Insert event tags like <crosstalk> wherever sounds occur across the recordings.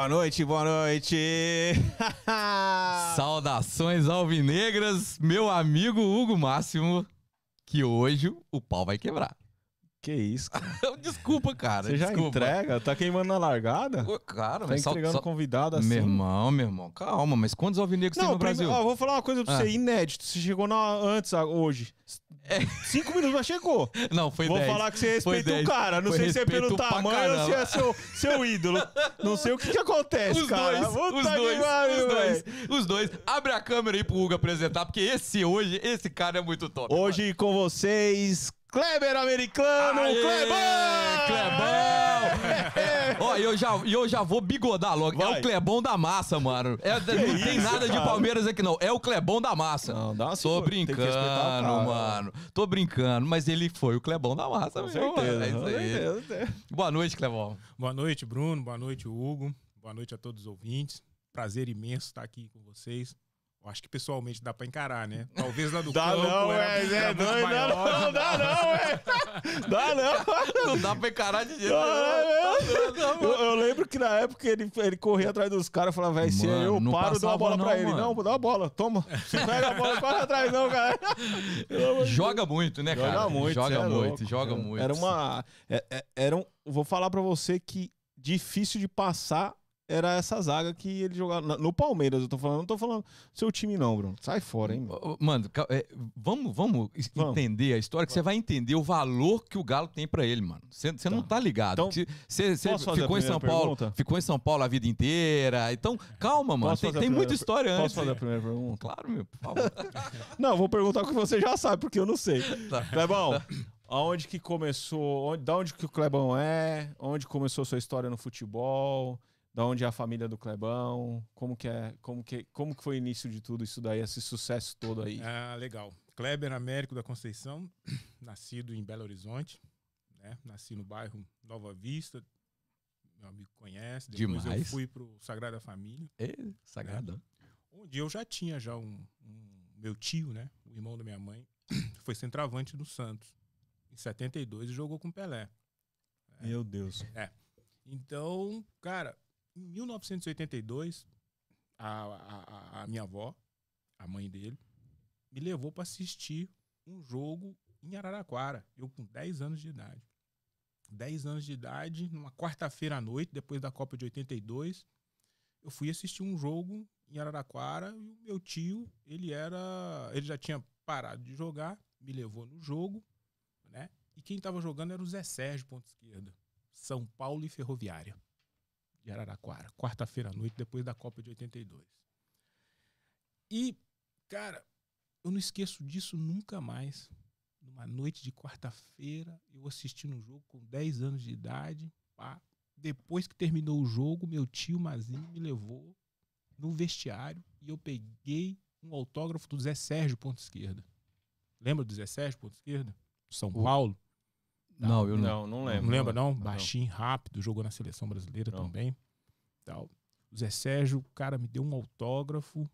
Boa noite, boa noite. <laughs> Saudações alvinegras, meu amigo Hugo Máximo, que hoje o pau vai quebrar. Que isso, cara. <laughs> Desculpa, cara. Você já desculpa. entrega? Tá queimando na largada? Ô, Cara, Tá mas entregando só... convidado assim? Meu irmão, meu irmão, calma, mas quantos alvinegros tem no Brasil? primeiro, ó, vou falar uma coisa pra Ah. você, inédito. Você chegou na, antes, hoje. Cinco minutos já chegou. Não, foi Vou 10. falar que você respeita o 10. cara. Não Foi sei se é pelo tamanho ou se é seu, seu ídolo. Não sei o que, que acontece, Os cara. dois, os dois, os dois, os dois. Abre a câmera aí pro Hugo apresentar, porque esse hoje, esse cara é muito top. Hoje com vocês, Kleber Americano, Aê, Clebão! Clebão! <laughs> Ó, e eu já, e eu já vou bigodar logo. É Vai. o Clebão da massa, mano. É, não tem isso, nada de cara? Palmeiras aqui, não. É o Clebão da massa. Não, dá uma Tô brincando, cara. mano. Tô brincando, mas ele foi o Clebão da massa, Com mesmo, mano. certeza, É isso com aí. certeza. Boa noite, Clebão. Boa noite, Bruno. Boa noite, Hugo. Boa noite a todos os ouvintes. Prazer imenso estar aqui com vocês. Eu acho que pessoalmente dá pra encarar, né? Talvez lá do <laughs> Dá campo não, era, é, era é dá maior, não, dá não, é. <laughs> Dá não. Não dá pra encarar de jeito nenhum. Eu, eu lembro que na época ele, ele corria atrás dos caras e falava, velho, se eu não paro, dou uma bola pra não, ele. mano. Não, dá uma bola, toma. Não <laughs> pega a bola, corre atrás não, cara. Joga muito, né, cara? Joga muito, Joga é muito, louco. joga Era- muito. Era uma. é- é- Era um, vou falar pra você que difícil de passar era essa zaga que ele jogava. No Palmeiras, eu tô falando. Não tô falando seu time, não, Bruno. Sai fora, hein, mano. É, vamos, vamos Vamos. entender a história, que você vai entender o valor que o Galo tem pra ele, mano. Você você não tá ligado. Então, Você- Você posso ficou em São Paulo, pergunta? ficou em São Paulo a vida inteira. Então, calma, mano. Posso Tem, tem primeira muita história Posso antes. fazer a primeira pergunta? Claro, meu, por favor. <laughs> Não, vou perguntar o que você já sabe, porque eu não sei. Tá. Clebão, aonde que começou? Onde, da onde que o Clebão é? Onde começou sua história no futebol? Da onde é a família do Clebão? Como que é? Como que, como que foi o início de tudo isso daí, esse sucesso todo aí? Ah, legal. Kleber Américo da Conceição, <clears throat> nascido em Belo Horizonte, né? Nasci no bairro Nova Vista. Meu amigo conhece. Depois eu Demais. fui pro Sagrada Família, É, sagrado. onde eu já tinha já um, um- meu tio, né? O irmão da minha mãe, <clears throat> foi centroavante do Santos em 72 e jogou com Pelé. Meu Deus. Então, cara, em 1982, a, a- a- minha avó, a mãe dele, me levou para assistir um jogo em Araraquara, eu com 10 anos de idade. 10 anos de idade, numa quarta-feira à noite, depois da Copa de 82, eu fui assistir um jogo em Araraquara e o meu tio, ele era, ele já tinha parado de jogar, me levou no jogo, né? E quem estava jogando era o Zé Sérgio, ponta esquerda. São Paulo e Ferroviária de Araraquara, quarta-feira à noite, depois da Copa de 82. E, cara, eu não esqueço disso nunca mais. Numa noite de quarta-feira, eu assistindo um jogo com 10 anos de idade. Pá. Depois que terminou o jogo, meu tio Mazinho me levou no vestiário e eu peguei um autógrafo do Zé Sérgio, ponta esquerda. Lembra do Zé Sérgio, ponta esquerda? São Paulo. Não, eu não. Não, não lembro. Não lembra, não? Baixinho, rápido, jogou na seleção brasileira Não. também. Tal. O Zé Sérgio, o cara me deu um autógrafo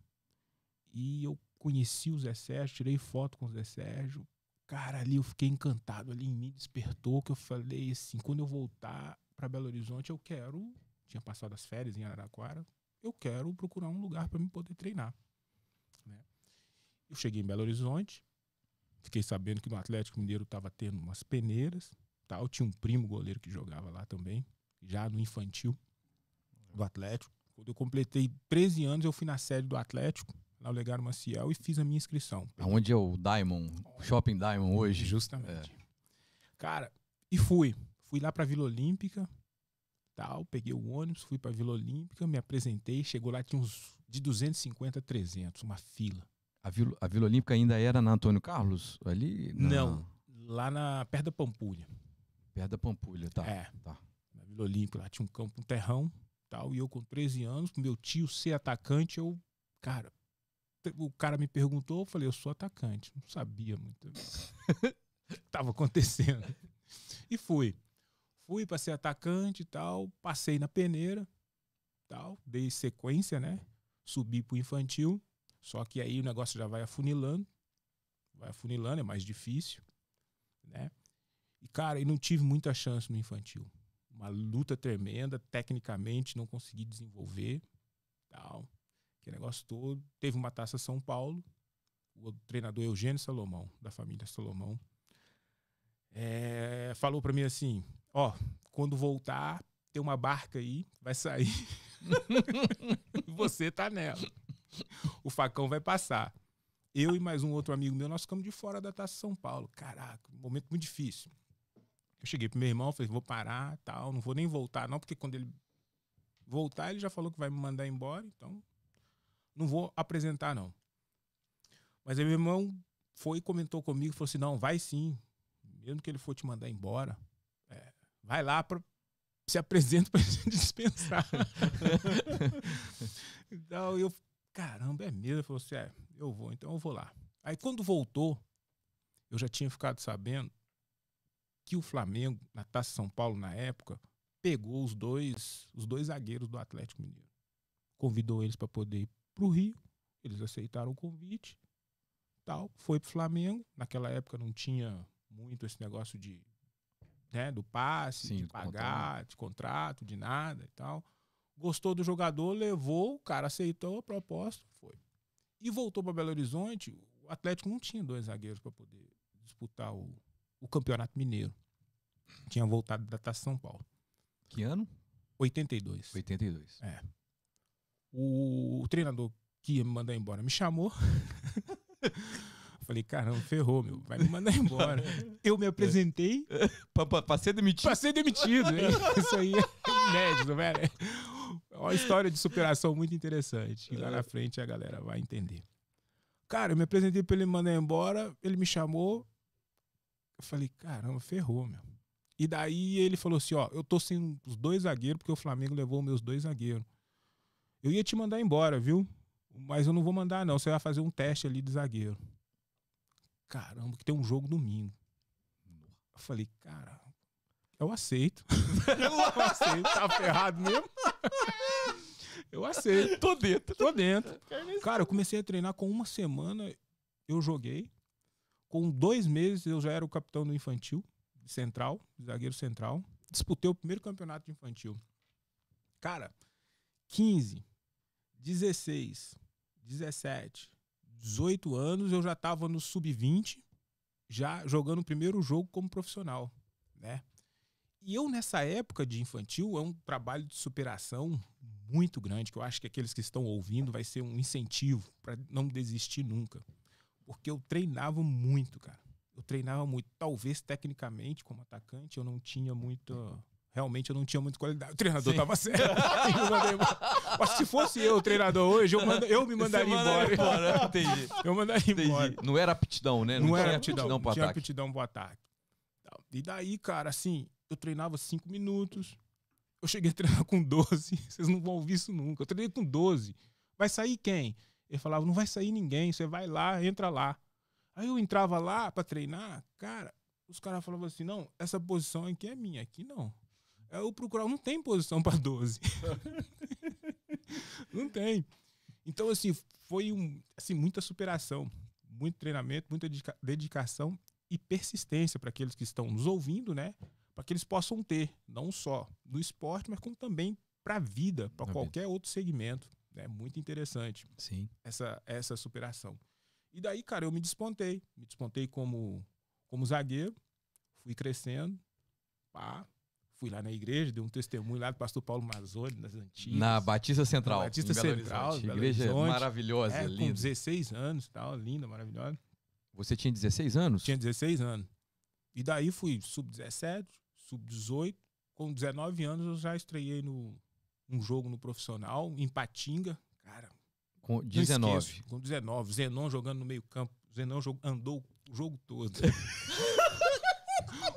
e eu conheci o Zé Sérgio, tirei foto com o Zé Sérgio. Cara, ali eu fiquei encantado, ali em mim despertou que eu falei assim, quando eu voltar para Belo Horizonte, eu quero, tinha passado as férias em Araraquara, eu quero procurar um lugar para me poder treinar. né? Eu cheguei em Belo Horizonte, fiquei sabendo que no Atlético Mineiro estava tendo umas peneiras, tal. Tinha um primo goleiro que jogava lá também, já no infantil do Atlético. Quando eu completei 13 anos, eu fui na sede do Atlético, lá no Legário Maciel, e fiz a minha inscrição. Aonde é o Diamond, o Shopping Diamond hoje? Justamente. Cara, e fui. Fui lá pra Vila Olímpica, tal, peguei o ônibus, fui pra Vila Olímpica, me apresentei, chegou lá, tinha uns de 250 a 300, uma fila. A Vila, a Vila Olímpica ainda era na Antônio Carlos? Ali? Não, lá na, perto da Pampulha. Perto da Pampulha, tá. É. tá. na Vila Olímpica, lá tinha um campo, um terrão, tal, e eu com 13 anos, com meu tio ser atacante, eu, cara, o cara me perguntou, eu falei, eu sou atacante, não sabia muito o <laughs> que tava acontecendo. E fui. Fui para ser atacante e tal, passei na peneira, tal, dei sequência, né? Subi pro infantil, só que aí o negócio já vai afunilando, vai afunilando, é mais difícil, né? E cara, e não tive muita chance no infantil uma luta tremenda, tecnicamente não consegui desenvolver, tal, que negócio todo. Teve uma taça São Paulo, o treinador Eugênio Salomão, da família Salomão, é, falou para mim assim, ó, quando voltar, tem uma barca aí, vai sair, <laughs> você tá nela. O facão vai passar. Eu e mais um outro amigo meu, nós ficamos de fora da Taça São Paulo. Caraca, um momento muito difícil. Eu cheguei pro meu irmão, falei, vou parar, tal, não vou nem voltar, não, porque quando ele voltar, ele já falou que vai me mandar embora, então não vou apresentar, não. Mas aí meu irmão foi e comentou comigo, falou assim, não, vai sim, mesmo que ele for te mandar embora, é, vai lá para se apresenta pra <laughs> gente dispensar. <laughs> então eu, caramba, é mesmo? Ele falou assim, é, eu vou, então eu vou lá. Aí quando voltou, eu já tinha ficado sabendo que o Flamengo, na Taça São Paulo na época, pegou os dois, os dois zagueiros do Atlético Mineiro. Convidou eles para poder ir pro Rio, eles aceitaram o convite, tal, foi pro Flamengo. Naquela época não tinha muito esse negócio de né, do passe, Sim, de pagar, contrato. de contrato, de nada e tal. Gostou do jogador, levou, o cara aceitou a proposta, foi. E voltou para Belo Horizonte. O Atlético não tinha dois zagueiros para poder disputar o, o Campeonato Mineiro. Tinha voltado da Taça São Paulo. Que ano? 82. 82. O, o treinador que ia me mandar embora me chamou. <laughs> Falei, caramba, ferrou, meu. Vai me mandar embora. <laughs> Eu me apresentei <laughs> Pra, pra- pra ser demitido. pra ser demitido. hein? Isso aí é inédito, velho. É uma história de superação muito interessante. E lá na frente a galera vai entender. Cara, eu me apresentei pra ele mandar embora. Ele me chamou. Eu falei, caramba, ferrou, meu. E daí ele falou assim: ó, eu tô sem os dois zagueiros, porque o Flamengo levou meus dois zagueiros. Eu ia te mandar embora, viu? Mas eu não vou mandar, não. Você vai fazer um teste ali de zagueiro. Caramba, que tem um jogo domingo. Eu falei, cara, eu aceito. <laughs> eu aceito. Tá ferrado mesmo? <laughs> eu aceito. Tô dentro. Tô dentro. Cara, eu comecei a treinar com uma semana, eu joguei. Com dois meses eu já era o capitão do infantil, central, zagueiro central. Disputei o primeiro campeonato de infantil. Cara, 15, 16, 17, 18 anos eu já tava no sub-20, já jogando o primeiro jogo como profissional, né? E eu nessa época de infantil é um trabalho de superação muito grande, que eu acho que aqueles que estão ouvindo vai ser um incentivo para não desistir nunca. Porque eu treinava muito, cara. Eu treinava muito. Talvez tecnicamente, como atacante, eu não tinha muita. Realmente eu não tinha muita qualidade. O treinador Sim. tava certo. <laughs> Embora. Mas se fosse eu o treinador hoje, eu, manda- eu me mandaria manda embora. <laughs> Entendi. Eu mandaria embora. Entendi. Não era aptidão, né? Não, tinha era aptidão aptidão, pro não tinha ataque. aptidão pro ataque. E daí, cara, assim, eu treinava cinco minutos. Eu cheguei a treinar com 12. <laughs> Vocês não vão ouvir isso nunca. Eu treinei com 12. Vai sair quem? Ele falava, não vai sair ninguém. Você vai lá, entra lá. Aí eu entrava lá pra treinar, cara, os caras falavam assim, não, essa posição aqui é minha, aqui não. Eu procurava, não tem posição pra 12. <laughs> não tem. Então, assim, foi um, assim, muita superação, muito treinamento, muita dedica- dedicação e persistência para aqueles que estão nos ouvindo, né? Para que eles possam ter, não só no esporte, mas como também para a vida, para qualquer outro segmento. É muito interessante Sim. essa, essa superação. E daí, cara, eu me despontei. Me despontei como, como zagueiro, fui crescendo, pá, fui lá na igreja, dei um testemunho lá do pastor Paulo Mazzoni, nas antigas. Na Batista Central. Na Batista Central, Horizonte. Igreja Horizonte. maravilhosa, é, com linda. 16 anos tal, linda, maravilhosa. Você tinha 16 anos? Tinha 16 anos. E daí fui sub-17, sub-18. Com 19 anos eu já estreiei no um jogo no profissional, em Patinga. Cara, Com não 19. esqueço. Com 19. Zenon jogando no meio campo. Zenon jog- andou o jogo todo. <laughs>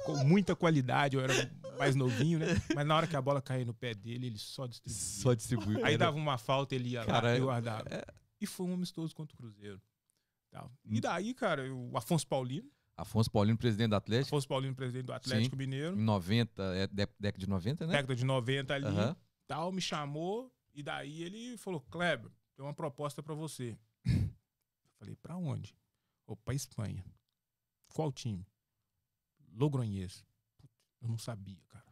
com muita qualidade. Eu era mais novinho, né? Mas na hora que a bola caía no pé dele, ele só distribuía. Só distribuiu. Aí dava uma falta, ele ia Cara, lá e é- guardava. é- E foi um amistoso contra o Cruzeiro. Tal. Hum. E daí, cara, o Afonso Paulino, Afonso Paulino, presidente do Atlético, Afonso Paulino, presidente do Atlético Mineiro, em 90, é, dé- década de 90, né? década de 90 ali, Aham. tal, me chamou e daí ele falou, Kleber, tem uma proposta pra você. Eu falei, pra onde? Ou pra Espanha. Qual time? Putz, Eu não sabia, cara.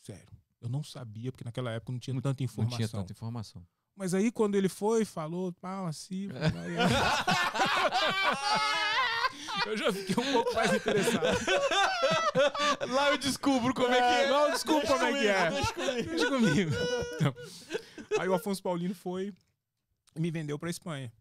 Sério. Eu não sabia, porque naquela época não tinha Não- tanta Não informação. tinha tanta informação. Mas aí quando ele foi, falou, pau, assim. aí eu- eu já fiquei um pouco mais interessado. <laughs> Lá eu descubro como é que é. Não, desculpa como é que é. Deixa comigo. Deixa comigo. Então, aí o Afonso Paulino foi e me vendeu pra Espanha.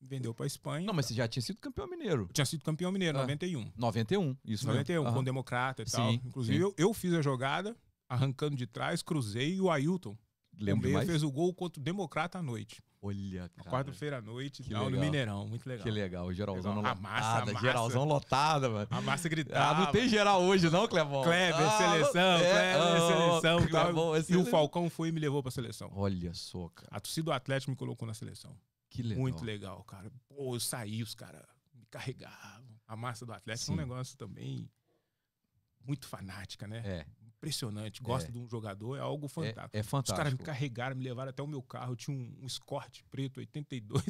Me vendeu pra Espanha. Não, mas você já tinha sido campeão mineiro. Eu tinha sido campeão mineiro, Ah. 91. 91, isso mesmo. 91, com Aham. o Democrata e tal. Sim, Inclusive, sim. Eu, eu fiz a jogada, arrancando de trás, cruzei e o Ailton, o Lembro meia, mais? fez o gol contra o Democrata à noite. Olha, cara. Quarta-feira à noite, que tal, no. Mineirão. Muito legal. Que legal, o geralzão Legal. lotada. A massa, a massa. Geralzão lotada, mano. A massa Ah, gritava. não tem geral hoje não, Clebão? Kleber, Ah, seleção, é, Kleber, ah, seleção. tal. Clebão, é E o. Falcão foi e me levou pra seleção. Olha só, cara. A torcida do Atlético me colocou na seleção. Que legal. Muito legal, cara. Pô, eu saí, os caras me carregavam. A massa do Atlético é um negócio também muito fanática, né? É, Impressionante. Gosta É. de um jogador, é algo fantástico. é, é Os caras me fantástico. carregaram, me levaram até o meu carro. Eu tinha um, um Escort preto 82.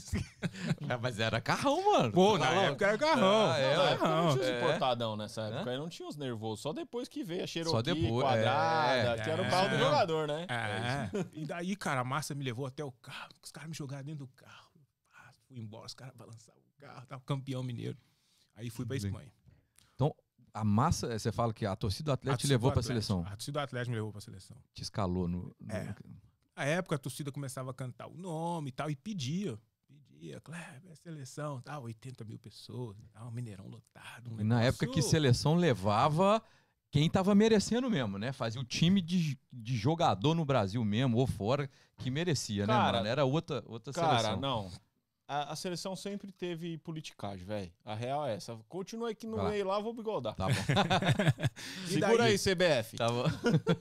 É, <laughs> mas era carrão, mano. Pô, na Tá louco? época era carrão. Ah, é, Não, na época não tinha os É. importadão nessa época. Aí não tinha os nervosos. Só depois que veio a Cherokee depois, quadrada, é. que era o É. carro do jogador, né? É. <laughs> E daí, cara, a massa me levou até o carro. Os caras me jogaram dentro do carro. Ah, fui embora, os caras balançavam o carro. Tava campeão mineiro. Aí fui pra. Espanha. A massa, você fala que a torcida do A Atlético te levou pra Atlético- seleção. A torcida do Atlético me levou pra seleção. Te escalou no. no- É. Na época, a torcida começava a cantar o nome e tal, e pedia. Pedia, Kleber, seleção, tal, 80 mil pessoas, tal, Mineirão lotado. um E na época que seleção levava quem tava merecendo mesmo, né? Fazia o time de, de jogador no Brasil mesmo, ou fora, que merecia, né, Cara, mano? Era outra, outra Cara, seleção. não. A, a seleção sempre teve politicagem, velho. A real é essa. Continua aí que no Vai meio lá, vou bigodar. Tá bom. <laughs> <laughs> E Segura daí? aí, CBF. Tá bom.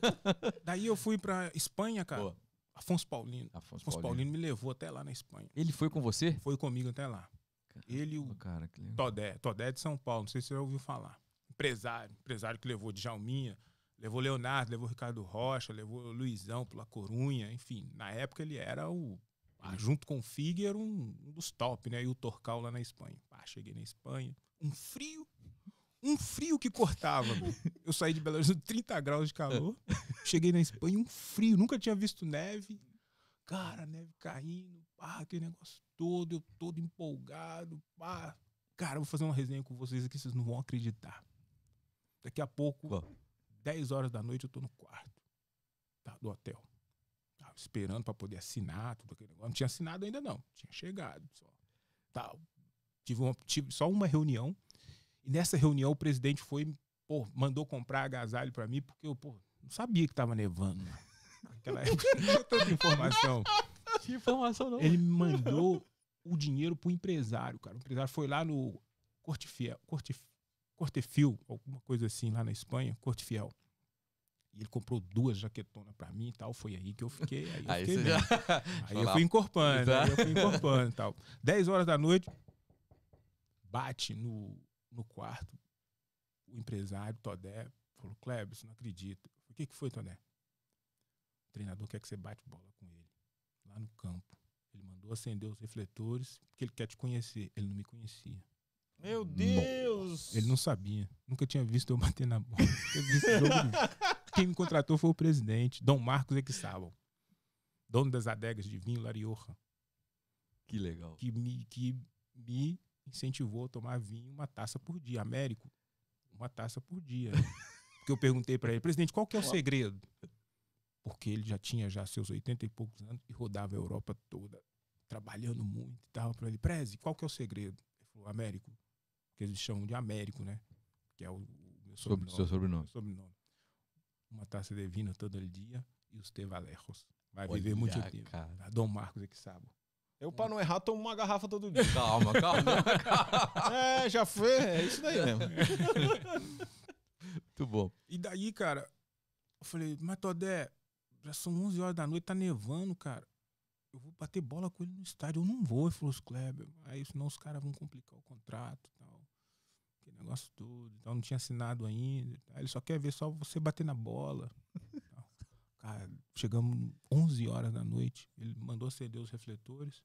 <laughs> Daí eu fui pra Espanha, cara. Boa. Afonso Paulino. Afonso Afonso Paulino. Paulino me levou até lá na Espanha. Ele foi com você? Foi comigo até lá. Ele e o Cara, que legal. Todé. Todé de São Paulo, não sei se você já ouviu falar. Empresário. Empresário que levou Djalminha, levou Leonardo, levou Ricardo Rocha, levou Luizão pela Corunha, enfim. Na época ele era o. ah, junto com o Figueiredo, um, um dos top, né? E o Torcal lá na Espanha. Pá, cheguei na Espanha. Um frio. Um frio que cortava. Eu saí de Belo Horizonte, <laughs> 30 graus de calor. Cheguei na Espanha, um frio. Nunca tinha visto neve. Cara, neve caindo. Pá, aquele negócio todo. Eu todo empolgado. Pá. Cara, eu vou fazer uma resenha com vocês aqui, vocês não vão acreditar. Daqui a pouco, Qual? 10 horas da noite, eu tô no quarto tá, do hotel. Esperando pra poder assinar tudo aquele negócio. Não tinha assinado ainda, não. Tinha chegado só. Tal. Tive, uma, tive só uma reunião. E nessa reunião o presidente foi, pô, mandou comprar agasalho pra mim, porque eu, pô, não sabia que tava nevando. né? Naquela época <laughs> tanta informação. Que informação não. Ele mandou o dinheiro pro empresário, cara. O empresário foi lá no Cortefiel, Cortef, Cortefil, alguma coisa assim, lá na Espanha, Cortefiel. E ele comprou duas jaquetonas pra mim e tal. Foi aí que eu fiquei. Aí eu, Aí fiquei já. Aí Foi eu fui encorpando, Tá. aí eu fui encorpando e tal. 10 horas da noite, bate no, no quarto o empresário, Todé, falou, Kleber, você não acredita. O que, que foi, Todé? O treinador quer que você bate bola com ele, lá no campo. Ele mandou acender os refletores, porque ele quer te conhecer. Ele não me conhecia. Meu Deus! Ele não sabia. Nunca tinha visto eu bater na bola. Nunca tinha visto jogo. <laughs> Quem me contratou foi o presidente, Dom Marcos Equissabal. Dono das adegas de vinho La Rioja Que legal. que me, que me incentivou a tomar vinho uma taça por dia. Américo, uma taça por dia. <laughs> Porque eu perguntei para ele, presidente, qual que é o segredo? Porque ele já tinha já seus 80 e poucos anos e rodava a Europa toda, trabalhando muito e tal. Para ele, Preze, qual que é o segredo? Ele falou, Américo, que eles chamam de Américo, né? Que é o, o meu Sobre sobrenome. seu sobrenome. meu sobrenome. Uma taça de vinho todo dia e os tevalejos. Vai Olha, viver muito tempo. cara. Tá? Dom Marcos é que sabe. Eu, pra não errar, tomo uma garrafa todo dia. Calma, calma. calma. <laughs> é, já foi. É isso daí mesmo. Muito bom. E daí, cara, eu falei, mas Todé, já são 11 horas da noite, tá nevando, cara. Eu vou bater bola com ele no estádio. Eu não vou, ele falou, os Kleber. Aí senão os caras vão complicar o contrato. Aquele negócio todo. Então não tinha assinado ainda. Aí ele só quer ver só você bater na bola. Tal. Cara, chegamos 11 horas da noite. Ele mandou acender os refletores.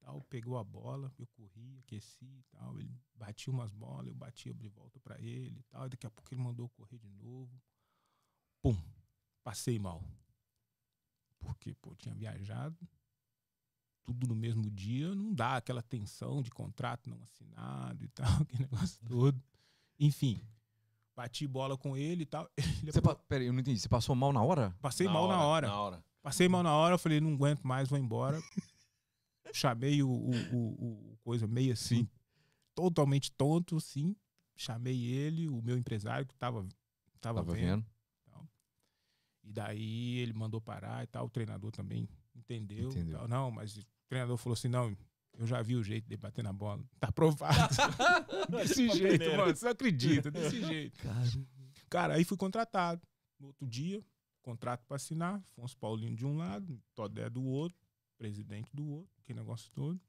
Tal, pegou a bola, eu corri, aqueci tal. Ele batia umas bolas, eu batia de volta pra ele tal. E daqui a pouco ele mandou correr de novo. Pum! passei mal. Porque, pô, tinha viajado, tudo no mesmo dia, não dá aquela tensão de contrato não assinado e tal, <laughs> aquele negócio todo. Enfim, bati bola com ele e tal. <laughs> Ele Você pa... Pera aí, eu não entendi. Você passou mal na hora? Passei mal na hora. Na hora. Passei mal na hora, eu falei, não aguento mais, vou embora. <laughs> Chamei o, o, o- o coisa meio assim, totalmente tonto, assim. Chamei ele, o meu empresário, que tava, tava, Tava vendo. vendo. E daí ele mandou parar e tal. O treinador também entendeu. e Entendeu. tal. Não, mas treinador falou assim: não, eu já vi o jeito de bater na bola. Tá provado. <laughs> desse jeito, peneira. mano. Você não acredita, desse jeito. Cara, aí fui contratado. No outro dia, contrato pra assinar. Afonso Paulinho de um lado, Todé do outro, presidente do outro, que negócio todo.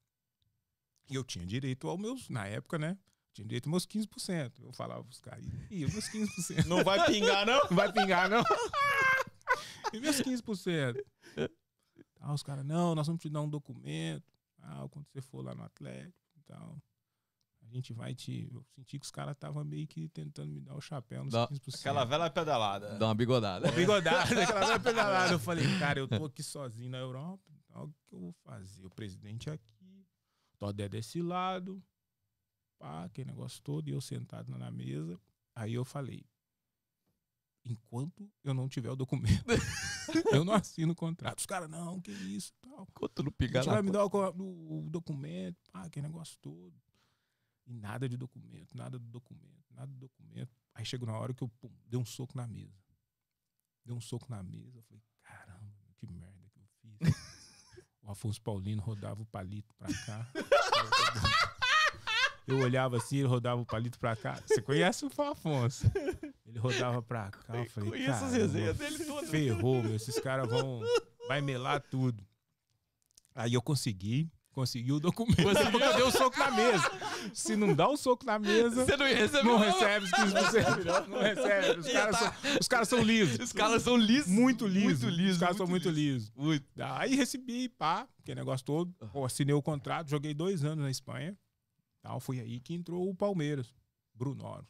E eu tinha direito aos meus, na época, né? Tinha direito aos meus 15%. Eu falava pros caras, ih, os meus 15%. Não vai pingar, não? Não vai pingar, não. <laughs> e meus 15%? Ah, os caras, não, nós vamos te dar um documento. Ah, quando você for lá no Atlético e tal. A gente vai te. Eu senti que os caras estavam meio que tentando me dar o chapéu nos Dá- 15%. Aquela velha pedalada. Dá uma bigodada. bigodada, <laughs> aquela velha pedalada. Eu falei, cara, eu tô aqui sozinho na Europa. então, O que eu vou fazer? O presidente aqui, Todé desse lado, pá, aquele negócio todo, e eu sentado na mesa. Aí eu falei, enquanto eu não tiver o documento, <laughs> <laughs> eu não assino o contrato. Os caras, não, que isso, tal. Quanto no gente vai me dar o, o- documento, pá, aquele negócio todo. E nada de documento, nada do documento, nada do documento. Aí chegou na hora que eu pum, dei um soco na mesa. Dei um soco na mesa. Eu falei, caramba, que merda que eu fiz. <laughs> o Afonso Paulino rodava o palito pra cá. <laughs> Eu olhava assim, ele rodava o palito pra cá. Você conhece o Afonso? Ele rodava pra cá. Eu falei, Conheço as "Caramba, resenhas dele todas. Ferrou, meu. Esses caras vão. Vai melar tudo. Aí eu consegui. Consegui o documento. Porque eu dei um soco na mesa. Se não dá um soco na mesa, Você não ia receber não recebe os 15%. Não recebe. Os caras são, os caras são lisos. Os caras são lisos. Muito lisos. Muito lisos. Os caras são muito lisos. Muito. Aí recebi, pá, que negócio todo. Pô, assinei o contrato, joguei dois anos na Espanha. Tal, foi aí que entrou o Palmeiras, Brunoro.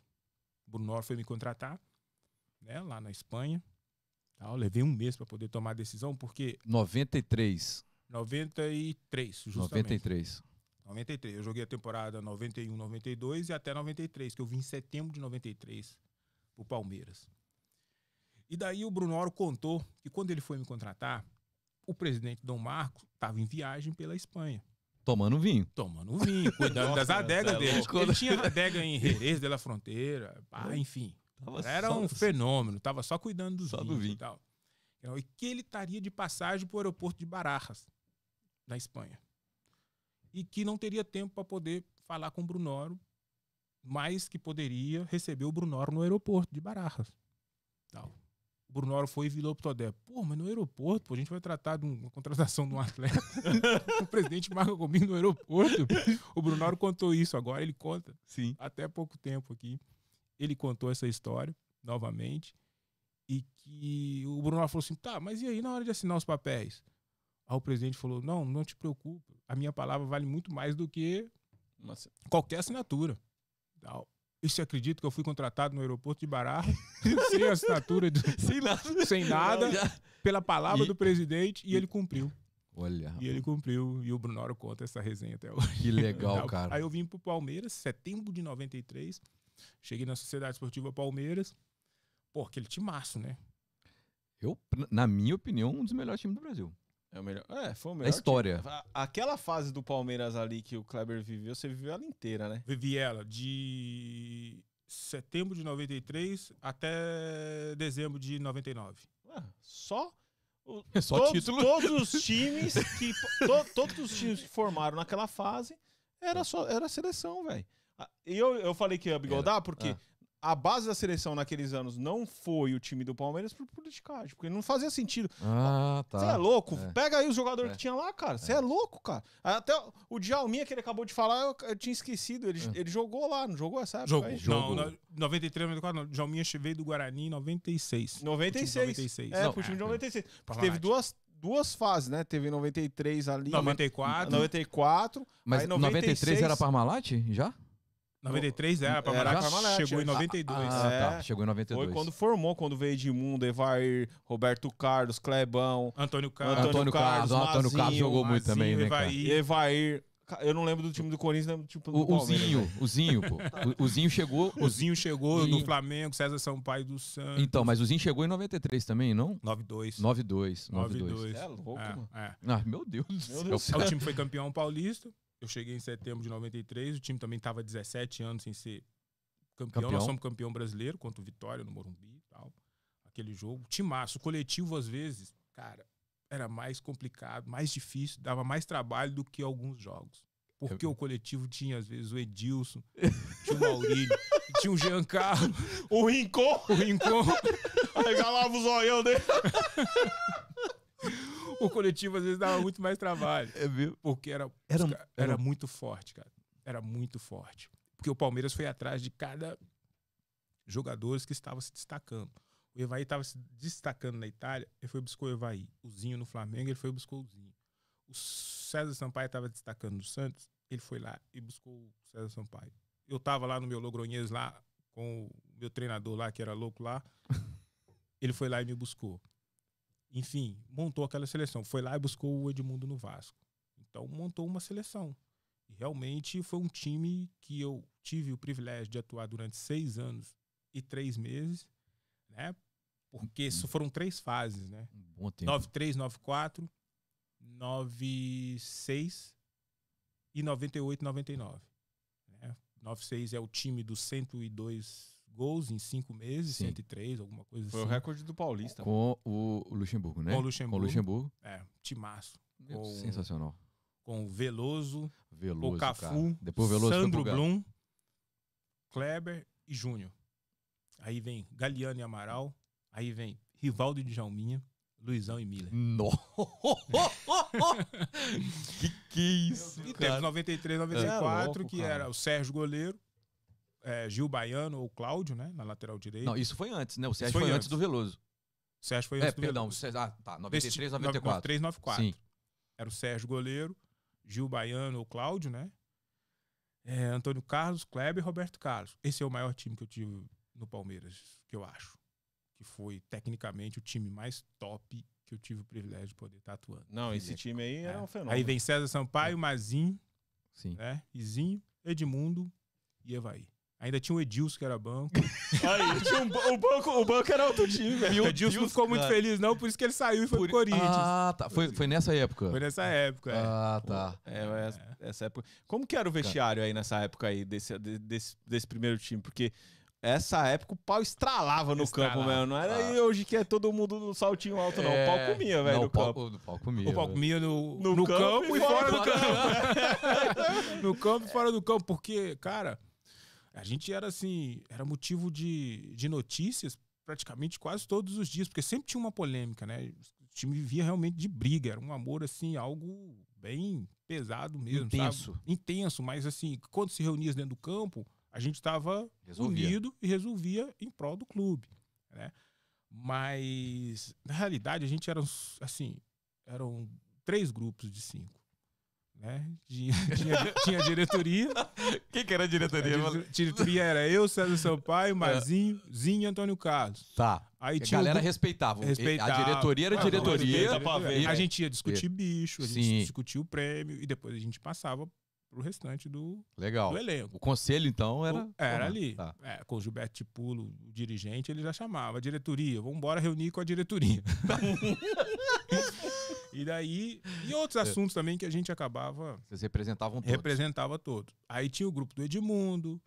Brunoro foi me contratar, né, lá na Espanha. Tal, levei um mês para poder tomar a decisão, porque 93. 93, justamente. 93. 93. Eu joguei a temporada 91, 92 e até 93, que eu vim em setembro de 93 pro Palmeiras. E daí o Brunoro contou que quando ele foi me contratar, o presidente Dom Marcos estava em viagem pela Espanha, Tomando vinho. tomando vinho, cuidando das adegas é dele. Ele tinha adega em Jerez de la Fronteira, pá, enfim. Era um fenômeno, tava só cuidando dos Só do vinhos vinho. e tal. Então, E que ele estaria de passagem para o aeroporto de Barajas, na Espanha. E que não teria tempo para poder falar com o Brunoro, mas que poderia receber o Brunoro no aeroporto de Barajas. Tal. O Brunoro foi e virou pro Todé. Pô, mas no aeroporto, pô, a gente vai tratar de uma contratação de um atleta. <laughs> o presidente marca comigo no aeroporto. O Brunoro contou isso agora, ele conta Sim. até pouco tempo aqui, ele contou essa história novamente e que o Bruno falou assim, tá, mas e aí na hora de assinar os papéis? Aí o presidente falou, não, não te preocupa, a minha palavra vale muito mais do que Mas- qualquer assinatura. Tal. E você acredita que eu fui contratado no aeroporto de Barra <laughs> sem assinatura, de- Sem nada. sem nada, Já- pela palavra E- do presidente e ele cumpriu. Olha, E ele cumpriu e o Brunoro conta essa resenha até hoje. que legal, cara. Aí eu vim pro Palmeiras, setembro de 93. Cheguei na Sociedade Esportiva Palmeiras. Pô, aquele timaço, né? Eu, na minha opinião, um dos melhores times do Brasil. É o melhor. É, foi o Na melhor. história. time. A- Aquela fase do Palmeiras ali que o Kleber viveu, você viveu ela inteira, né? Vivi ela de setembro de 93 até dezembro de 99. Ah, só. o- <laughs> É só todos, título. todos os <laughs> times que. to- todos os times que formaram naquela fase era só era a seleção, velho. Ah, E eu, eu falei que ia bigodar porque Ah. A base da seleção naqueles anos não foi o time do Palmeiras por politicagem, porque não fazia sentido. Ah, tá. Você é louco? É. Pega aí os jogadores É. que tinha lá, cara. Você é. louco, cara. Até o Djalminha que ele acabou de falar, eu, eu tinha esquecido. Ele, É. ele jogou lá, não jogou essa época? Jogou. aí? Não, no- 93, 94, não. Jalminha veio do Guarani em 96. 96. 96. É, Não, pro time de é. 96. Porque teve duas, duas fases, né? Teve em 93 ali. 94. 94. Mas aí 93 era 96. Parmalat já? 93, é, Era Parmalat Parmalat, chegou em é. 92. Ah, É. tá. Chegou em 92. Foi quando formou, quando veio Edmundo, Evair, Roberto Carlos, Clebão, Antônio Carlos, Antônio Carlos. Carlos, Antônio Carlos jogou muito Mazinho, também, né, cara? Evair. Eu não lembro do time do Corinthians, lembro time do O, o Zinho, velho. o Zinho, pô. <laughs> O, o Zinho chegou. O Zinho chegou E- no Flamengo, César Sampaio do Santos. Então, mas o Zinho chegou em 93 também, não? 92. 92. 92. 92. É louco, É, mano. é. Ah, meu Deus Meu. Deus do céu. Aí o time foi campeão paulista. Eu cheguei em setembro de 93. O time também estava 17 anos sem ser campeão. Campeão. Nós somos campeão brasileiro contra o Vitória no Morumbi e tal. Aquele jogo. Timaço. O coletivo, às vezes, cara, era mais complicado, mais difícil, dava mais trabalho do que alguns jogos. Porque Eu- o coletivo tinha, às vezes, o Edilson, tinha o Maurílio, <laughs> tinha o Giancarlo, O Rincon o Rincon. regalava o zoião dele. <laughs> O coletivo, às vezes, dava muito mais trabalho. É mesmo? Porque era, Era- era, era- muito forte, cara. Era muito forte. Porque o Palmeiras foi atrás de cada jogador que estava se destacando. O Evaí estava se destacando na Itália, ele foi buscar o Evaí. O Zinho no Flamengo, ele foi buscar o Zinho. O César Sampaio estava destacando no Santos, ele foi lá e buscou o César Sampaio. Eu estava lá no meu Logronhês lá, com o meu treinador lá, que era louco lá. <laughs> ele foi lá e me buscou. Enfim, montou aquela seleção. Foi lá e buscou o Edmundo no Vasco. Então montou uma seleção. E realmente foi um time que eu tive o privilégio de atuar durante seis anos e três meses, né? Porque isso foram três fases, né? Um bom tempo. 93, 94, 96 e 98, 99. Né? 96 é o time dos 102 gols em cinco meses, Sim. 103, alguma coisa Foi o assim. recorde do Paulista. Com o Luxemburgo, né? Com o Luxemburgo. Com o Luxemburgo. É, timaço. Meu, Com- Sensacional. Com o Veloso, Veloso, o Cafu, cara. Depois o Veloso Sandro foi Blum, Kleber e Júnior. Aí vem Galeano e Amaral. Aí vem Rivaldo e Djalminha, Luizão e Miller. No. <laughs> que que é isso, E teve cara? 93, É 94, louco, que cara. era o Sérgio Goleiro, é, Gil Baiano ou Cláudio, né? Na lateral direita. Não, isso foi antes, né? O Sérgio foi foi, antes. do Veloso. O Sérgio foi É, antes do perdão. Veloso. Sérgio- Ah, tá. Desse 93, time, 94. 93, 94. Sim. Era o Sérgio Goleiro, Gil Baiano ou Cláudio, né? É, Antônio Carlos, Kleber e Roberto Carlos. Esse é o maior time que eu tive no Palmeiras, que eu acho. Que foi, tecnicamente, o time mais top que eu tive o privilégio de poder estar atuando. Não, esse time aí era É. um fenômeno. Aí vem César Sampaio, Mazinho, Sim. né? Izinho, Edmundo e Evaí. Ainda tinha o Edilson, que era banco. <laughs> Aí, tinha um o, banco, o banco era outro time, velho. o Edilson não ficou muito cara. feliz, não, por isso que ele saiu e foi Por- pro Corinthians. Ah, tá. Foi, foi nessa época. Foi nessa época. é. Ah, tá. É, essa, essa época. Como que era o vestiário aí nessa época aí, desse, de- desse, desse primeiro time? Porque essa época o pau estralava no Estralava. campo mesmo. Não era Ah. aí hoje que é todo mundo no saltinho alto, não. O pau É, comia, velho, no o pau- campo. O, o pau comia. O pau velho. comia no, No no, campo campo, e e fora do fora. campo. <laughs> no campo e fora do campo. Porque, cara, a gente era assim, era motivo de, de notícias praticamente quase todos os dias, porque sempre tinha uma polêmica, né? O time vivia realmente de briga, era um amor, assim, algo bem pesado mesmo. Intenso. sabe? Intenso, mas assim, quando se reunia dentro do campo, a gente estava unido e resolvia em prol do clube, né? Mas, na realidade, a gente era, assim, eram três grupos de cinco, né? Tinha, <laughs> tinha, tinha a diretoria, <laughs> Quem que era a a diretoria? dire- diretoria era eu, César Sampaio, Mazinho, Zinho e Antônio Carlos. Tá. Aí A tinha o galera grupo- respeitava. respeitava. A diretoria era Ah, diretoria. respeita pra ver. A gente ia discutir bicho, a gente Sim. discutia o prêmio e depois a gente passava pro restante do, Legal. do elenco. O conselho, então, era. O- era ali. Tá. É, com o Gilberto Tipulo, o dirigente, ele já chamava. Diretoria, vamos embora reunir com a diretoria. <laughs> e daí, e outros assuntos também que a gente acabava, Vocês representavam todos. representava todos. Aí tinha o grupo do Edmundo,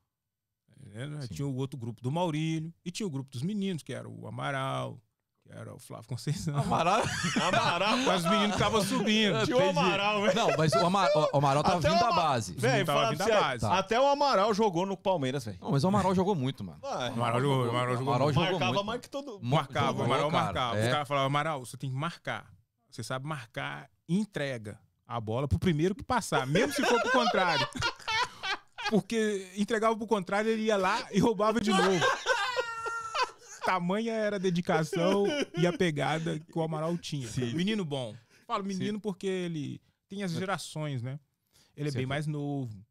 né? Sim. tinha o outro grupo do Maurílio, e tinha o grupo dos meninos, que era o Amaral, que era o Flávio Conceição. Amaral. Amaral. Mas <laughs> os meninos estavam subindo. Tinha o. Amaral, velho. Não, mas o, Ama- o Amaral tava Até vindo o da base. Velho, tava vindo da base. até o Amaral jogou no Palmeiras, velho. Não, mas o Amaral jogou muito, mano. Ah, O Amaral jogou, o Amaral jogou Amaral muito. jogou Marcava muito. mais que todo Marcava, o Amaral cara. marcava. É. Os caras falavam, Amaral, você tem que marcar. Você sabe marcar e entrega a bola pro primeiro que passar, mesmo se for pro contrário. Porque entregava pro contrário, ele ia lá e roubava de novo. Tamanha era a dedicação e a pegada que o Amaral tinha. Menino bom. Falo menino porque ele tem as gerações, né? Ele é bem mais novo.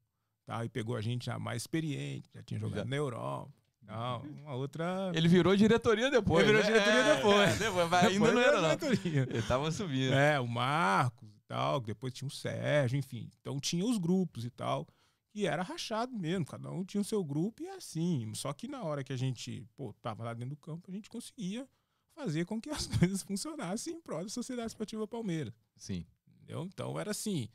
tal, e pegou a gente já mais experiente, já tinha jogado Já. na Europa. Uma outra. Ele virou diretoria depois. Ele virou né? diretoria É, depois. é, depois, mas ainda Depois não era, não. diretoria. Ele tava subindo. É, o Marcos e tal, depois tinha o Sérgio, enfim. Então tinha os grupos e tal. E era rachado mesmo, cada um tinha o seu grupo e assim. Só que na hora que a gente, pô, tava lá dentro do campo, a gente conseguia fazer com que as <laughs> coisas funcionassem em prol da Sociedade Esportiva Palmeiras. Sim. Entendeu? Então era assim.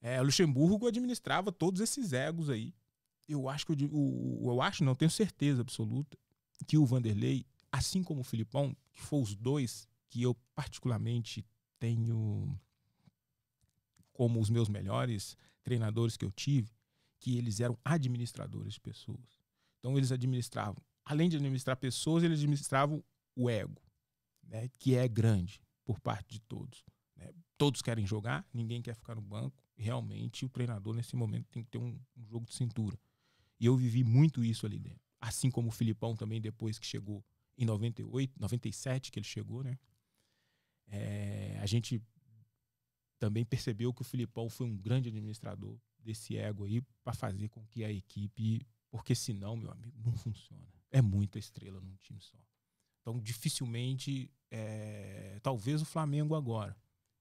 É, Luxemburgo administrava todos esses egos aí. Eu acho que o, o- eu acho, não tenho certeza absoluta, que o Vanderlei, assim como o Filipão, que foram os dois que eu particularmente tenho como os meus melhores treinadores que eu tive, que eles eram administradores de pessoas. Então eles administravam, além de administrar pessoas, eles administravam o ego, né, que é grande por parte de todos né? todos querem jogar, ninguém quer ficar no banco. Realmente, o treinador, nesse momento, tem que ter um, um jogo de cintura. E eu vivi muito isso ali dentro. Assim como o Filipão também, depois que chegou em 98, 97, que ele chegou, né? É, a gente também percebeu que o Filipão foi um grande administrador desse ego aí para fazer com que a equipe. Porque senão, meu amigo, não funciona. É muita estrela num time só. Então, dificilmente, é, talvez o Flamengo agora,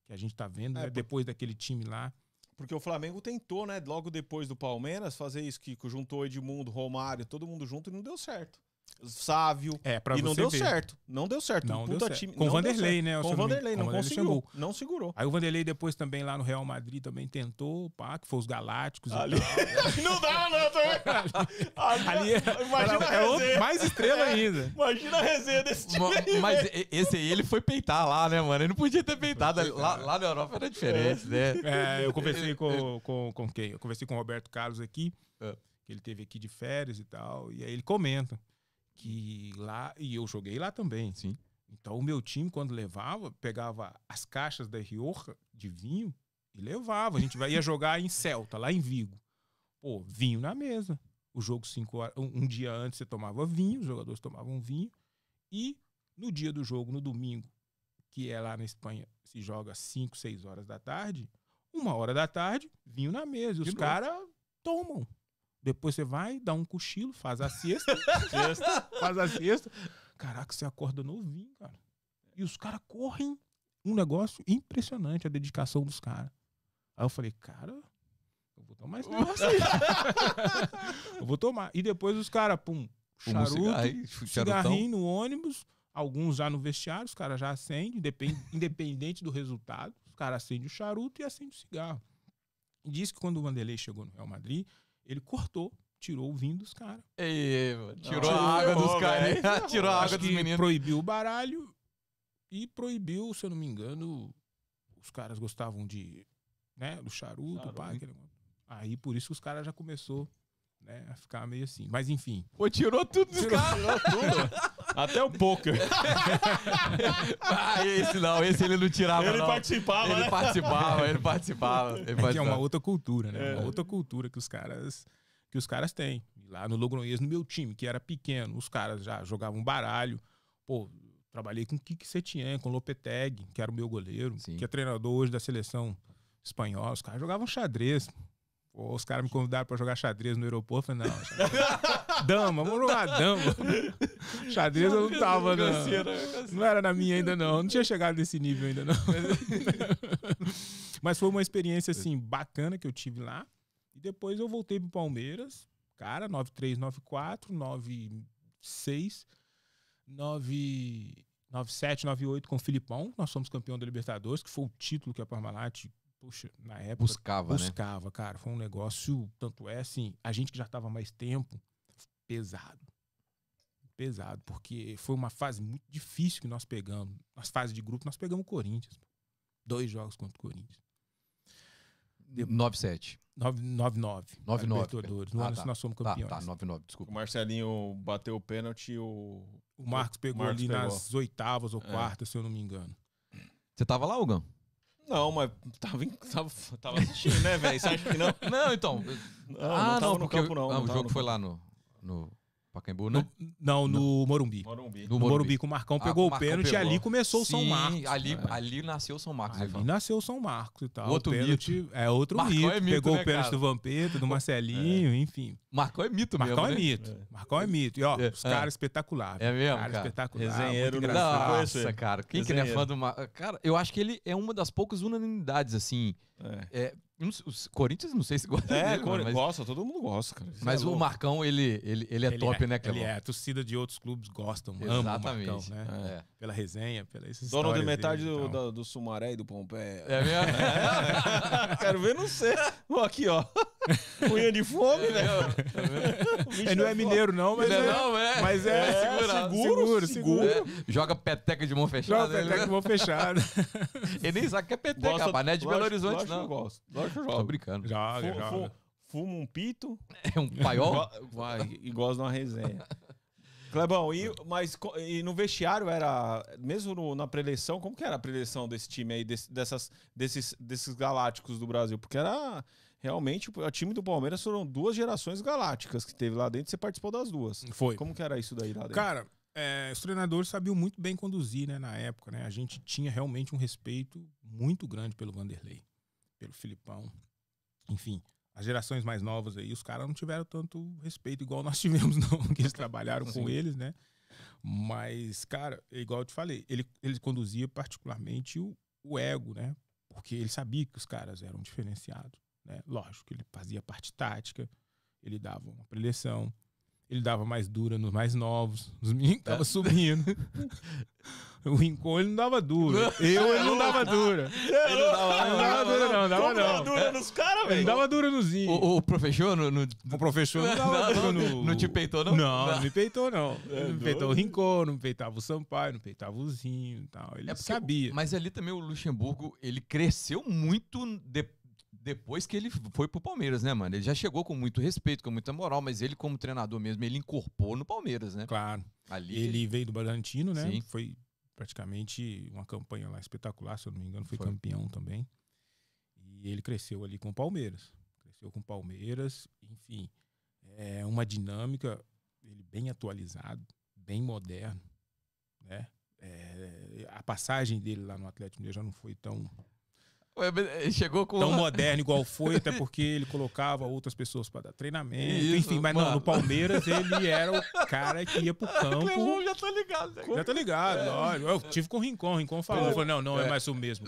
que a gente tá vendo, É, né, depois daquele time lá. Porque o Flamengo tentou, né, logo depois do Palmeiras, fazer isso que juntou Edmundo, Romário, todo mundo junto e não deu certo. Sávio. É, para e você não deu ver. certo. Não deu certo. Não Um deu certo. time- Com o não Vanderlei, né? Com não Vanderlei, não conseguiu. Não segurou. Aí o Vanderlei depois também lá no Real Madrid também tentou, pá, que foi os Galácticos. e Ali. <laughs> não dá, não, também. <laughs> Ali, Ali é- imagina é outro- mais estrela ainda. Imagina a resenha desse time. Ma- aí, Mas esse aí ele foi peitar lá, né, mano? Ele não podia ter peitado. Lá, lá na Europa era diferente, né? É, eu conversei com, com, com quem? Eu conversei com o Roberto Carlos aqui, É. que ele teve aqui de férias e tal, e aí ele comenta que lá, e eu joguei lá também. Sim. Então o meu time, quando levava, pegava as caixas da Rioja de vinho e levava. A gente vai, ia jogar em Celta, lá em Vigo. Pô, vinho na mesa. O jogo cinco horas, um, um dia antes você tomava vinho, os jogadores tomavam vinho. E no dia do jogo, no domingo, que é lá na Espanha, se joga 5, 6 horas da tarde, uma hora da tarde, vinho na mesa. E os caras tomam. Depois você vai, dá um cochilo, faz a <laughs> siesta, faz a siesta. Caraca, você acorda novinho, cara. E os caras correm. Um negócio impressionante, a dedicação dos caras. Aí eu falei, cara, eu vou tomar esse <laughs> negócio aí. eu vou tomar. E depois os caras, pum, Fuma um charuto, cigarrinho, no ônibus, alguns já no vestiário, os caras já acendem, independ- <laughs> independente do resultado, os caras acendem o charuto e acendem o cigarro. E diz que quando o Vanderlei chegou no Real Madrid, ele cortou, tirou o vinho dos caras. Tirou Não, a água dos caras. Tirou a água dos meninos. proibiu o baralho e proibiu, se eu não me engano, os caras gostavam de, né, do charuto, Charuto. pá, aquele. Aí por isso que os caras já começou, né, a ficar meio assim. Mas enfim, Pô, tirou tudo dos caras. Tirou tudo. Até o poker. <laughs> Ah, esse não, esse ele não tirava, Ele não. participava, Ele né? participava, ele participava. Ele é que é uma participava. outra cultura, né? É. Uma outra cultura que os caras que os caras têm. E Lá no Logroñez, no meu time, que era pequeno, os caras já jogavam baralho. Pô, trabalhei com Kiki Setien, com Lopetegui, que era o meu goleiro, Sim. que é treinador hoje da seleção espanhola. Os caras jogavam xadrez. Pô, os caras me convidaram pra jogar xadrez no aeroporto. Eu falei, não, xadrez- dama, vamos jogar dama. xadrez eu não tava, não. Não era na minha ainda, não. Não tinha chegado nesse nível ainda, não. Mas foi uma experiência, assim, bacana que eu tive lá. E depois eu voltei pro Palmeiras. Cara, 93, 94, 96, 9, 97, 98 com o Filipão. Nós fomos campeão da Libertadores, que foi o título que a Parmalat, puxa, na época, Buscava, né? buscava, cara. Foi um negócio, tanto é assim, a gente que já estava mais tempo, pesado. Pesado, porque foi uma fase muito difícil que nós pegamos. Nas fases de grupo, nós pegamos o Corinthians. Dois jogos contra o Corinthians. 9-7. 9-9. 9-9. Libertadores. No Ah, ano tá. nós fomos Tá, campeões. tá, 9-9, O desculpa. Marcelinho bateu o pênalti e o. O Marcos pegou Marcos ali pegou. nas oitavas ou É. quartas, se eu não me engano. Você tava lá, Hugão? Não, mas tava, tava, tava assistindo, né, velho? Você acha que não? Não, então. Não, ah, não tava não, no porque campo, não. ah, não o jogo foi campo. lá no, no, Pacaembu, né? No, não, no Morumbi. Morumbi. No Morumbi, que o Marcão Ah, pegou o o Marcão pênalti e pegou. ali começou o São Marcos. Ali, É. ali nasceu o São Marcos. né, Ali nasceu o São Marcos e tal. Outro o pênalti é outro Marcão mito. é mito, Pegou né, o pênalti cara? do Vampeta, do Marcelinho, enfim. Marcão é mito Marcão mesmo, é né? mito. Marcão é mito. E ó, É. os caras espetaculares. É mesmo, Cara cara? espetacular. Resenheiro Nossa, cara. Quem que não é fã do Mar... Cara, eu acho que ele é uma das poucas unanimidades, assim. É, Sei- os Corinthians, não sei se gosta é dele, mano, mas, gosta, todo mundo gosta, cara. Isso mas é o. Marcão, ele, ele, ele é Ele top, é, né, Ele Clebão? é. A torcida de outros clubes gostam, amam o Marcão, Exatamente. né? É. Pela resenha, pela Dono de metade dele do, da- do Sumaré e do Pompeia. É mesmo? <laughs> Quero ver não ser. Ó, Aqui, ó. Unha de fome, É velho. Ele não é mineiro, não, mas Não, é. não, é. Mas é, É, segura, seguro, seguro, seguro. seguro. É, joga peteca de mão Joga fechada. até ele, que vou fechado. ele nem sabe que é peteca, rapaz. Não é de Belo Horizonte, lógico que eu não. gosto. Lógico que eu Tô jogo. brincando. Joga, Fu- joga. fu- Fuma um pito É um paiol? e gosta de uma resenha. Clebão, e, mas e no vestiário era, mesmo no- na preleção, como que era a preleção desse time aí, desse- dessas, desses, desses galácticos do Brasil? Porque era realmente, o time do Palmeiras foram duas gerações galácticas que teve lá dentro, você participou das duas. Foi. Como que era isso daí lá dentro? Cara, é, os treinadores sabiam muito bem conduzir, né, na época, né? A gente tinha realmente um respeito muito grande pelo Vanderlei, pelo Filipão. Enfim, as gerações mais novas aí, os caras não tiveram tanto respeito igual nós <laughs> tivemos, não, que eles trabalharam com eles, né? Mas, cara, é igual eu te falei, ele, ele conduzia particularmente o, o ego, né? Porque ele sabia que os caras eram diferenciados, né? Lógico, ele fazia parte tática, ele dava uma preleção, ele dava mais dura nos mais novos, os meninos que estavam subindo. <laughs> O Rincon ele não dava dura. Eu ele não dava dura. Ele não dava, Não dava dura, não, dava dava não. dura nos caras, velho? não dava dura no Zinho. O, o professor no, no- O professor não <laughs> dava dura no. não te peitou, não? Não, não me peitou, não. É não me peitou o Rincon, não me peitava o Sampaio, não peitava o Zinho e tal. Ele É porque sabia. Mas ali também o Luxemburgo, ele cresceu muito de- depois que ele foi pro Palmeiras, né, mano? Ele já chegou com muito respeito, com muita moral, mas ele, como treinador mesmo, ele incorporou no Palmeiras, né? Claro. Ali Ele veio do Bragantino, né? Sim. Foi praticamente uma campanha lá espetacular, se eu não me engano, foi, Foi. campeão também. E ele cresceu ali com o Palmeiras. Cresceu com o Palmeiras, enfim. É uma dinâmica, ele bem atualizado, bem moderno, né? É, a passagem dele lá no Atlético Mineiro já não foi tão, ele chegou com. tão moderno igual foi, até <laughs> porque ele colocava outras pessoas para dar treinamento, Isso, enfim. Mas não, mano. no Palmeiras ele era o <laughs> cara que ia pro campo. Clebão, já tô ligado. né? Já tá ligado, lógico. Eu tive com o Rincon, o Rincon falou, falou, não, não é, mais o mesmo.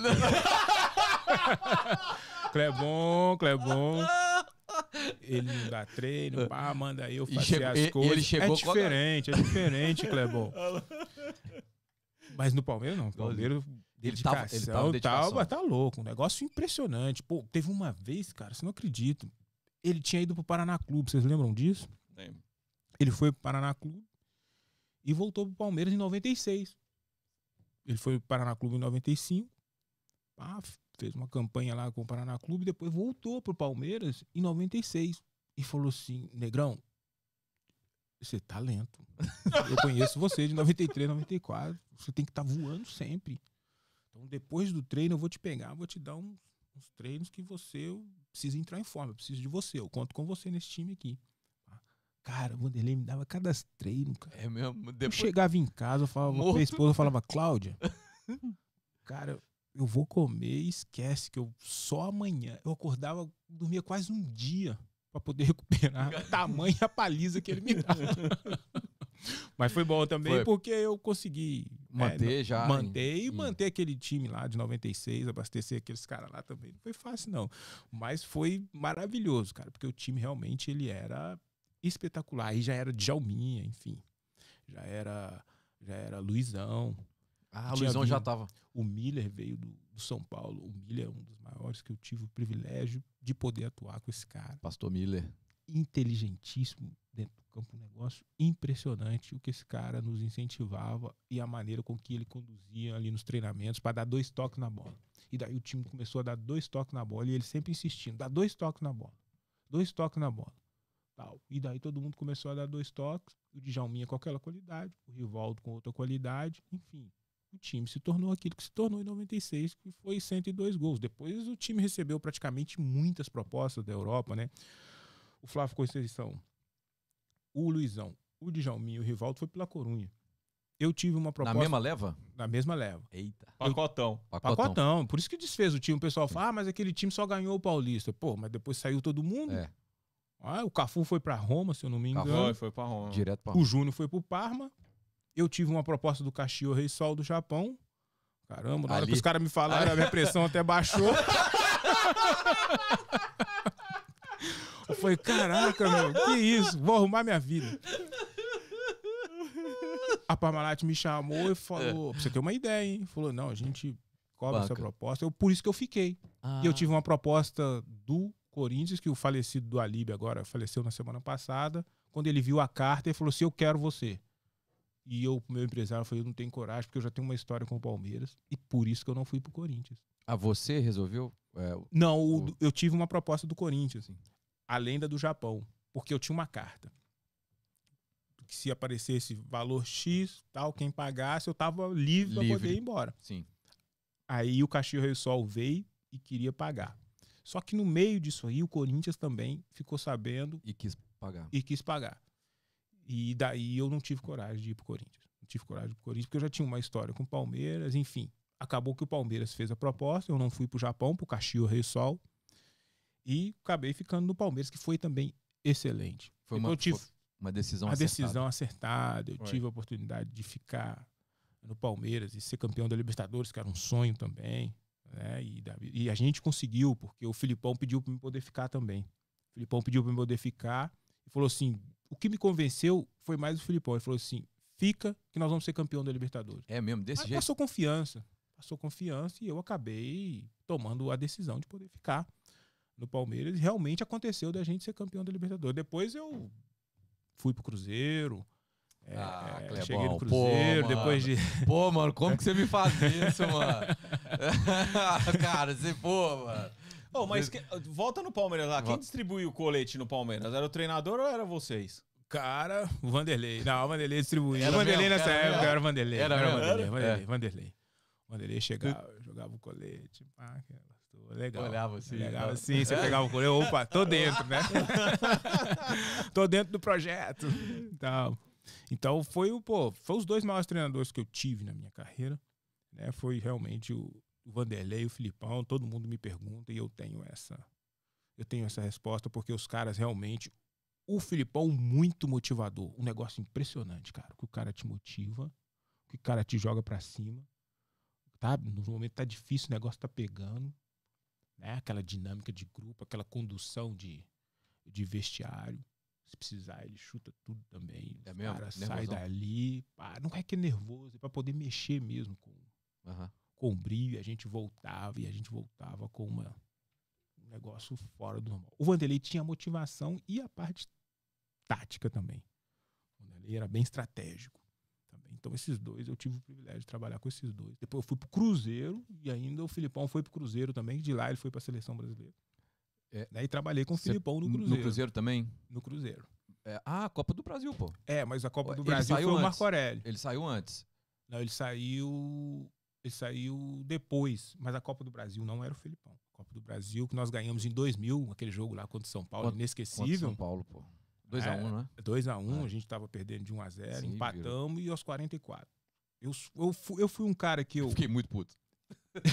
Clebon, <laughs> Clebon. Ele não dá treino, pá, manda eu fazer chegou- as coisas. é diferente, é diferente, Clebon. Mas no Palmeiras não, Palmeiras Ele tava- ele tava dedicação. tal, mas tá louco, um negócio impressionante. Pô, teve uma vez, cara, você não acredita, ele tinha ido pro Paraná Clube, vocês lembram disso? Lembro. Ele foi pro Paraná Clube e voltou pro Palmeiras em 96. Ele foi pro Paraná Clube em 95. pá, fez uma campanha lá com o Paraná Clube, depois voltou pro Palmeiras em 96 e falou assim: "Negrão, você tá lento. Eu conheço você de 93, 94. Você tem que estar voando sempre. Então, depois do treino, eu vou te pegar, vou te dar uns, uns treinos que você precisa entrar em forma. Eu preciso de você. Eu conto com você nesse time aqui. Cara, o Vanderlei me dava cada treino, cara. É mesmo. Eu Depois... chegava em casa, eu falava Morto. pra esposa, eu falava, Cláudia, <laughs> cara, eu vou comer e esquece que eu só amanhã. Eu acordava, dormia quase um dia pra poder <laughs> recuperar a tamanha paliza que ele me dava. <laughs> Mas foi bom também Foi. porque eu consegui é, Manter já. manter e em- manter aquele time lá de 96, abastecer aqueles caras lá também. Não foi fácil, não. Mas foi maravilhoso, cara, porque o time realmente ele era espetacular. Aí já era Djalminha, enfim. Já era, já era Luizão. Ah, o Luizão já vindo. tava. O Miller veio do, do São Paulo. O Miller é um dos maiores que eu tive o privilégio de poder atuar com esse cara. Pastor Miller. Inteligentíssimo campo, um negócio impressionante o que esse cara nos incentivava e a maneira com que ele conduzia ali nos treinamentos para dar dois toques na bola. E daí o time começou a dar dois toques na bola e ele sempre insistindo, dá dois toques na bola, dois toques na bola. Tal. E daí todo mundo começou a dar dois toques, o Djalminha com aquela qualidade, o Rivaldo com outra qualidade, enfim. O time se tornou aquilo que se tornou em 96, que foi 102 gols. Depois o time recebeu praticamente muitas propostas da Europa, né? O Flávio Conceição, o Luizão, o Djalminha e o Rivaldo foi pela Corunha. Eu tive uma Na proposta mesma leva? na mesma leva. Eita. Pacotão. Pacotão. Pacotão. Por isso que desfez o time. O pessoal fala, ah, mas aquele time só ganhou o Paulista. Pô, mas depois saiu todo mundo. É. Ah, o Cafu foi pra Roma, se eu não me Cafu engano. Foi, foi pra Roma. Direto pra O Júnior foi pro Parma. Eu tive uma proposta do Caxias Rei Sol do Japão. Caramba, na hora Ali. que os caras me falaram, a minha pressão até baixou. <laughs> <laughs> Eu falei, caraca, meu, que isso? Vou arrumar minha vida. A Parmalat me chamou e falou, pra você ter uma ideia, hein? Falou, não, a gente cobra essa Banca. proposta. Eu, por isso que eu fiquei. E eu tive uma proposta do Corinthians, que o falecido do Alibe agora faleceu na semana passada. Quando ele viu a carta, ele falou assim: Eu quero você. E eu, meu empresário, falei: Eu não tenho coragem, porque eu já tenho uma história com o Palmeiras. E por isso que eu não fui pro Corinthians. Ah, você resolveu? É, Não, o O- eu tive uma proposta do Corinthians, assim, além da do Japão, porque eu tinha uma carta. Que se aparecesse valor X, tal, quem pagasse, eu tava livre, para Livre. poder ir embora. sim. Aí o Caxias Rei Sol veio e queria pagar. Só que no meio disso aí, o Corinthians também ficou sabendo E quis pagar. e quis pagar. E daí eu não tive coragem de ir pro Corinthians. Não tive coragem de ir pro Corinthians, porque eu já tinha uma história com o Palmeiras, enfim. Acabou que o Palmeiras fez a proposta, eu não fui pro Japão, pro Caxias Rei Sol. E acabei ficando no Palmeiras, que foi também excelente. Foi uma, eu tive uma decisão a acertada. decisão acertada, eu Foi. tive a oportunidade de ficar no Palmeiras e ser campeão da Libertadores, que era um sonho também. Né? E, e a gente conseguiu, porque o Filipão pediu para me poder ficar também. O Filipão pediu para me poder ficar e falou assim: o que me convenceu foi mais o Filipão. Ele falou assim: fica, que nós vamos ser campeão da Libertadores. É mesmo, desse jeito. passou confiança. Passou confiança e eu acabei tomando a decisão de poder ficar no Palmeiras. E realmente aconteceu da gente ser campeão da Libertadores. Depois eu fui pro Cruzeiro. é, Ah, é, Clebão, cheguei no pô, Cruzeiro, mano. depois de. <laughs> Pô, mano, como que você me faz isso, mano? <laughs> Cara, você, pô, mano. Ô, mas que- volta no Palmeiras lá. Quem distribuiu o colete no Palmeiras? Era o treinador ou era vocês? Cara, o Vanderlei. Não, o Vanderlei distribuía. Era O Vanderlei mesmo? nessa Era época mesmo? era o Vanderlei. Era o mesmo? Vanderlei, Era? Vanderlei, É. Vanderlei. O Vanderlei chegava, jogava o colete. Pá, aquela coisa, legal. Olhava assim, Legal tá? assim, você pegava o colete. Opa, tô dentro, né? <laughs> tô dentro do projeto. Então, então foi, o, pô, foi os dois maiores treinadores que eu tive na minha carreira. Né? Foi realmente o, o Vanderlei e o Filipão. Todo mundo me pergunta e eu tenho essa. Eu tenho essa resposta porque os caras realmente. O Filipão, muito motivador. Um negócio impressionante, cara. Que o cara te motiva, que o cara te joga pra cima. Tá? No momento tá difícil, o negócio tá pegando. Né? Aquela dinâmica de grupo, aquela condução de, de vestiário. Se precisar, ele chuta tudo também. É mesmo? cara sai Nervosão? dali. Pá, não é que é nervoso, é pra poder mexer mesmo com, Aham. com o brilho, e a gente voltava e a gente voltava com uma, um negócio fora do normal. O Vanderlei tinha motivação e a parte tática também. O Vanderlei era bem estratégico. Então esses dois, eu tive o privilégio de trabalhar com esses dois. Depois eu fui pro Cruzeiro e ainda o Filipão foi pro Cruzeiro também, de lá ele foi pra seleção brasileira. É. Daí trabalhei com o Cê- Filipão no No Cruzeiro. Cruzeiro também? No Cruzeiro. É, ah, Copa do Brasil, pô. É, mas a Copa do Ele Brasil saiu foi o antes. Marco Aurélio. Ele saiu antes. Não, ele saiu. Ele saiu depois. Mas a Copa do Brasil não era o Felipão. A Copa do Brasil, que nós ganhamos em 2000, aquele jogo lá contra o São Paulo, Contra- Contra inesquecível. São Paulo, pô. 2x1, É. um, né? 2x1, É. a gente tava perdendo de 1x0, Sim, empatamos e aos 44. Eu, eu, fui, eu fui um cara que eu. Fiquei muito puto. <laughs>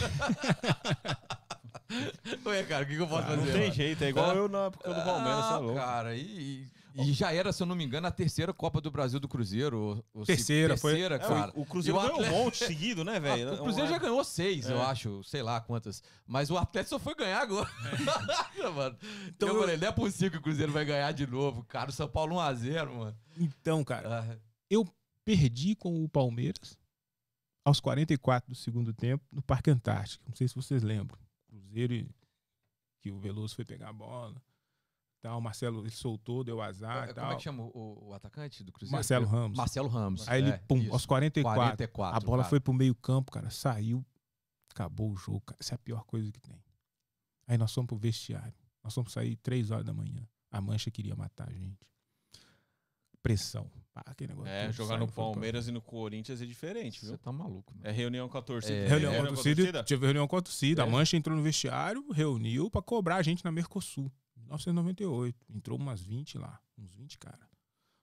Ué, cara, o que, que eu posso Ah, Não fazer? tem mano? jeito, é igual eu na época do Palmeiras, você é Ah, louco. cara, e, e- já era, se eu não me engano, a terceira Copa do Brasil do Cruzeiro. ou- ou se- Terceira, foi- terceira, É, cara. o, o Cruzeiro o ganhou um Atlético- monte seguido, né, velho? <laughs> Ah, o Cruzeiro já ganhou seis, eu É. acho, sei lá quantas. Mas o Atlético só foi ganhar agora. <laughs> mano. Então eu eu- falei, não é possível que o Cruzeiro vai ganhar de novo. Cara, o São Paulo 1x0, mano. Então, cara, Ah, perdi com o Palmeiras aos 44 do segundo tempo no Parque Antártico. Não sei se vocês lembram. Cruzeiro e- que o Veloso foi pegar a bola. Tal, o Marcelo ele soltou, deu azar como é tal. que chama o, o atacante do Cruzeiro? Marcelo Ramos. Marcelo Ramos. Aí ele, é, pum, isso. aos 44. 44, a bola cara. foi pro meio campo, cara. Saiu. Acabou o jogo, cara. Essa é a pior coisa que tem. Aí nós fomos pro vestiário. Nós fomos sair três horas da manhã. A mancha queria matar a gente. Pressão. Pá, aquele negócio É, jogar no Palmeiras e no Corinthians é diferente, Você viu? tá maluco, mano. É reunião com a torcida. É, Reunião com a com torcida. Tive reunião com a torcida. A É. Mancha entrou no vestiário, reuniu pra cobrar a gente na Mercosul. 1998. Entrou umas 20 lá. Uns 20 cara.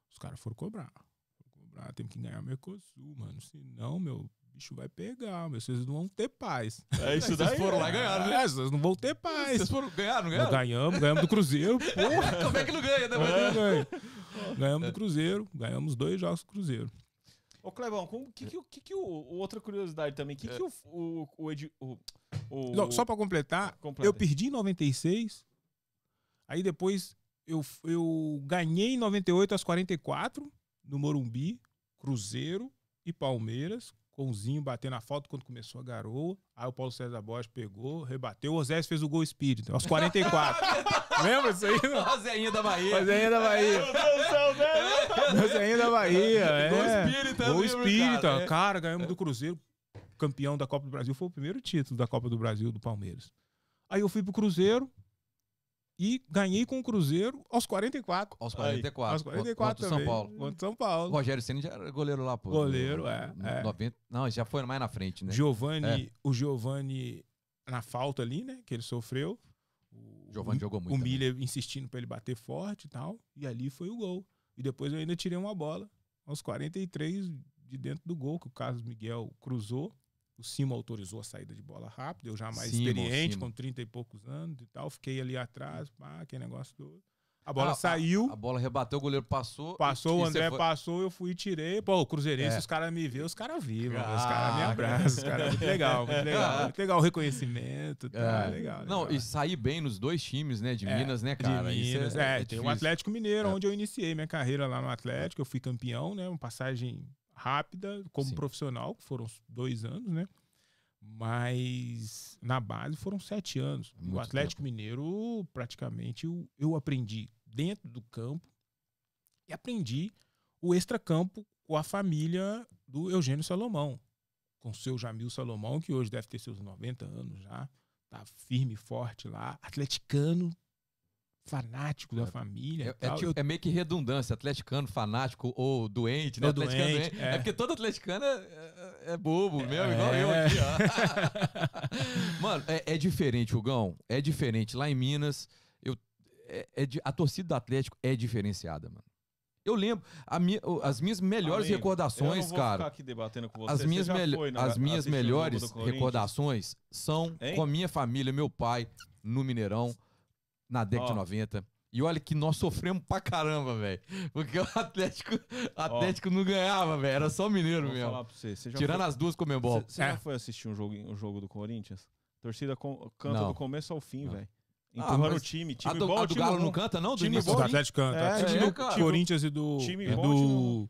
Os caras foram cobrar. Foram cobrar, tem que ganhar Mercosul, mano. Senão, meu, o bicho vai pegar, meu. Vocês não vão ter paz. É isso Vocês daí. foram lá e ganharam, né? É, vocês não vão ter paz. Vocês foram ganhar, não Nós ganharam? ganhamos, ganhamos do Cruzeiro. <laughs> Porra, Como é que não ganha, né? é ganha? <laughs> Ganhamos do Cruzeiro, ganhamos dois jogos do Cruzeiro. Ô, Clebão, como, que, que, o- que, que o, o- outra curiosidade também, que que o, o, o, Edi- o, o- Não, só pra completar, Completa. eu perdi em 96. Aí depois eu, eu ganhei em 98 às 44 no Morumbi, Cruzeiro e Palmeiras. Com o Zinho batendo a falta quando começou a garoa. Aí o Paulo César Borges pegou, rebateu. O Osés fez o gol espírita, aos 44. <laughs> Lembra isso aí? não? A Zeinha da Bahia. Oséinha da Bahia. Meu Deus do céu, velho! Oséinha da Bahia. É. Gol espírita, Gol lembro, espírita. cara, Cara, é. ganhamos do Cruzeiro. Campeão da Copa do Brasil. Foi o primeiro título da Copa do Brasil do Palmeiras. Aí eu fui pro Cruzeiro e ganhei com o Cruzeiro aos 44. Aos Aí, 44. aos 44 contra também. São Paulo. Contra São O Paulo. Rogério Senna já era goleiro lá, pô. Goleiro, é, é. 90 Não, já foi mais na frente, né? Giovani, o Giovani na falta ali, né, que ele sofreu. O, Giovani jogou muito O também. Miller insistindo pra ele bater forte e tal, e ali foi o gol. E depois eu ainda tirei uma bola aos 43 de dentro do gol que o Carlos Miguel cruzou. O Simo autorizou a saída de bola rápida, eu já mais Simon, experiente, Simon. com 30 e poucos anos e tal, fiquei ali atrás, pá, aquele negócio todo. A bola Ah, saiu, A bola rebateu, o goleiro passou. Passou, o André foi- passou, eu fui e tirei. Pô, o Cruzeirense, É. os caras me vê, os caras vivem, os caras me abraçam, os caras. Muito legal, muito <laughs> legal. Muito legal o reconhecimento, tá? É. legal. Não, legal. e sair bem nos dois times, né? De É, Minas, né, De cara? Isso Minas, é, tem difícil. o Atlético Mineiro, É. onde eu iniciei minha carreira lá no Atlético. Eu fui campeão, né? Uma passagem rápida como Sim. profissional, que foram dois anos, né? Mas na base foram sete anos. o Muito Atlético Mineiro, praticamente, eu, eu aprendi dentro do campo e aprendi o extracampo com a família do Eugênio Salomão. Com o seu Jamil Salomão, que hoje deve ter seus 90 anos já. Tá firme e forte lá. Atleticano, fanático da É, família. É, é tipo- Eu- é meio que redundância, atleticano, fanático ou doente, né? Ou doente, doente. é. É. porque todo atleticano é, é- é bobo mesmo, É. igual eu aqui, ó. <laughs> Mano, é, é diferente, Hugão. É diferente. Lá em Minas, eu, é, é di- a torcida do Atlético é diferenciada, mano. Eu lembro, minha- as minhas melhores Amigo, eu recordações, não vou cara. ficar aqui debatendo com você. As Você minhas, melho- foi na- as minhas melhores recordações são Hein? com a minha família, meu pai, no Mineirão, na década Ó. de 90. E olha que nós sofremos pra caramba, velho. Porque o Atlético, o Atlético não ganhava, velho. Era só mineiro Vou mesmo. falar pra você. Você já Tirando foi, as duas Comembol. Você, você É. já foi assistir um jogo, um jogo do Corinthians? Torcida com- canta Não. do começo ao fim, velho. Ah, Empurrando mas o time. A Time do, bom, a do time Galo não canta, não? Do Time início do ao fim? Atlético canta. É, o time é, do cara. Corinthians e do, Time bom, do,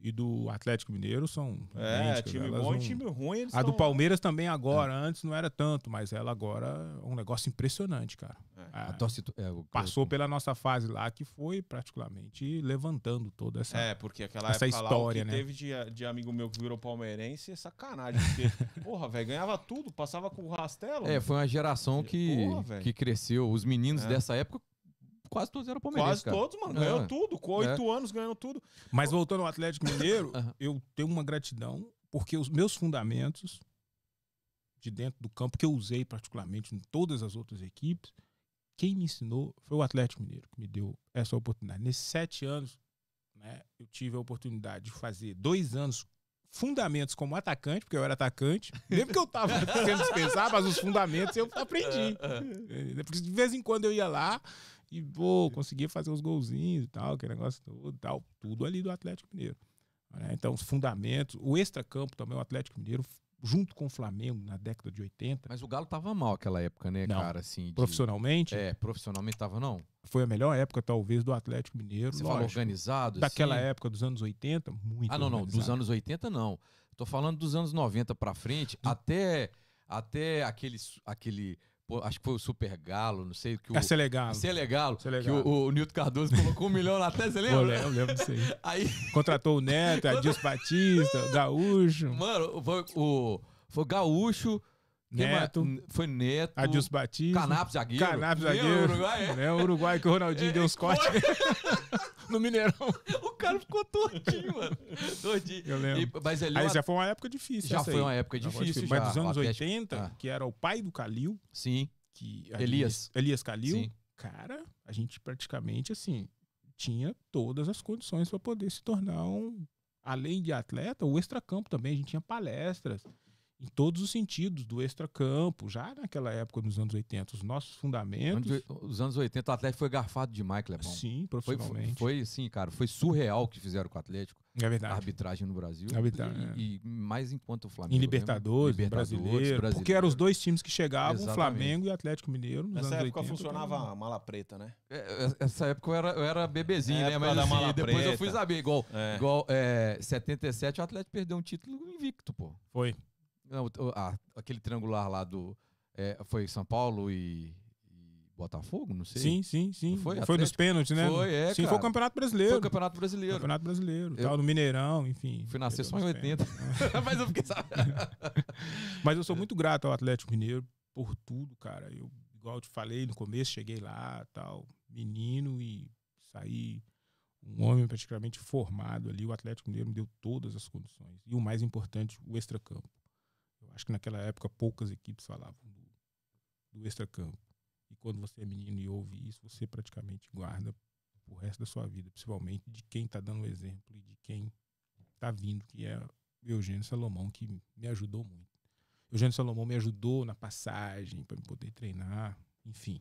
e do Atlético Mineiro são É, time bom e não- time ruim. Eles A do Palmeiras também agora, antes não era tanto, mas ela agora é um negócio impressionante, cara. É. A torcida, é, o- passou pela nossa fase lá que foi particularmente levantando toda essa. É, porque aquela Essa época história, lá, o que né? teve de, de amigo meu que virou palmeirense é sacanagem. Porque, <laughs> porra, velho, ganhava tudo, passava com o rastelo. É, foi uma geração que, Porra, que cresceu. Os meninos É. dessa época, quase todos eram palmeirenses, Quase cara. todos, mano. É. Ganhou tudo. Com oito anos ganhando tudo. Mas voltando ao Atlético Mineiro, <laughs> eu tenho uma gratidão, porque os meus fundamentos de dentro do campo, que eu usei particularmente em todas as outras equipes, quem me ensinou foi o Atlético Mineiro, que me deu essa oportunidade. Nesses sete anos, né, eu tive a oportunidade de fazer dois anos fundamentos como atacante, porque eu era atacante, <laughs> mesmo que eu estava sendo dispensado, mas os fundamentos eu aprendi. <laughs> É, Porque de vez em quando eu ia lá e, pô, conseguia fazer os golzinhos e tal, aquele negócio todo tal. Tudo ali do Atlético Mineiro. né? Então, os fundamentos, o extracampo também, o Atlético Mineiro, junto com o Flamengo na década de 80, Mas o Galo tava mal aquela época, né, Não. cara? Assim, de- profissionalmente, É, profissionalmente tava, não. foi a melhor época, talvez, do Atlético Mineiro. Você lógico. organizado, Daquela assim? época dos anos 80, muito Ah, não, não. Dos organizado. anos 80, não. Tô falando dos anos 90 pra frente, até, até aquele, aquele pô, acho que foi o Super Galo, não sei, que o... É Selegalo. Selegalo, Selegalo. que o, o Nilton Cardoso colocou um milhão na testa, você Eu lembra? lembro, eu lembro disso aí. <laughs> Aí, Contratou o Neto, Adilson Batista, o Gaúcho, mano, foi o... Foi o Gaúcho, Neto, foi Neto, Adilson Batista. Canapes zagueiro. Canapes Lembra, zagueiro. Uruguai, é? Né, o Uruguai que o Ronaldinho É, deu uns foi. cortes <laughs> no Mineirão. <laughs> O cara ficou todinho, mano. <laughs> Todinho. Eu lembro. E- mas ali Aí o já foi uma época difícil. Já foi aí. uma época Já difícil, Mas já, dos o anos Atlético- 80, Ah. que era o pai do Calil, Sim, que Elias. Elias Calil, sim. cara, a gente praticamente assim tinha todas as condições para poder se tornar um, além de atleta, o extracampo também. A gente tinha palestras em todos os sentidos do extracampo, já naquela época, nos anos 80. Os nossos fundamentos. Os anos 80, o Atlético foi garfado demais, Clebão. Sim, Foi, profissionalmente. foi, sim, cara. Foi surreal o que fizeram com o Atlético. é A verdade. arbitragem no Brasil. Arbitragem, é. e, e mais enquanto o Flamengo. Em né? Libertadores, Libertadores, brasileiro, brasileiro. Porque eram os dois times que chegavam, Exatamente. Flamengo e Atlético Mineiro. Nessa época 80, funcionava a mala preta, né? É, é, Essa época eu era, eu era bebezinho, É, né? Mas assim, mala depois eu preta. fui saber. Igual, É. igual é, 77, o Atlético perdeu um título invicto, pô. Foi. Não, o- ah, aquele triangular lá do. é, foi São Paulo e, e Botafogo? Não sei. Sim, sim, sim. Foi Foi, Atlético? dos pênaltis, né? Foi, é, Sim, foi cara. o Campeonato Foi Brasileiro. o Campeonato Brasileiro. Campeonato Brasileiro. Eu- Tal, no Mineirão, enfim. Fui nascer só em Perdeu nos 80. pênaltis. <laughs> Mas eu fiquei sabendo. <laughs> Mas eu sou muito grato ao Atlético Mineiro por tudo, cara. Eu, igual eu te falei no começo, cheguei lá, tal, menino e saí um homem praticamente formado ali. O Atlético Mineiro me deu todas as condições. E o mais importante, o extracampo. Acho que naquela época poucas equipes falavam do, do extracampo. E quando você é menino e ouve isso, você praticamente guarda o resto da sua vida, principalmente de quem está dando o exemplo e de quem está vindo, que é Eugênio Salomão, que me ajudou muito. Eugênio Salomão me ajudou na passagem para poder treinar, enfim.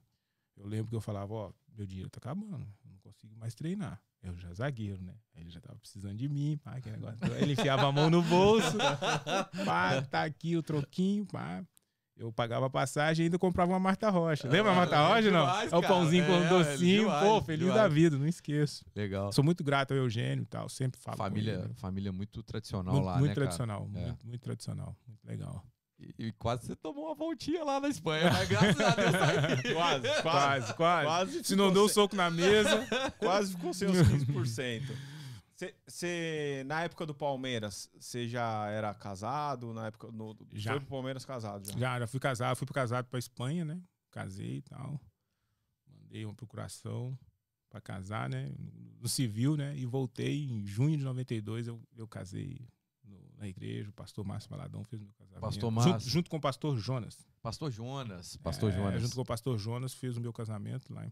Eu lembro que eu falava, ó, meu dinheiro tá acabando, não consigo mais treinar. Eu já zagueiro, né? Ele já tava precisando de mim, pá, que negócio. Aí Ele enfiava a mão no bolso, pá, tá aqui o troquinho, pá. Eu pagava a passagem e ainda comprava uma Marta Rocha. Lembra a Marta é Rocha, não? demais, é o cara. pãozinho com É, docinho, demais, pô, feliz demais. da vida, não esqueço. Legal. Sou muito grato ao Eugênio e tal, sempre falo Família, ele, né? família muito tradicional Muito, lá, muito né, cara? tradicional, É. muito, muito tradicional, muito legal. E, e quase você tomou uma voltinha lá na Espanha, mas graças a Deus tá. <laughs> Quase, quase. Quase, quase. Se não deu um soco na mesa, <laughs> Quase ficou sem os 15%. Você, na época do Palmeiras, você já era casado? Na época, no, Já. Foi pro Palmeiras casado já. já, já fui casado, fui pro casado pra Espanha, né? Casei e tal. Mandei uma procuração pra casar, né? No, no civil, né? E voltei em junho de 92, eu, eu casei na igreja. O pastor Márcio Baladão fez meu casamento. Pastor Junto- Márcio. Junto, com o pastor Jonas. Pastor Jonas. Pastor É, Jonas. Junto com o pastor Jonas, fez o meu casamento lá em,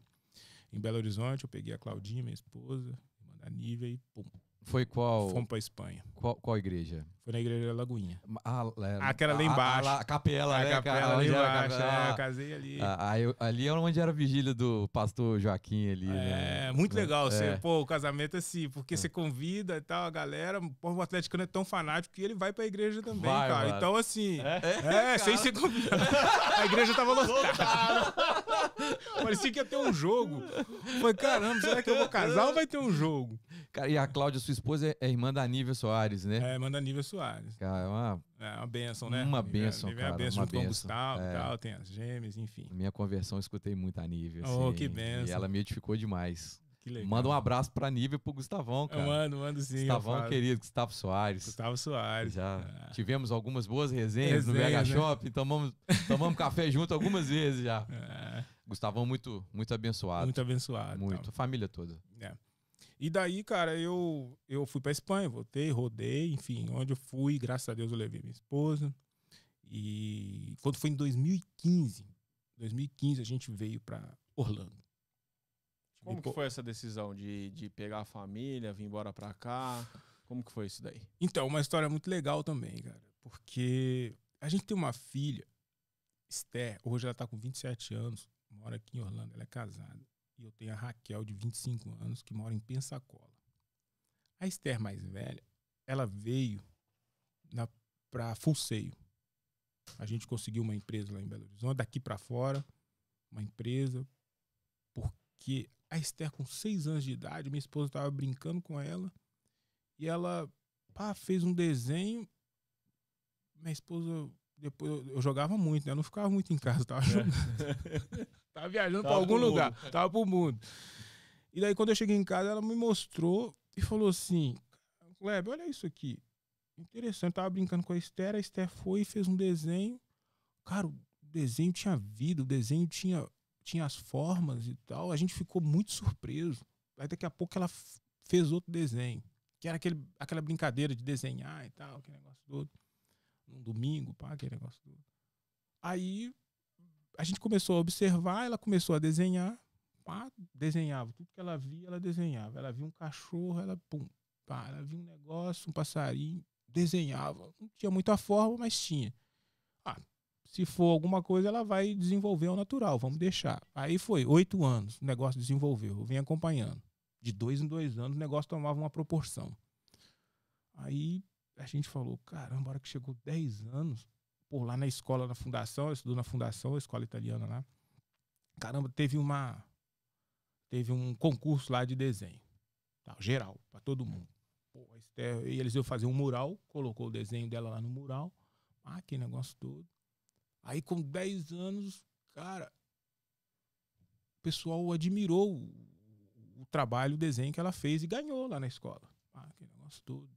em Belo Horizonte. Eu peguei a Claudinha, minha esposa, irmã da Nívia, e pum, Foi qual, fomos pra Espanha. qual, qual igreja? Foi na igreja da Lagoinha. Ah, é, Aquela lá a- a- embaixo. A, a capela, a né? capela cara? ali a embaixo, capela? é, eu casei ali. ah, aí eu- ali era onde era a vigília do pastor Joaquim ali, né? É, muito Né? legal. Você, É. pô, o casamento assim, porque você convida e tal, a galera. Pô, o atleticano é tão fanático que ele vai pra igreja também, Vai, cara. mano. Então, assim. É, É, sem ser convidado. <laughs> A igreja tava lotada. Parecia que ia ter um jogo. Foi, caramba, será que eu vou casar ou vai ter um jogo? Cara, e a Cláudia, sua esposa, é- irmã da Nívia Soares, né? É, manda Nívia Soares. Cara, é uma É uma benção, né? Uma bênção, Nívia É uma cara, benção junto com o. Gustavo e É. tal, tem as gêmeas, enfim. minha conversão, eu escutei muito a Nívia, Oh, assim, que bênção. E ela me edificou demais. Que legal. Manda um abraço pra Nívia e pro Gustavão, Eu cara. mando, mando sim. eu Gustavão, querido, Gustavo Soares. Gustavo Soares. Já É. tivemos algumas boas resenhas, no Resenhas, Mega né? Shopping, tomamos, tomamos café junto algumas vezes já. <laughs> É, Gustavão muito, muito abençoado. muito abençoado. Muito. A família toda. É. E daí, cara, eu, eu fui pra Espanha, voltei, rodei, enfim, onde eu fui, graças a Deus eu levei minha esposa. E quando foi em 2015, 2015 a gente veio pra Orlando. Como que foi essa decisão de, de pegar a família, vir embora pra cá? Como que foi isso daí? Então, uma história muito legal também, cara, porque a gente tem uma filha, Esther, hoje ela tá com 27 anos, mora aqui em Orlando, ela é casada. E eu tenho a Raquel, de 25 anos, que mora em Pensacola. A Esther mais velha, ela veio na, pra Fulseio. A gente conseguiu uma empresa lá em Belo Horizonte, daqui pra fora, uma empresa, porque a Esther, com seis anos de idade, minha esposa estava brincando com ela, e ela pá, fez um desenho. Minha esposa, depois eu, eu jogava muito, né? Eu não ficava muito em casa, tava jogando. <laughs> tava viajando pra Tava algum lugar, tava pro mundo. E daí, quando eu cheguei em casa, ela me mostrou e falou assim: Kleber, olha isso aqui. Interessante, eu tava brincando com a Esther, a Esther foi e fez um desenho. Cara, o desenho tinha vida, o desenho tinha, tinha as formas e tal. A gente ficou muito surpreso. Aí daqui a pouco ela fez outro desenho, que era aquele, aquela brincadeira de desenhar e tal, aquele negócio todo. Num domingo, pá, aquele negócio todo. Aí a gente começou a observar, ela começou a desenhar, pá, desenhava. Tudo que ela via, ela desenhava. Ela via um cachorro, ela pum, pá, ela via um negócio, um passarinho, desenhava. Não tinha muita forma, mas tinha. Ah, se for alguma coisa, ela vai desenvolver ao natural, vamos deixar. Aí foi, oito anos, o negócio desenvolveu, eu vim acompanhando. De dois em dois anos, o negócio tomava uma proporção. Aí a gente falou, caramba, a hora que chegou 10 anos, por lá na escola, na fundação, eu estudou na fundação, escola italiana lá. Caramba, teve uma. Teve um concurso lá de desenho. Tal, geral, para todo mundo. Pô, e eles iam fazer um mural, colocou o desenho dela lá no mural. Ah, que negócio todo. Aí com 10 anos, cara, o pessoal admirou o, o trabalho, o desenho que ela fez e ganhou lá na escola. Ah, que negócio todo.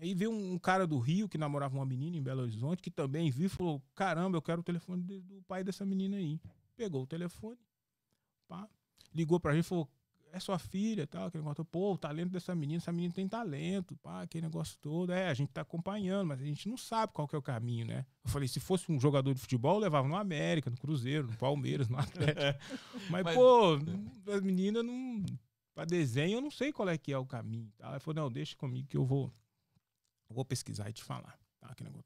Aí veio um, cara do Rio que namorava uma menina em Belo Horizonte, que também viu e falou: Caramba, eu quero o telefone do pai dessa menina aí. Pegou o telefone, pá, ligou pra gente e falou: É sua filha, tal, aquele negócio. Pô, o talento dessa menina, essa menina tem talento, pá, aquele negócio todo. É, a gente tá acompanhando, mas a gente não sabe qual que é o caminho, né? Eu falei: se fosse um jogador de futebol, eu levava no América, no Cruzeiro, no Palmeiras, no Atlético. <laughs> mas, Mas- pô, a menina não. Pra desenho, eu não sei qual é que é o caminho. Tá? Ela falou: Não, deixa comigo que eu vou. Vou pesquisar e te falar. Tá? Que negócio.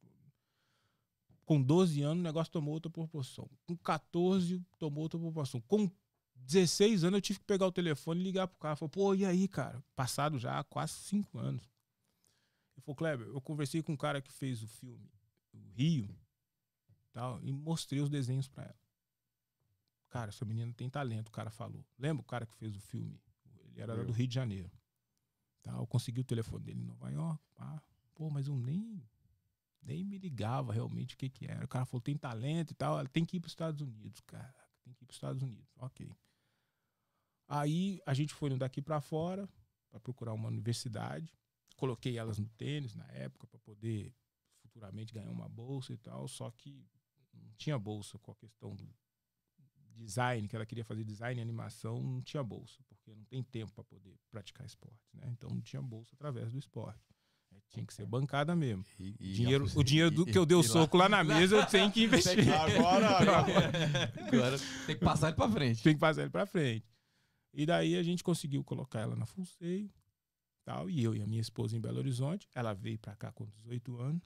Com 12 anos, o negócio tomou outra proporção. Com 14, tomou outra proporção. Com 16 anos, eu tive que pegar o telefone e ligar pro cara. Falei, pô, e aí, cara? Passado já quase 5 anos. Ele falou, Kleber, eu conversei com um cara que fez o filme o Rio tal, e mostrei os desenhos pra ela. Cara, essa menina tem talento, o cara falou. Lembra o cara que fez o filme? Ele era Eu. do Rio de Janeiro. Eu consegui o telefone dele em Nova York. Pá. Pô, mas eu nem nem me ligava realmente o que que era. O cara falou, tem talento e tal, tem que ir para os Estados Unidos, cara. Tem que ir para os Estados Unidos. Ok. Aí a gente foi daqui para fora para procurar uma universidade. Coloquei elas no tênis na época para poder futuramente ganhar uma bolsa e tal, só que não tinha bolsa com a questão do design, que ela queria fazer design e animação, não tinha bolsa, porque não tem tempo para poder praticar esporte, né? Então não tinha bolsa através do esporte. Tinha que ser bancada mesmo. E- e- dinheiro, e- o dinheiro do e- que eu dei o e lá- soco lá na mesa, eu tenho que investir. Agora, <laughs> agora. Agora tem que passar ele pra frente. Tem que passar ele pra frente. E daí a gente conseguiu colocar ela na Fulseio, tal, e eu e a minha esposa em Belo Horizonte. Ela veio pra cá com 18 anos,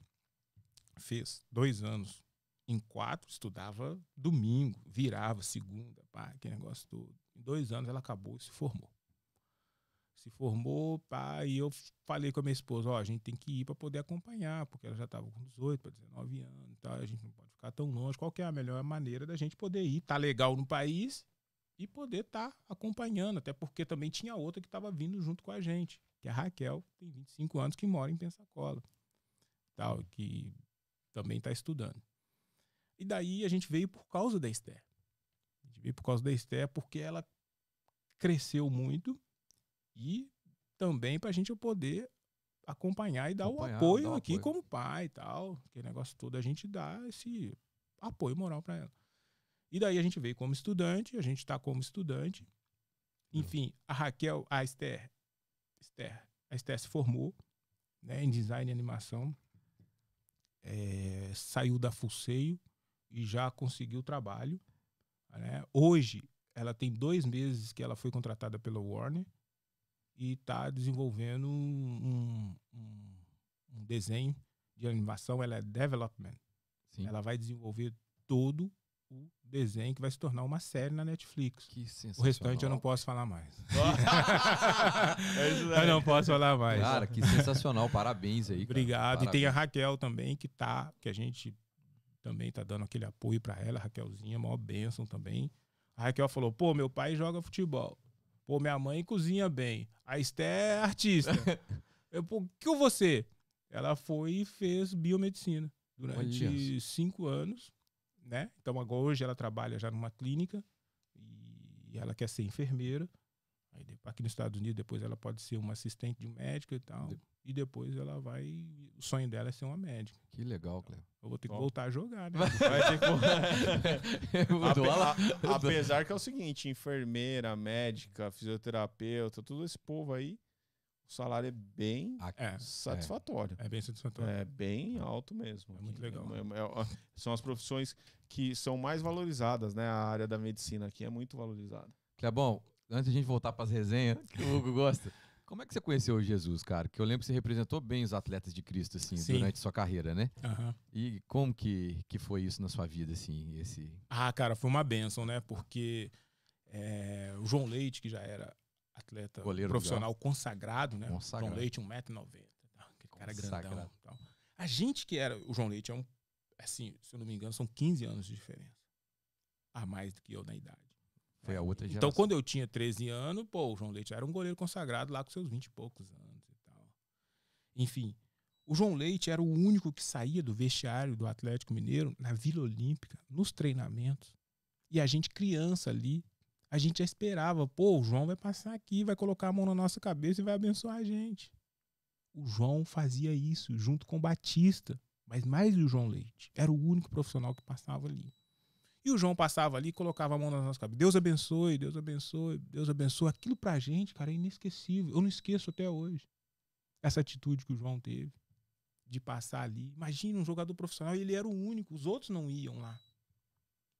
fez dois anos em quatro, estudava domingo, virava segunda, pá, que negócio todo. Em dois anos ela acabou e se formou. Se formou, pá, e eu falei com a minha esposa, ó, a gente tem que ir para poder acompanhar, porque ela já estava com 18 para 19 anos, tá? a gente não pode ficar tão longe. Qual que é a melhor maneira da gente poder ir, tá legal no país e poder estar acompanhando, até porque também tinha outra que estava vindo junto com a gente, que é a Raquel, que tem 25 anos, que mora em Pensacola, tal, que também está estudando. E daí a gente veio por causa da Esther. A gente veio por causa da Esther porque ela cresceu muito e também para a gente poder acompanhar e dar Acompanhar, o apoio dar o aqui apoio. como pai e tal, que negócio todo a gente dá esse apoio moral para ela. E daí a gente veio como estudante, a gente está como estudante. Enfim, a Raquel, a Esther, Esther, a Esther se formou né, em design e animação, é, saiu da Fulseio e já conseguiu trabalho. né? Hoje, ela tem dois meses que ela foi contratada pela Warner e está desenvolvendo um, um- um desenho de animação. Ela é development. Sim. Ela vai desenvolver todo o desenho que vai se tornar uma série na Netflix. Que O sensacional. restante eu não posso falar mais. <laughs> É Eu não posso falar mais. Cara, que sensacional. Parabéns aí. Obrigado. E tem a Parabéns. Raquel também, que tá, que a gente também tá dando aquele apoio pra ela, a Raquelzinha, maior bênção também. A Raquel falou: pô, meu pai joga futebol. Pô, minha mãe cozinha bem. A Esté é artista. <laughs> Eu, pô, que você? Ela foi e fez biomedicina durante Olha cinco anos, né? Então agora hoje ela trabalha já numa clínica e ela quer ser enfermeira. Aí aqui nos Estados Unidos depois ela pode ser uma assistente de um médico e tal. E depois ela vai. O sonho dela é ser uma médica. Que legal, Cleber. Eu vou ter que Top. voltar a jogar, né? <laughs> Vai ter que... <laughs> Mudou Ape- a- <laughs> apesar que é o seguinte, enfermeira, médica, fisioterapeuta, todo esse povo aí, o salário é bem Ah, É, satisfatório. é bem satisfatório. É bem alto mesmo. É muito legal. É- é- são as profissões que são mais valorizadas, né? A área da medicina aqui é muito valorizada. Clebão, antes de a gente voltar para as resenhas, que o Hugo gosta, como é que você conheceu Jesus, cara? Que eu lembro que você representou bem os atletas de Cristo, assim, Sim. durante sua carreira, né? Aham. E como que, que foi isso na sua vida, assim, esse... Ah, cara, foi uma benção, né? Porque é, o João Leite, que já era atleta Goleiro profissional consagrado, né? Consagrado. João Leite, 1,90m. Aquele cara Consagrado. grandão. Tal. A gente que era. O João Leite é um. Assim, se eu não me engano, são 15 anos de diferença. A mais do que eu na idade. Foi a outra geração. Então, quando eu tinha 13 anos, pô, o João Leite era um goleiro consagrado lá com seus 20 e poucos anos e tal. Enfim, o João Leite era o único que saía do vestiário do Atlético Mineiro na Vila Olímpica, nos treinamentos. E a gente, criança ali, a gente já esperava, pô, o João vai passar aqui, vai colocar a mão na nossa cabeça e vai abençoar a gente. O João fazia isso junto com o Batista, mas mais o João Leite. Era o único profissional que passava ali. E o João passava ali colocava a mão na nossa cabeça. Deus abençoe, Deus abençoe, Deus abençoe. Aquilo pra gente, cara, é inesquecível. Eu não esqueço até hoje. Essa atitude que o João teve de passar ali. Imagina um jogador profissional, ele era o único, os outros não iam lá.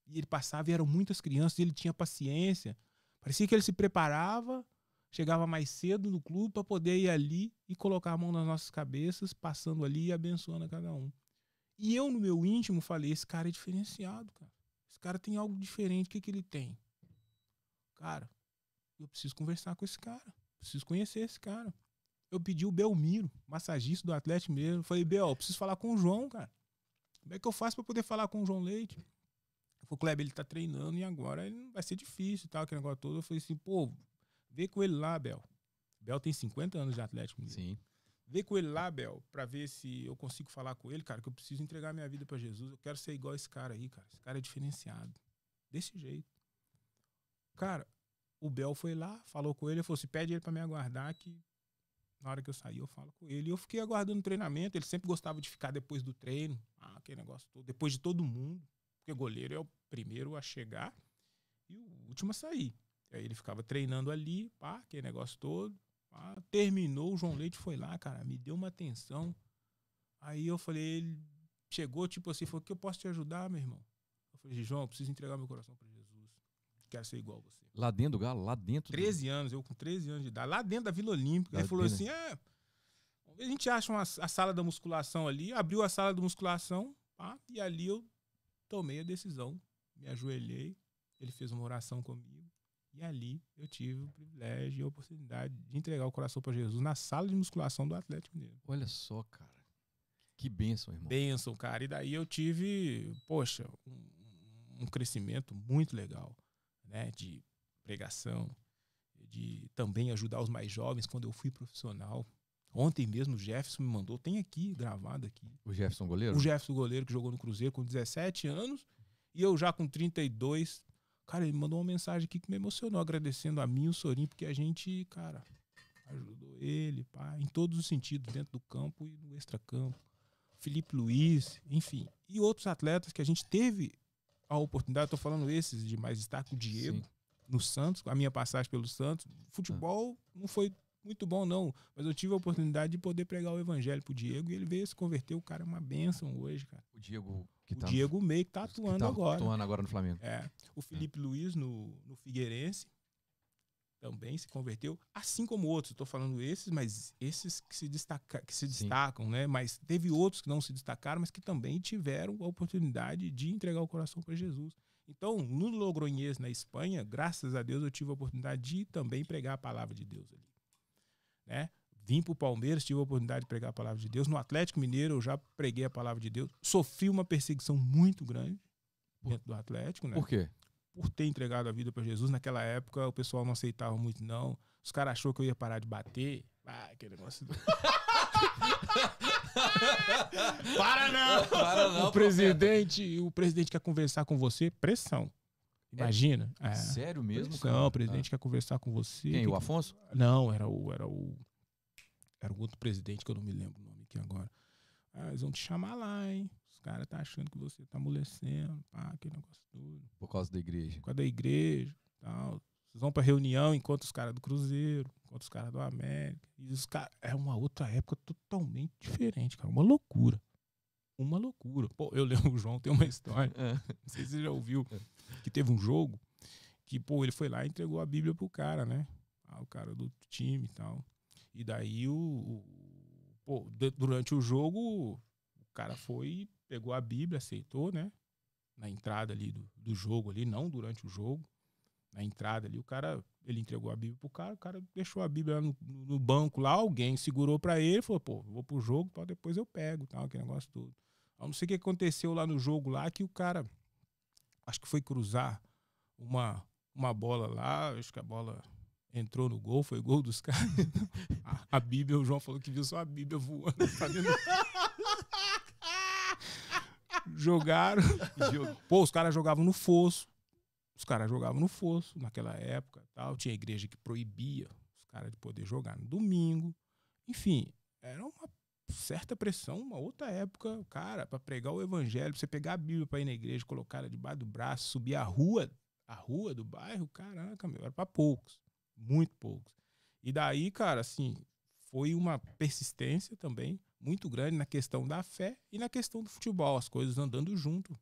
E ele passava e eram muitas crianças, e ele tinha paciência. Parecia que ele se preparava, chegava mais cedo no clube para poder ir ali e colocar a mão nas nossas cabeças, passando ali e abençoando a cada um. E eu, no meu íntimo, falei: esse cara é diferenciado, cara. Esse cara tem algo diferente. O que, que ele tem? Cara, eu preciso conversar com esse cara. Preciso conhecer esse cara. Eu pedi o Belmiro, massagista do Atlético mesmo. Falei, Bel, preciso falar com o João, cara. Como é que eu faço para poder falar com o João Leite? Ele falou, Kleber, ele tá treinando e agora ele vai ser difícil e tal, aquele negócio todo. Eu falei assim, pô, vê com ele lá, Bel. Bel tem 50 anos de Atlético Mineiro. Sim. Vê com ele lá, Bel, pra ver se eu consigo falar com ele, cara, que eu preciso entregar minha vida pra Jesus. Eu quero ser igual esse cara aí, cara. Esse cara é diferenciado. Desse jeito. Cara, o Bel foi lá, falou com ele, falou assim: pede ele pra me aguardar que na hora que eu sair eu falo com ele. E eu fiquei aguardando o treinamento. Ele sempre gostava de ficar depois do treino. Ah, aquele negócio todo. Depois de todo mundo. Porque goleiro é o primeiro a chegar e o último a sair. Aí ele ficava treinando ali, pá, aquele negócio todo. Pá. terminou, o João Leite foi lá, cara, me deu uma atenção. Aí eu falei, ele chegou, tipo assim, falou, que eu posso te ajudar, meu irmão? Eu falei, João, eu preciso entregar meu coração para Jesus. Quero ser igual a você. Lá dentro do Galo, lá dentro. do- 13 anos, eu com 13 anos de idade, lá dentro da Vila Olímpica. Ele falou assim: é, a gente acha uma, a sala da musculação ali, abriu a sala da musculação, pá, e ali eu tomei a decisão, me ajoelhei, ele fez uma oração comigo, e ali eu tive o privilégio e a oportunidade de entregar o coração para Jesus na sala de musculação do Atlético Mineiro. Olha só, cara. Que bênção, irmão. Bênção, cara. E daí eu tive, poxa, um, um crescimento muito legal, né? De pregação, de também ajudar os mais jovens quando eu fui profissional. Ontem mesmo o Jefferson me mandou, tem aqui, gravado aqui. O Jefferson goleiro? O Jefferson goleiro que jogou no Cruzeiro com 17 anos e eu já com 32. Cara, ele mandou uma mensagem aqui que me emocionou, agradecendo a mim e o Sorim, porque a gente, cara, ajudou ele, pá, em todos os sentidos, dentro do campo e no extracampo. Felipe Luiz, enfim. E outros atletas que a gente teve a oportunidade, tô falando esses de mais destaque, o Diego, Sim. no Santos, a minha passagem pelo Santos. Futebol não foi muito bom, não. Mas eu tive a oportunidade de poder pregar o evangelho pro Diego e ele veio se converter. O cara é uma bênção hoje, cara. O Diego que o tá Diego Meio que tá que atuando tá agora. atuando agora no Flamengo. É. O Felipe Luiz no, no Figueirense também se converteu, assim como outros. Estou falando esses, mas esses que se, destaca, que se Sim. destacam, né? Mas teve outros que não se destacaram, mas que também tiveram a oportunidade de entregar o coração para Jesus. Então, no Logroñés, na Espanha, graças a Deus, eu tive a oportunidade de também pregar a palavra de Deus ali. Né? Vim para o Palmeiras, tive a oportunidade de pregar a palavra de Deus. No Atlético Mineiro, eu já preguei a palavra de Deus. Sofri uma perseguição muito grande dentro do Atlético, né? Por quê? por ter entregado a vida para Jesus. Naquela época, o pessoal não aceitava muito, não. Os caras achou que eu ia parar de bater. Ah, aquele negócio. do- <laughs> Para não! Para não, o presidente, o presidente quer conversar com você, pressão. Imagina. É. Sério mesmo, Pressão, cara? o presidente quer conversar com você. Quem? Que- O Afonso? Não, era o, era o. Era o outro presidente que eu não me lembro o nome aqui agora. Ah, eles vão te chamar lá, hein? Os caras tá achando que você tá amolecendo, pá, aquele negócio tudo Por causa da igreja. por causa da igreja tal. Vocês vão pra reunião enquanto os caras do Cruzeiro, enquanto os caras do América. E os caras. É uma outra época totalmente diferente, cara. Uma loucura. Uma loucura. Pô, eu lembro, o João tem uma história. <laughs> É. Não sei se você já ouviu. Que teve um jogo que, pô, ele foi lá e entregou a Bíblia pro cara, né? Ah, o cara do time e tal. E daí o. o pô, durante o jogo, o cara foi, pegou a Bíblia, aceitou, né? Na entrada ali do, do jogo ali, não durante o jogo. Na entrada ali, o cara, ele entregou a Bíblia pro cara, o cara deixou a Bíblia no, no banco lá, alguém segurou pra ele, falou, pô, vou pro jogo, tal, depois eu pego, tal, aquele negócio todo. Eu não sei o que aconteceu lá no jogo lá, que o cara, acho que foi cruzar uma, uma bola lá, acho que a bola entrou no gol, foi gol dos caras. <laughs> A, a Bíblia, o João falou que viu só a Bíblia voando. <laughs> Jogaram. Pô, os caras jogavam no fosso. Os caras jogavam no fosso naquela época. tal. Tinha igreja que proibia os caras de poder jogar no domingo. Enfim, era uma certa pressão, uma outra época, cara, para pregar o evangelho, pra você pegar a Bíblia para ir na igreja, colocar ela debaixo do braço, subir a rua, a rua do bairro, caraca, meu, era para poucos, muito poucos. E daí, cara, assim, foi uma persistência também muito grande na questão da fé e na questão do futebol, as coisas andando junto.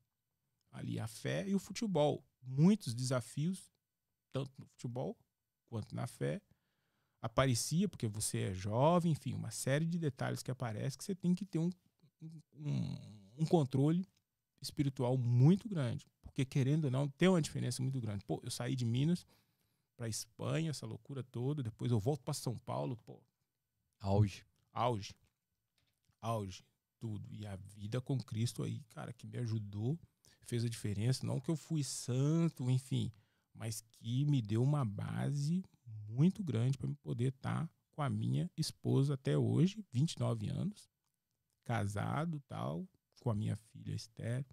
Ali a fé e o futebol, muitos desafios, tanto no futebol quanto na fé. Aparecia porque você é jovem, enfim, uma série de detalhes que aparecem que você tem que ter um, um, um controle espiritual muito grande. Porque, querendo ou não, tem uma diferença muito grande. Pô, eu saí de Minas para Espanha, essa loucura toda, depois eu volto para São Paulo, pô, Auge. auge. Auge. Tudo. E a vida com Cristo aí, cara, que me ajudou, fez a diferença. Não que eu fui santo, enfim, mas que me deu uma base muito grande para poder estar com a minha esposa até hoje, 29 anos, casado tal, com a minha filha Esther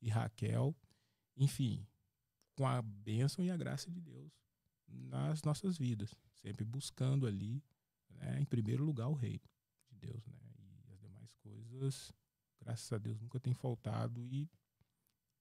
e Raquel, enfim, com a bênção e a graça de Deus nas nossas vidas, sempre buscando ali né, em primeiro lugar o reino de Deus, né? E as demais coisas, graças a Deus, nunca tem faltado e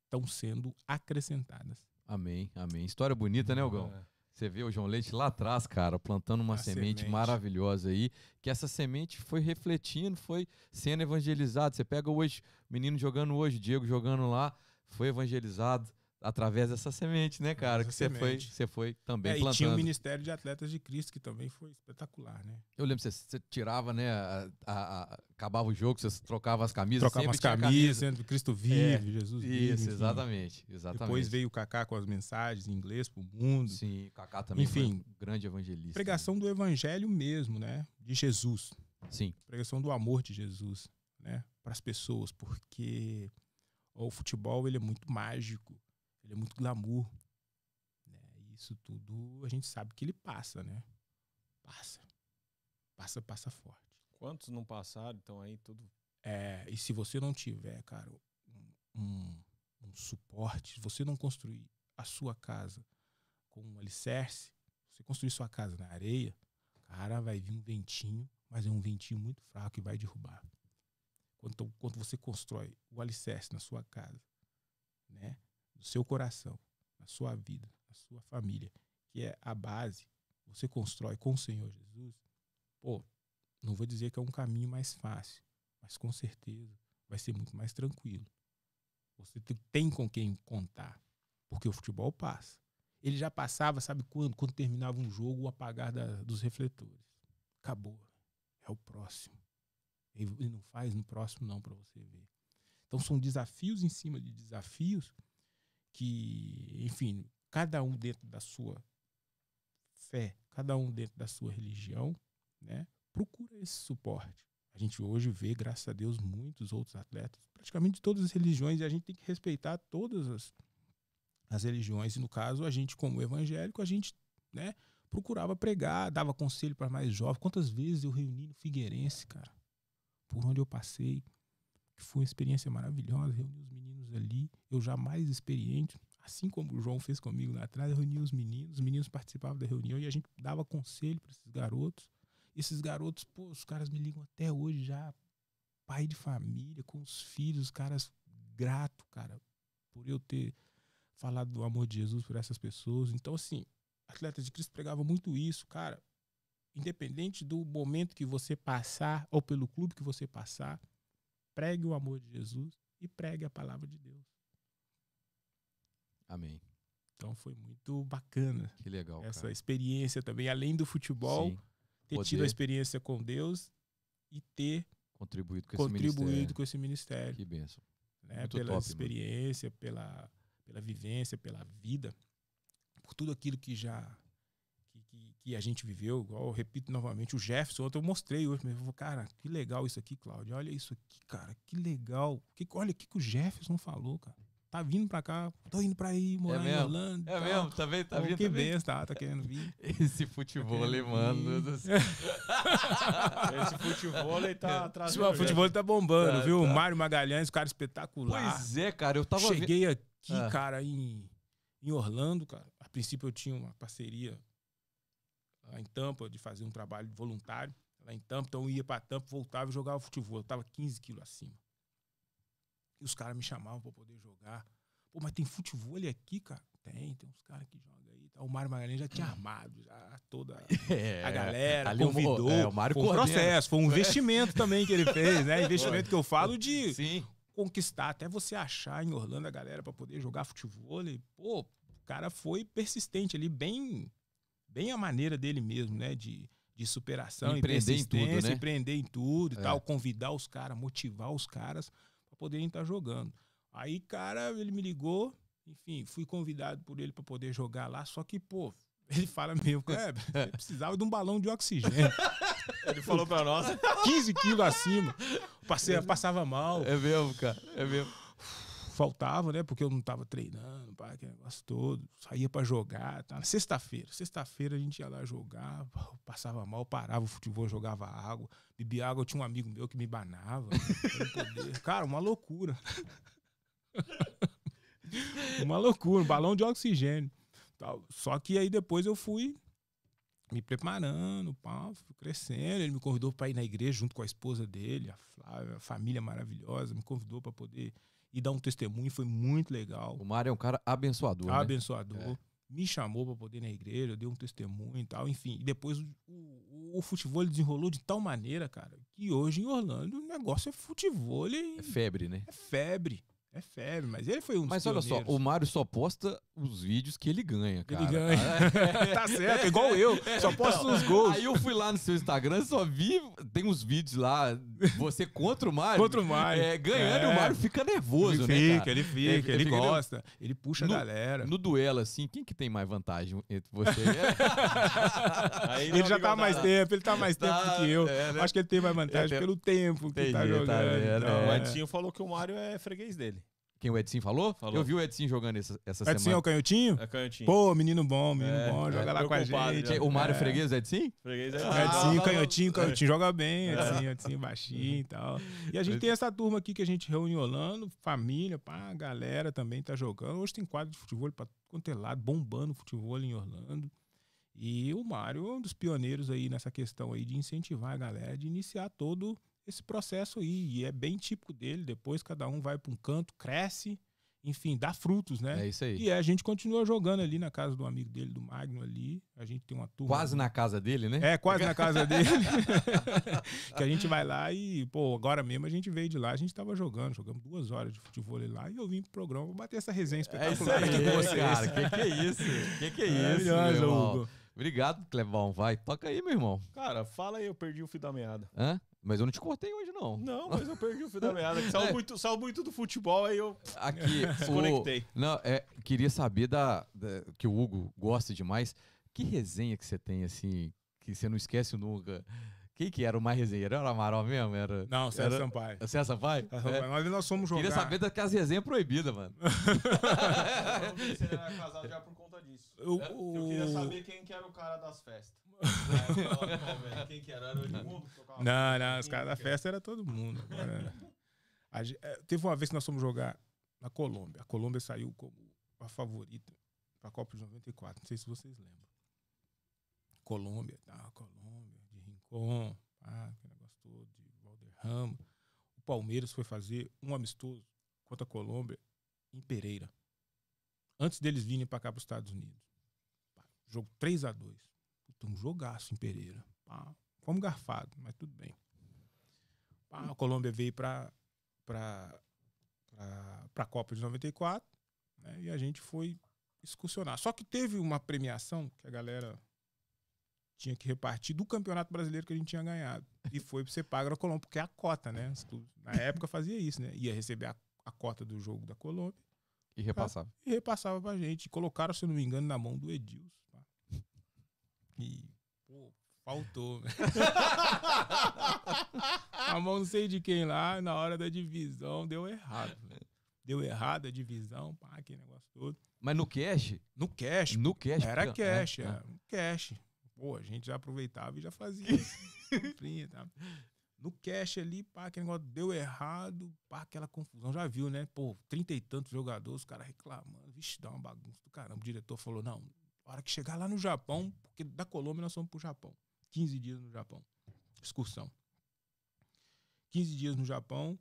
estão sendo acrescentadas. Amém, amém. História bonita, né, Algão? É. Você vê o João Leite lá atrás, cara, plantando uma semente, semente. maravilhosa aí, que essa semente foi refletindo, foi sendo evangelizado. Você pega hoje, o menino jogando hoje, Diego jogando lá, foi evangelizado através dessa semente, né, cara? Essa Que você foi, você foi também É, e tinha o plantando. Ministério de Atletas de Cristo, que também foi espetacular, né? Eu lembro, você, você tirava, né, a- a- a- acabava o jogo, você trocava as camisas, Trocava as camisas, camisa. Cristo vive, Jesus vive. Isso, enfim. exatamente, exatamente. Depois veio o Kaká com as mensagens em inglês pro mundo. Sim, o Kaká também Enfim, um grande evangelista. Pregação do evangelho mesmo, né? De Jesus. Sim, pregação do amor de Jesus, né, para as pessoas, porque o futebol ele é muito mágico, ele é muito glamour, né? E isso tudo a gente sabe que ele passa, né? Passa, passa, passa forte. Quantos não passaram? Então aí tudo. É, e se você não tiver, cara, um, um, um suporte, se você não construir a sua casa com um alicerce, você construir sua casa na areia, cara, vai vir um ventinho, mas é um ventinho muito fraco e vai derrubar. Quando, quando você constrói o alicerce na sua casa, né, no seu coração, na sua vida, na sua família, que é a base, você constrói com o Senhor Jesus, pô, não vou dizer que é um caminho mais fácil, mas com certeza vai ser muito mais tranquilo. Você te- tem com quem contar, porque o futebol passa. Ele já passava, sabe quando? Quando terminava um jogo, o apagar da- dos refletores. Acabou. É o próximo. Ele não faz no próximo não para você ver. Então são desafios em cima de desafios que, enfim, cada um dentro da sua fé, cada um dentro da sua religião, né, procura esse suporte. A gente hoje vê, graças a Deus, muitos outros atletas, praticamente de todas as religiões, e a gente tem que respeitar todas as, as religiões. E no caso, a gente, como evangélico, a gente né, procurava pregar, dava conselho para mais jovens. Quantas vezes eu reuni no Figueirense, cara, por onde eu passei, que foi uma experiência maravilhosa, reuni os meninos ali, eu já mais experiente, assim como o João fez comigo lá atrás, eu reuni os meninos, os meninos participavam da reunião e a gente dava conselho para esses garotos. Esses garotos, pô, os caras me ligam até hoje já, pai de família, com os filhos, os caras grato, cara, por eu ter falado do amor de Jesus por essas pessoas. Então, assim, atletas de Cristo pregava muito isso, cara. Independente do momento que você passar ou pelo clube que você passar, pregue o amor de Jesus e pregue a palavra de Deus. amém. Então foi muito bacana Que legal, essa cara. experiência também, além do futebol, Sim, ter tido poder. a experiência com Deus e ter contribuído com esse contribuído ministério. com esse ministério, Que benção. né? Pela top, mano. experiência, pela, pela vivência, pela vida, por tudo aquilo que já que, a gente viveu. Igual eu repito novamente, o Jefferson, ontem eu mostrei hoje, mesmo, eu falei, cara, que legal isso aqui, Cláudio. Olha isso aqui, cara, que legal. Que, olha o que, que o Jefferson falou, cara. Tá vindo pra cá, tô indo pra aí, morar em mesmo? Orlando. e É tal. mesmo? Tá vendo? Tá Pô, vendo? que tá tá, tá querendo vir. <laughs> Esse futebol do <laughs> céu. Esse futebol ele tá atrás O futebol tá bombando, Tá, viu? tá. Mário Magalhães, cara espetacular. Pois é, cara. Eu tava. Cheguei aqui, Ah. cara, em, em Orlando, cara. A princípio eu tinha uma parceria lá em Tampa de fazer um trabalho voluntário lá em Tampa. Então eu ia pra Tampa, voltava e jogava futebol. Eu tava 15 quilos acima. E os caras me chamavam pra poder jogar. Pô, mas tem futebol aqui, cara? Tem, tem uns caras que jogam aí. tá? O Mário Magalhães já tinha armado já toda <laughs> É, a galera, ali o- convidou. é, o Mário foi um coordena. processo, foi um <laughs> investimento também que ele fez, né? Investimento que eu falo de Sim. conquistar, até você achar em Orlando a galera pra poder jogar futebol. E, pô, o cara foi persistente ali, bem, bem a maneira dele mesmo, né? De, de superação, Empreender em tudo, né? empreender em tudo e É. tal, convidar os caras, motivar os caras pra poderem estar jogando. Aí, cara, ele me ligou, enfim, fui convidado por ele pra poder jogar lá, só que, pô, <laughs> ele fala mesmo, é, <laughs> precisava de um balão de oxigênio. <laughs> Ele falou pra nós. 15 quilos acima. Passava mal. É mesmo, cara. É mesmo. Faltava, né? Porque eu não tava treinando, pá, aquele negócio todo. Saía pra jogar. Tá? Sexta-feira. Sexta-feira a gente ia lá jogar, <laughs> passava mal, parava o futebol, jogava água. Bebia água, eu tinha um amigo meu que me banava. poder- <laughs> Cara, uma loucura. <laughs> uma loucura, um balão de oxigênio. Tal. Só que aí depois eu fui me preparando, pá, fui crescendo. Ele me convidou para ir na igreja junto com a esposa dele, a Flávia, a família maravilhosa, me convidou para poder ir dar um testemunho, foi muito legal. O Mário é um cara abençoador. né? abençoador. É. Me chamou para poder ir na igreja, eu dei um testemunho e tal, enfim. E depois o, o, o futebol desenrolou de tal maneira, cara, que hoje em Orlando o negócio é futebol, ele É febre, né? é febre. É febre, mas ele foi um dos Mas olha só, pioneiros. o Mário só posta os vídeos que ele ganha, cara. Ele ganha. <laughs> tá certo, igual eu. Só posto os gols. Aí eu fui lá no seu Instagram, só vi, tem uns vídeos lá, você contra o Mário. Contra o Mário. É, ganhando, É. e o Mário fica nervoso, ele né, fica, cara? ele fica, Ele- ele, ele fica gosta, ele puxa No- a galera. No duelo, assim, quem que tem mais vantagem entre você? <laughs> Aí ele não já tá mais nada. tempo, ele tá mais tempo Tá, do que eu. é, né? Acho que ele tem mais vantagem É, pelo tempo que tá Entendi, tá jogando. vendo, então, é. O é. Edinho falou que o Mário é freguês dele. Quem o Edson falou? Falou. Eu vi o Edson jogando essa, essa Edson é semana. o canhotinho? É canhotinho. Pô, menino bom, menino É, bom, joga é, lá com a gente. já. O Mário É. Freguês, o Edson? Freguês é. Ah, É. canhotinho, canhotinho, joga bem, Edinho, Edinho baixinho e tal. E a gente tem essa turma aqui que a gente reúne em Orlando, família, pá, a galera também tá jogando. Hoje tem quadro de futebol pra quanto é lado, bombando futebol em Orlando. E o Mário é um dos pioneiros aí nessa questão aí de incentivar a galera, de iniciar todo esse processo aí. E é bem típico dele, depois cada um vai para um canto, cresce, enfim, dá frutos, né? É isso aí. E a gente continua jogando ali na casa do amigo dele, do Magno ali. A gente tem uma turma. Quase na casa dele, né? É, quase na casa dele. <laughs> <laughs> que a gente vai lá e, pô, agora mesmo a gente veio de lá, a gente tava jogando, jogamos duas horas de futebol lá e eu vim pro programa bater essa resenha É isso espetacular aqui com aí, vocês. cara. Que que é isso? Que que é isso, meu irmão? Hugo. Obrigado, Clebão. Vai, toca aí, meu irmão. Cara, fala aí, eu perdi o fio da meada. Hã? Mas eu não te cortei hoje, não. Não, mas eu perdi o fio da meada. Saiu, <laughs> É. muito, saiu muito do futebol, aí eu Aqui, <laughs> o... desconectei. Não, é, queria saber da, da- que o Hugo gosta demais. Que resenha que você tem, assim, que você não esquece nunca? Quem que era o mais resenheiro? Era o Amaral mesmo? Era Não, César Era- Sampaio. César Pai? É. Mas nós fomos jogar. Queria saber daquelas resenhas proibidas, mano. Que você era casado já por disso. O- Eu queria saber quem que era o cara das festas. <laughs> <laughs> quem que era? Era o Edmundo? Não, não, os caras da festa era todo mundo. Agora, a é, teve uma vez que nós fomos jogar na Colômbia. A Colômbia saiu como a favorita para a Copa de 94. Não sei se vocês lembram. Colômbia, tá? Colômbia, de Rincon, ah, aquele negócio todo, de Valderrama. O Palmeiras foi fazer um amistoso contra a Colômbia em Pereira. Antes deles virem para cá para os Estados Unidos. Pá, jogo 3 a 2 Puta, um jogaço em Pereira. Pá, fomos garfados, mas tudo bem. Pá, a Colômbia veio para para a Copa de 94 né, e a gente foi excursionar. Só que teve uma premiação que a galera tinha que repartir do Campeonato Brasileiro que a gente tinha ganhado. E foi pra você pagar a Colômbia, porque é a cota, né? Na época fazia isso, né? Ia receber a, a cota do jogo da Colômbia E repassava. e repassava pra gente. Colocaram, se eu não me engano, na mão do Edilson. tá? E, pô, faltou. né? <laughs> a mão não sei de quem lá, na hora da divisão, deu errado. né? Deu errado a divisão, pá, aquele negócio todo. Mas no cash, No cash, no cash. era cash, é, era um cash. Pô, a gente já aproveitava e já fazia <laughs> isso. Tá? No cash ali, pá, aquele negócio deu errado, pá, aquela confusão. Já viu, né? Pô, trinta e tantos jogadores, os caras reclamando. Vixe, dá uma bagunça do caramba. O diretor falou, não, hora que chegar lá no Japão, porque da Colômbia nós fomos pro Japão. 15 dias no Japão. Excursão. 15 dias no Japão.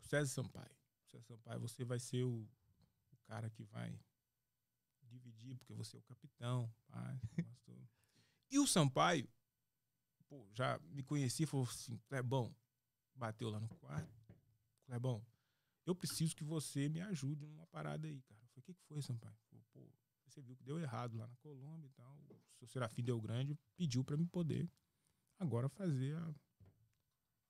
César Sampaio. César Sampaio, você vai ser o, o cara que vai dividir, porque você é o capitão. E o Sampaio, pô, já me conhecia, falou assim, Clebão, bateu lá no quarto. Clebão, eu preciso que você me ajude numa parada aí, cara. Eu falei, o que, que foi, Sampaio? Falou, pô, você viu que deu errado lá na Colômbia e tal. O seu Serafim deu grande, pediu para me poder agora fazer a,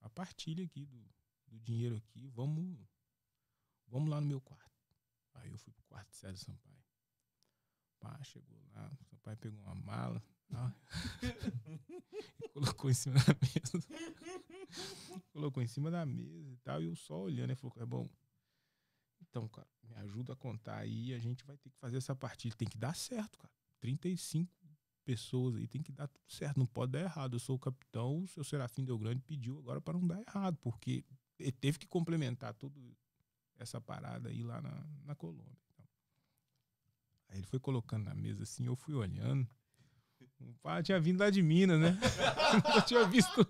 a partilha aqui do, do dinheiro aqui. Vamos, vamos lá no meu quarto. Aí eu fui pro quarto de César Sampaio. Pá, chegou lá, o Sampaio pegou uma mala e <laughs> colocou em cima da mesa. colocou em cima da mesa e tal. E eu só olhando, ele falou, é bom. Então, cara, me ajuda a contar aí. A gente vai ter que fazer essa partilha. Tem que dar certo, cara. 35 pessoas aí, tem que dar tudo certo. Não pode dar errado. Eu sou o capitão, o seu Serafim Deu Grande pediu agora para não dar errado, porque ele teve que complementar toda essa parada aí lá na, na Colômbia. Então, aí ele foi colocando na mesa assim, eu fui olhando. O pai tinha vindo lá de Minas, né? eu <laughs> nunca tinha visto.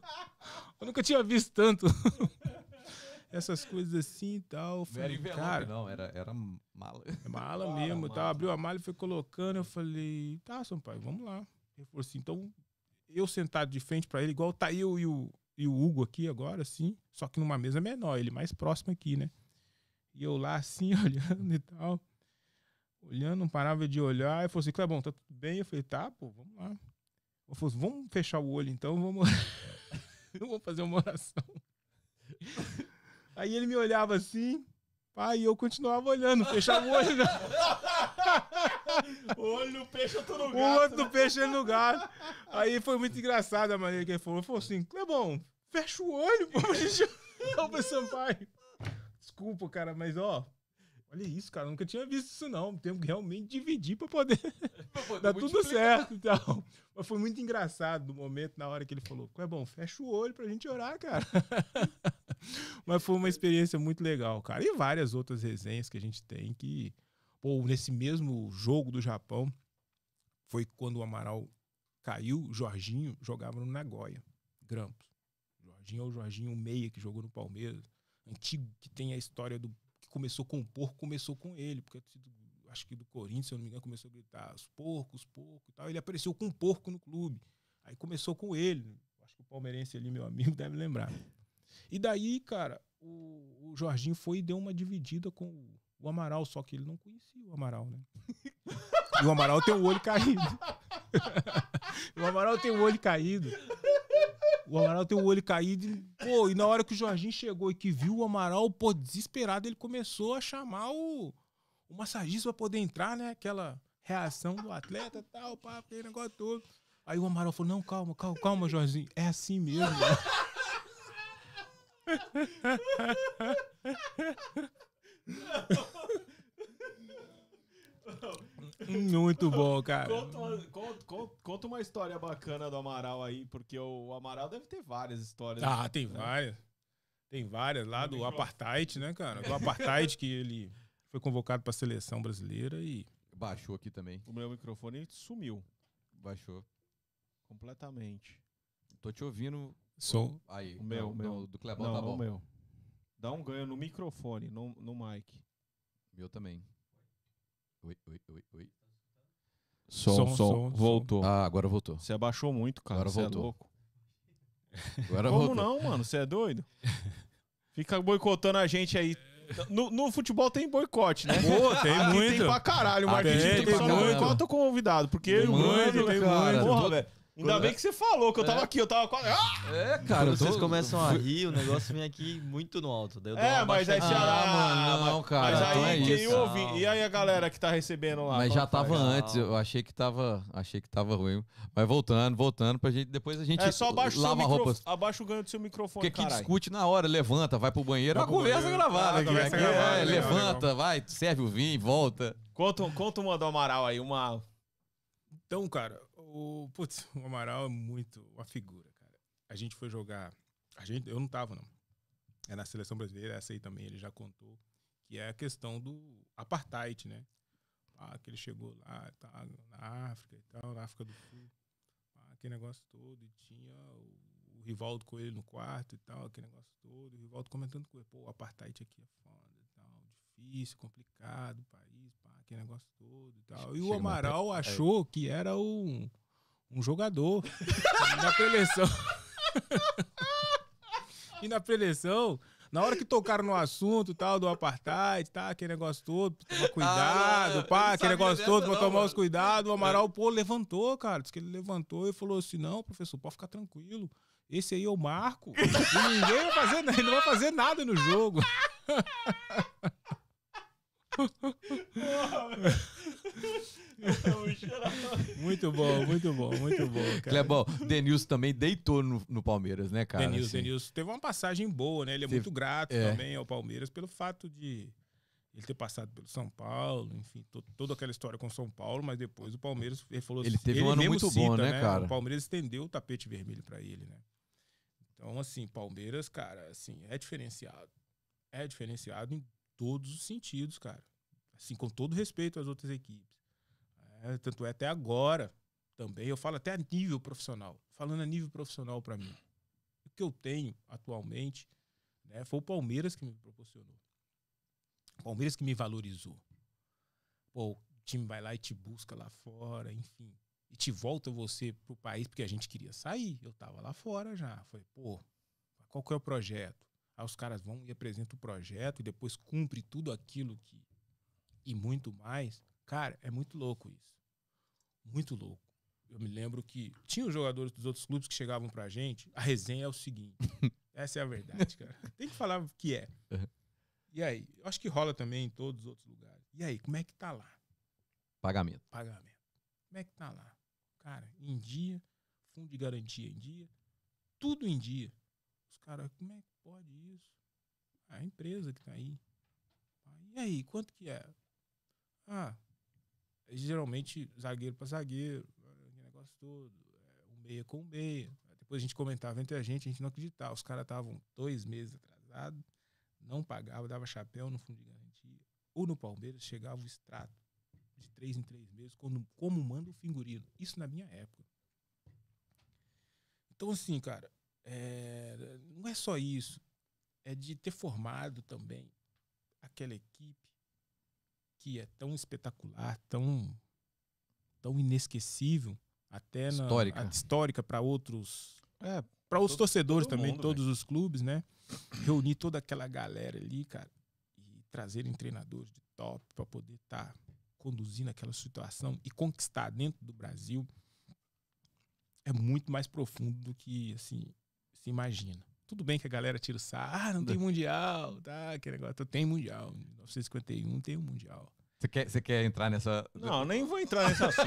Eu nunca tinha visto tanto. <laughs> Essas coisas assim e tal. Eu Não era falei, cara, não, era, era mala. é mala <laughs> mesmo, mala. tá? Abriu a mala e foi colocando. Eu falei, tá, Sampaio, vamos lá. Ele falou assim, então, eu sentado de frente pra ele, igual tá eu e o, e o Hugo aqui agora, assim, só que numa mesa menor, ele mais próximo aqui, né? E eu lá, assim, olhando e tal. Olhando, não parava de olhar. Ele falou assim, Clebão, tá tudo bem? Eu falei, tá, pô, vamos lá. Eu falei, vamos fechar o olho então, vamos. <laughs> vamos fazer uma oração. Aí ele me olhava assim, pá, e eu continuava olhando, fechava o olho. né? <laughs> O olho no peixe, eu tô no O outro do peixe no gato. Aí foi muito engraçado a maneira que ele falou. Ele falou assim, Clebão, fecha o olho, pô, gente pro Sampaio. Desculpa, cara, mas ó, olha isso, cara, nunca tinha visto isso não. Temos que realmente dividir pra poder <laughs> <laughs> dar tudo certo e tal. Mas foi muito engraçado no momento, na hora que ele falou, Clebão, fecha o olho pra gente orar, cara. <laughs> Mas foi uma experiência muito legal, cara. E várias outras resenhas que a gente tem que Pô, nesse mesmo jogo do Japão, foi quando o Amaral caiu, o Jorginho jogava no Nagoya, Grampos. Jorginho é o Jorginho Meia que jogou no Palmeiras, antigo, que tem a história do começou com o porco, começou com ele, porque acho que do Corinthians, se eu não me engano, começou a gritar os porcos, os porcos e tal. Ele apareceu com um porco no clube. Aí começou com ele. Acho que o palmeirense ali, meu amigo, deve lembrar. E daí, cara, o, o Jorginho foi e deu uma dividida com o, o Amaral, só que ele não conhecia o Amaral, né? E o Amaral tem o olho caído. <laughs> o Amaral tem o olho caído. O Amaral tem o olho caído. E, pô, e na hora que o Jorginho chegou e que viu o Amaral, pô, desesperado, ele começou a chamar o, o massagista pra poder entrar, né? Aquela reação do atleta e tal, pá, aquele negócio todo. Aí o Amaral falou: não, calma, calma, calma, Jorginho. É assim mesmo. <laughs> né? <laughs> Muito bom, cara. Conta uma, conta- conta- conta uma história bacana do Amaral aí, porque o Amaral deve ter várias histórias. Ah, tem várias. Tem várias lá do Apartheid, né, cara? Do Apartheid que ele foi convocado pra seleção brasileira e. Baixou aqui também. O meu microfone sumiu Baixou. completamente. Tô te ouvindo. Som. Aí. O meu, não, o meu. não, do Clebão Não, tá bom. o meu. Dá um ganho no microfone, no, no mic. Meu também. Oi, oi, oi, oi. Som, Som, som. som, Voltou. Ah, agora voltou. Você abaixou muito, cara. Agora Você é voltou. louco. Agora Como voltou. não, mano? Você é doido? Fica boicotando a gente aí No, no futebol tem boicote, né? Pô, tem Aqui muito. Tem pra caralho. O Marquinhos tem, tem, tem só não muito. boicota o convidado. Porque eu e o Muito, Bruno, tem cara. muito. Porra, velho. Ainda bem que você falou, que eu tava aqui, eu tava quase. Ah! É, cara. Quando tô- vocês começam a rir, o negócio vem aqui muito no alto. Daí eu dou É, mas aí você Ah, ah, mano, não, mas- cara, Mas então aí é quem ouve. E aí a galera que tá recebendo lá? Mas já tava antes, eu achei que tava, achei que tava ruim. Mas voltando, voltando pra gente, depois a gente É só abaixa o seu lava roupa. microfone. Abaixa o ganho do seu microfone, Porque aqui caralho. discute na hora, levanta, vai pro banheiro, é Vai conversa banheiro. gravada Ah, aqui. conversa aqui gravada, é, legal, levanta, vai, serve o vinho, volta. Conta, conta uma do Amaral aí, uma. Então, cara, o, putz, <laughs> o Amaral é muito uma figura, cara. A gente foi jogar. A gente, eu não tava, não. É na seleção brasileira, essa aí também ele já contou, que é a questão do apartheid, né? Ah, que ele chegou lá, tá, na África e tal, na África do Sul. Ah, aquele negócio todo, e tinha o, o Rivaldo com ele no quarto e tal, aquele negócio todo. O Rivaldo comentando com ele, pô, o apartheid aqui é foda e tal, difícil, complicado, o país, pá, aquele negócio todo e tal. E o Chega mais Amaral perto. achou que era um, um jogador na preleção. <laughs> e na preleção, na hora que tocaram no assunto tal do apartheid, tá, aquele negócio todo, tomar cuidado, eu pá, aquele negócio todo, pra não, tomar os mano. cuidados, o Amaral, pô, levantou, cara, disse que ele levantou e falou assim, não, professor, pode ficar tranquilo, esse aí eu marco, e ninguém vai fazer, ele não vai fazer nada no jogo. <laughs> <laughs> Muito bom, muito bom, muito bom, cara. Clebão, Denilson também deitou no, no Palmeiras, né, cara? Denilson, assim. Denilson teve uma passagem boa, né? Ele é Teve- muito grato é. também ao Palmeiras pelo fato de ele ter passado pelo São Paulo, enfim, to- toda aquela história com o São Paulo, mas depois o Palmeiras, ele falou Ele teve um ano muito bom, né, cara? O Palmeiras estendeu o tapete vermelho pra ele, né? Então, assim, Palmeiras, cara, assim, é diferenciado. É diferenciado em todos os sentidos, cara. Assim, com todo respeito às outras equipes. É, tanto é até agora também, eu falo até a nível profissional. Falando a nível profissional pra mim. O que eu tenho atualmente né, foi o Palmeiras que me proporcionou. O Palmeiras que me valorizou. Pô, o time vai lá e te busca lá fora, enfim. E te volta você pro país, porque a gente queria sair. Eu tava lá fora já. Falei, pô, qual que é o projeto? Aí os caras vão e apresentam o projeto e depois cumpre tudo aquilo que. E muito mais. Cara, é muito louco isso. Muito louco. Eu me lembro que tinha os jogadores dos outros clubes que chegavam pra gente. A resenha é o seguinte. <laughs> essa é a verdade, cara. Tem que falar o que é. E aí? Eu acho que rola também em todos os outros lugares. E aí, como é que tá lá? Pagamento. pagamento. Como é que tá lá? Cara, em dia, fundo de garantia em dia, tudo em dia. Os caras, como é que pode isso? Ah, a empresa que tá aí. Ah, e aí, quanto que é? Ah, geralmente zagueiro para zagueiro, negócio todo, é, um meia com um meia. Depois a gente comentava entre a gente, a gente não acreditava. Os caras estavam dois meses atrasados, não pagava, dava chapéu no fundo de garantia. Ou no Palmeiras chegava o extrato de três em três meses, quando, como manda o figurino. Isso na minha época. Então, assim, cara, é, não é só isso. É de ter formado também aquela equipe que é tão espetacular, tão, tão inesquecível, até na, Histórica. histórica para outros É, para Todo- torcedores todo também, mundo, todos os clubes, né? <clears throat> Reunir toda aquela galera ali, cara, e trazerem treinadores de top para poder estar conduzindo aquela situação e conquistar dentro do Brasil é muito mais profundo do que assim se imagina. Tudo bem que a galera tira o sarro, ah, não tem <laughs> mundial, tá? Que negócio, tem mundial. Em 1951 tem um mundial. Você quer, você quer entrar nessa. não, nem vou entrar nesse assunto.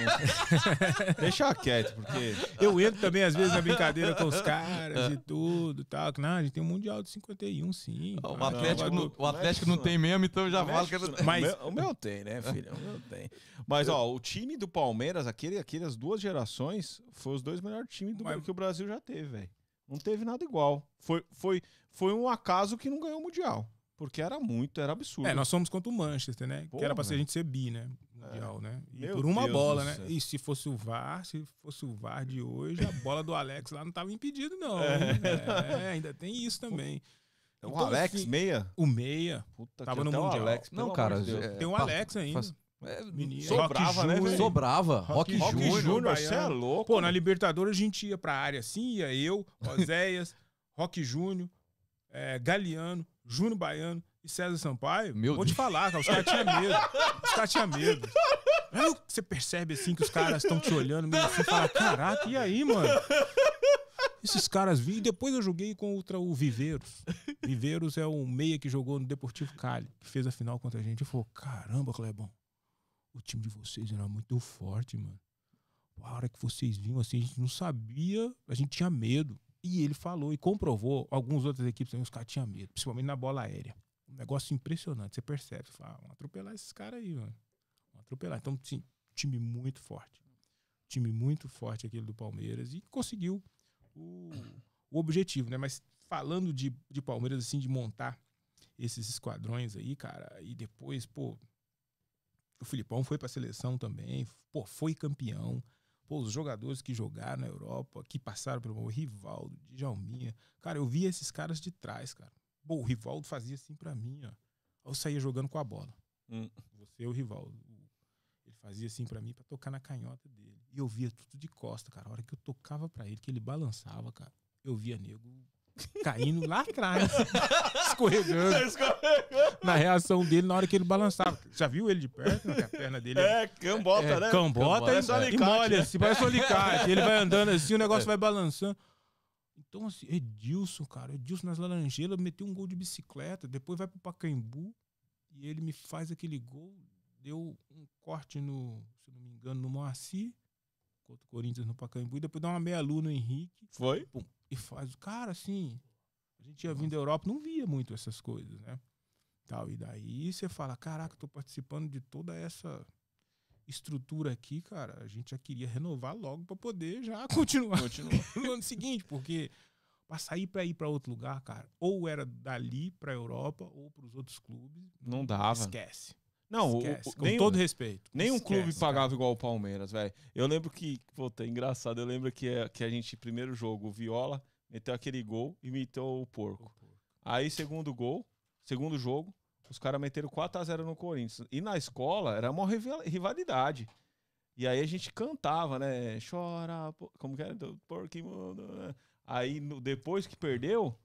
<laughs> Deixa quieto, porque. Eu entro também, às vezes, na brincadeira com os caras e <laughs> tudo e tal. que, Não, a gente tem um Mundial de 51, sim. O pá, Atlético, não, o Atlético não tem mesmo, então já fala que. Mas- o, meu, o meu tem, né, filho? O meu tem. Mas, ó, o time do Palmeiras, aquele, aquelas duas gerações, foi os dois melhores times do, Mas- que o Brasil já teve, velho. Não teve nada igual. Foi, foi, foi um acaso que não ganhou o Mundial. Porque era muito, era absurdo. É, nós somos contra o Manchester, né? Porra. que era pra ser a gente ser bi, né? Mundial, né? E Meu por uma Deus bola, né? céu. E se fosse o VAR, se fosse o VAR de hoje, a bola do Alex lá não tava impedido, não. É. É, ainda tem isso também. o então, Alex, assim, meia. O meia. Puta, tava no o Mundial. Alex, Não, cara. de é, Tem o pa- Alex ainda. faz- é, Menino, sobrava, Rock né, Júnior. Sobrava. Rock, Rock Júnior. Júnior. você é louco. Pô, na Libertadores a gente ia pra área assim, ia eu, Oséias, <laughs> Rock Júnior, é, Galeano, Júnior Baiano e César Sampaio, Meu vou te Deus. falar, cara, os caras tinham medo. Os caras tinham medo. Aí você percebe assim que os caras estão te olhando meio assim e fala: caraca, e aí, mano? Esses caras vi. E depois eu joguei contra o Viveiros. Viveiros é o meia que jogou no Deportivo Cali, que fez a final contra a gente. Eu falei: caramba, Clebão, o time de vocês era muito forte, mano. A hora que vocês vinham assim, a gente não sabia, a gente tinha medo. E ele falou e comprovou, algumas outras equipes também, os caras tinham medo, principalmente na bola aérea. Um negócio impressionante, você percebe. Você fala, ah, vamos atropelar esses caras aí, mano. Vamos atropelar. Então, sim, time muito forte. Time muito forte aquele do Palmeiras e conseguiu o, o objetivo, né? Mas falando de, de Palmeiras, assim, de montar esses esquadrões aí, cara, e depois, pô, o Filipão foi pra seleção também, pô, foi campeão. Pô, os jogadores que jogaram na Europa, que passaram pelo Rivaldo, Djalminha. Cara, eu via esses caras de trás, cara. Pô, o Rivaldo fazia assim pra mim, ó. Eu saía jogando com a bola. Hum. Você é o Rivaldo. Ele fazia assim pra mim pra tocar na canhota dele. E eu via tudo de costa, cara. A hora que eu tocava pra ele, que ele balançava, cara, eu via nego caindo lá atrás, <laughs> escorregando na reação dele na hora que ele balançava. Já viu ele de perto? né? A perna dele É, cambota, é, né? Cambota, Parece e, um e alicate, molha né? assim, parece um alicate. Ele vai andando assim, o negócio vai balançando. Então, assim, Edilson, cara, Edilson nas Laranjeiras meteu um gol de bicicleta, depois vai pro Pacaembu e ele me faz aquele gol, deu um corte no, se não me engano, no Moacir, contra o Corinthians no Pacaembu, e depois dá uma meia-lua no Henrique Foi? pum, e faz. Cara, assim, a gente tinha vindo da Europa, não via muito essas coisas, né? Tal, e daí você fala, caraca, tô participando de toda essa estrutura aqui, cara. A gente já queria renovar logo para poder já <laughs> continuar Continua. <laughs> no ano seguinte, porque para sair para ir para outro lugar, cara, ou era dali para Europa ou para os outros clubes, Não dava. esquece. Não, o, esquece. o, com nem, todo respeito. nenhum esquece, clube cara. pagava igual o Palmeiras, velho. Eu lembro que, puta, é engraçado. Eu lembro que, é- que a gente, primeiro jogo, o Viola meteu aquele gol e meteu o porco. Aí, segundo gol, segundo jogo, os caras meteram 4x0 no Corinthians. E na escola era uma rival- rivalidade. E aí a gente cantava, né? Chora, como que era? Porco imundo, né? Aí no- depois que perdeu,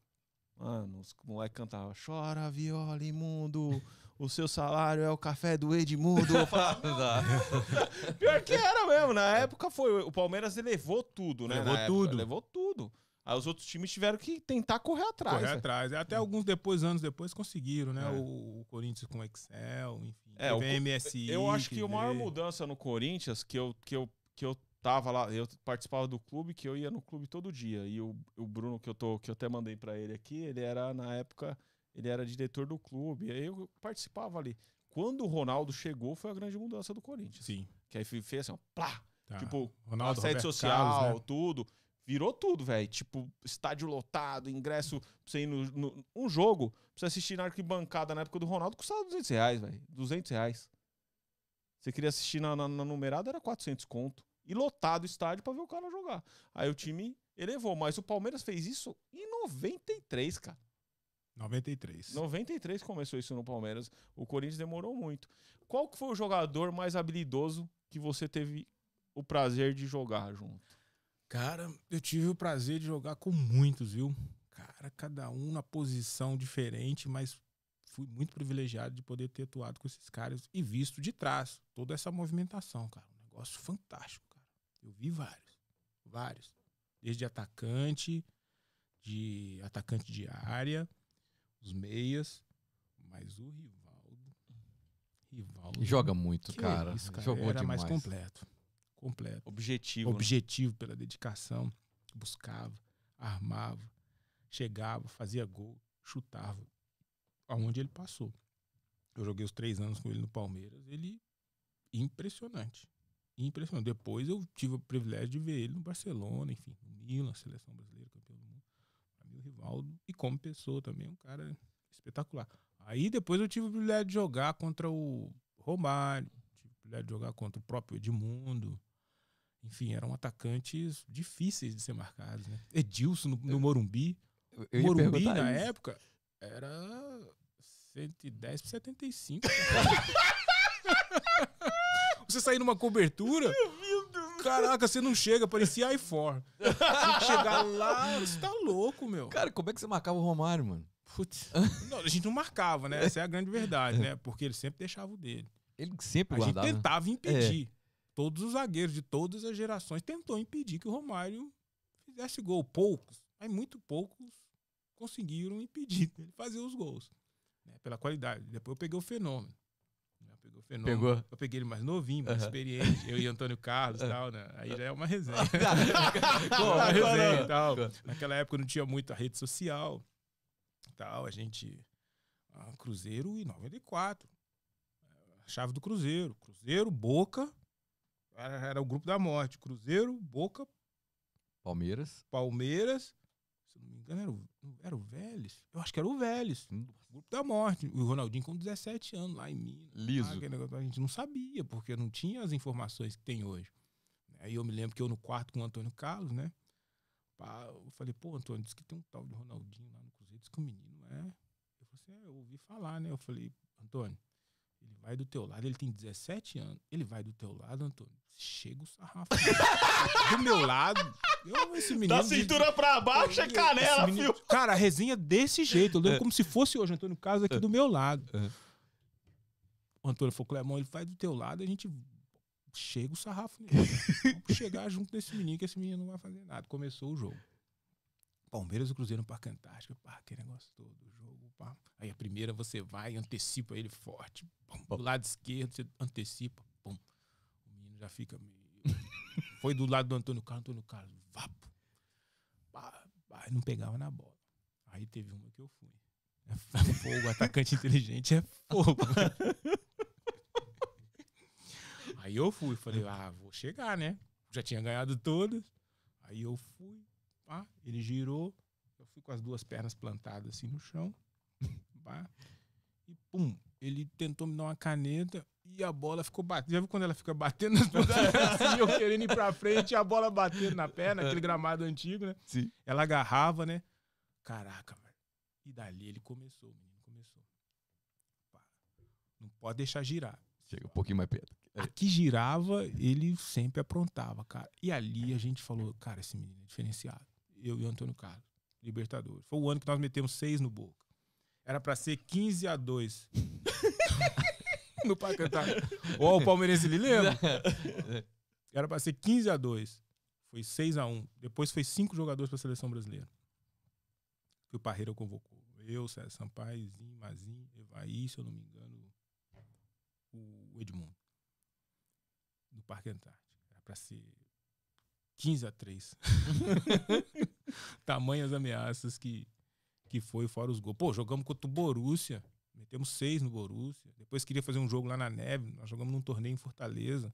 mano, os moleques cantavam: Chora, viola imundo, o seu salário é o café do Edmundo. Eu falava, <laughs> Pior que era mesmo. Na época foi. O Palmeiras levou tudo, né? Levou Na época, tudo. levou tudo. Aí os outros times tiveram que tentar correr atrás. Correr velho. atrás. Até alguns depois, anos depois, conseguiram, né? É. O, o Corinthians com Excel, enfim. É, o- MSI. Eu acho que a maior mudança no Corinthians, que eu, que eu, que eu tava lá, eu participava do clube, que eu ia no clube todo dia. E o, o Bruno, que eu, tô, que eu até mandei pra ele aqui, ele era, na época, ele era diretor do clube. Aí eu participava ali. Quando o Ronaldo chegou, foi a grande mudança do Corinthians. Sim. Que aí fez assim, ó, plá, Tá. tipo, Ronaldo, a sede Roberto social, Carlos, né? tudo. Virou tudo, velho. Tipo, estádio lotado, ingresso pra você ir no, no- Um jogo, pra você assistir na arquibancada na época do Ronaldo, custava 200 reais, velho. 200 reais. Você queria assistir na, na, na numerada, era 400 conto. E lotado o estádio pra ver o cara jogar. Aí o time elevou. Mas o Palmeiras fez isso em 93, cara. 93. 93 começou isso no Palmeiras. O Corinthians demorou muito. Qual que foi o jogador mais habilidoso que você teve o prazer de jogar junto? Cara, eu tive o prazer de jogar com muitos, viu? Cara, cada um na posição diferente, mas fui muito privilegiado de poder ter atuado com esses caras e visto de trás toda essa movimentação, cara. Um negócio fantástico, cara. Eu vi vários, vários. Desde atacante, de atacante de área, os meias, mas o Rivaldo. Rivaldo. Joga muito, cara. isso, cara. Jogou Era demais. mais completo. Completo Objetivo. né? objetivo pela dedicação, buscava, armava, chegava, fazia gol, chutava. Aonde ele passou. Eu joguei os três anos com ele no Palmeiras, ele impressionante. Impressionante. Depois eu tive o privilégio de ver ele no Barcelona, enfim, no Milan, seleção brasileira, campeão do mundo. O Rivaldo, e como pessoa também, um cara espetacular. Aí depois eu tive o privilégio de jogar contra o Romário, tive o privilégio de jogar contra o próprio Edmundo. Enfim, eram atacantes difíceis de ser marcados, né? Edilson no, no Morumbi. Eu- eu Morumbi, na isso. época, era 110 por 75. você sair numa cobertura. Caraca, você não chega, parecia i4. Tem que chegar lá, você tá louco, meu. Cara, como é que você marcava o Romário, mano? Putz, não, a gente não marcava, né? Essa é a grande verdade, né? Porque ele sempre deixava o dele. Ele sempre A gente guardava. tentava impedir. Todos os zagueiros de todas as gerações tentou impedir que o Romário fizesse gol. Poucos, mas muito poucos conseguiram impedir ele fazer os gols. né, pela qualidade. Depois eu peguei o fenômeno. Eu peguei o fenômeno. Pegou? Eu peguei ele mais novinho, mais Aham. experiente. Eu e Antônio Carlos e <laughs> tal, né? Aí já é uma resenha. <laughs> <laughs> Pô, uma resenha e tal. Naquela época não tinha muita rede social. Tal, a gente. ah, Cruzeiro e 94. A chave do Cruzeiro. Cruzeiro, Boca. Era, era o grupo da morte. Cruzeiro, Boca, Palmeiras. Palmeiras. Se não me engano, era o, era o Vélez. Eu acho que era o Vélez. Grupo da morte. O Ronaldinho com 17 anos lá em Minas. Liso. Ah, aquele negócio, a gente não sabia, porque não tinha as informações que tem hoje. Aí eu me lembro que eu no quarto com o Antônio Carlos, né? Eu falei, pô, Antônio, disse que tem um tal de Ronaldinho lá no Cruzeiro, disse que o menino é. Eu falei assim, é, eu ouvi falar, né? Eu falei, Antônio, ele vai do teu lado, ele tem 17 anos. Ele vai do teu lado, Antônio. Chega o sarrafo. do meu lado. Eu, esse menino. Da de- cintura pra baixo é canela, menino- filho. Cara, a resenha desse jeito. Eu lembro É. como se fosse hoje, Antônio Carlos aqui do meu lado. É. O Antônio falou, Clemão, ele vai do teu lado, a gente chega o sarrafo nele. <laughs> Vamos chegar junto desse menino, que esse menino não vai fazer nada. Começou o jogo. Palmeiras e Cruzeiro no Parque Antártico. Pá, aquele negócio todo, o jogo. Pá. Aí a primeira você vai, antecipa ele forte. pum. Do lado esquerdo você antecipa. Pum. O menino já fica meio... <laughs> Foi do lado do Antônio Carlos, Antônio Carlos, vapo. Pá, pá, não pegava na bola. Aí teve uma que eu fui. É fogo, atacante inteligente é fogo. <laughs> Aí eu fui, falei, ah, vou chegar, né? Já tinha ganhado todas. Aí eu fui, pá, ele girou, eu fui com as duas pernas plantadas assim no chão, pá, e pum, ele tentou me dar uma caneta e a bola ficou batendo. Já viu quando ela fica batendo nas <laughs> assim, eu querendo ir pra frente e a bola batendo na perna, aquele gramado antigo, né? Sim. Ela agarrava, né? Caraca, velho. E dali ele começou, menino começou. Pá, não pode deixar girar. Chega um pouquinho mais perto. A que girava, ele sempre aprontava, cara. E ali a gente falou, cara, esse menino é diferenciado. Eu e o Antônio Carlos, Libertadores. Foi o ano que nós metemos seis no Boca. Era pra ser 15 a 2. no Parque Antártico. Ó, o palmeirense ele lembra? <laughs> Era pra ser 15 a 2. Foi 6 a 1. Depois foi cinco jogadores pra seleção brasileira. Que o Parreira convocou. Eu, César Sampaio, Zinho, Mazinho, Evaí, se eu não me engano, o Edmundo no Parque Antártico. Era pra ser 15 a 3. <laughs> <laughs> Tamanhas ameaças que, que foi fora os gols. Pô, jogamos contra o Borussia. Metemos seis no Borussia. Depois queria fazer um jogo lá na neve. Nós jogamos num torneio em Fortaleza.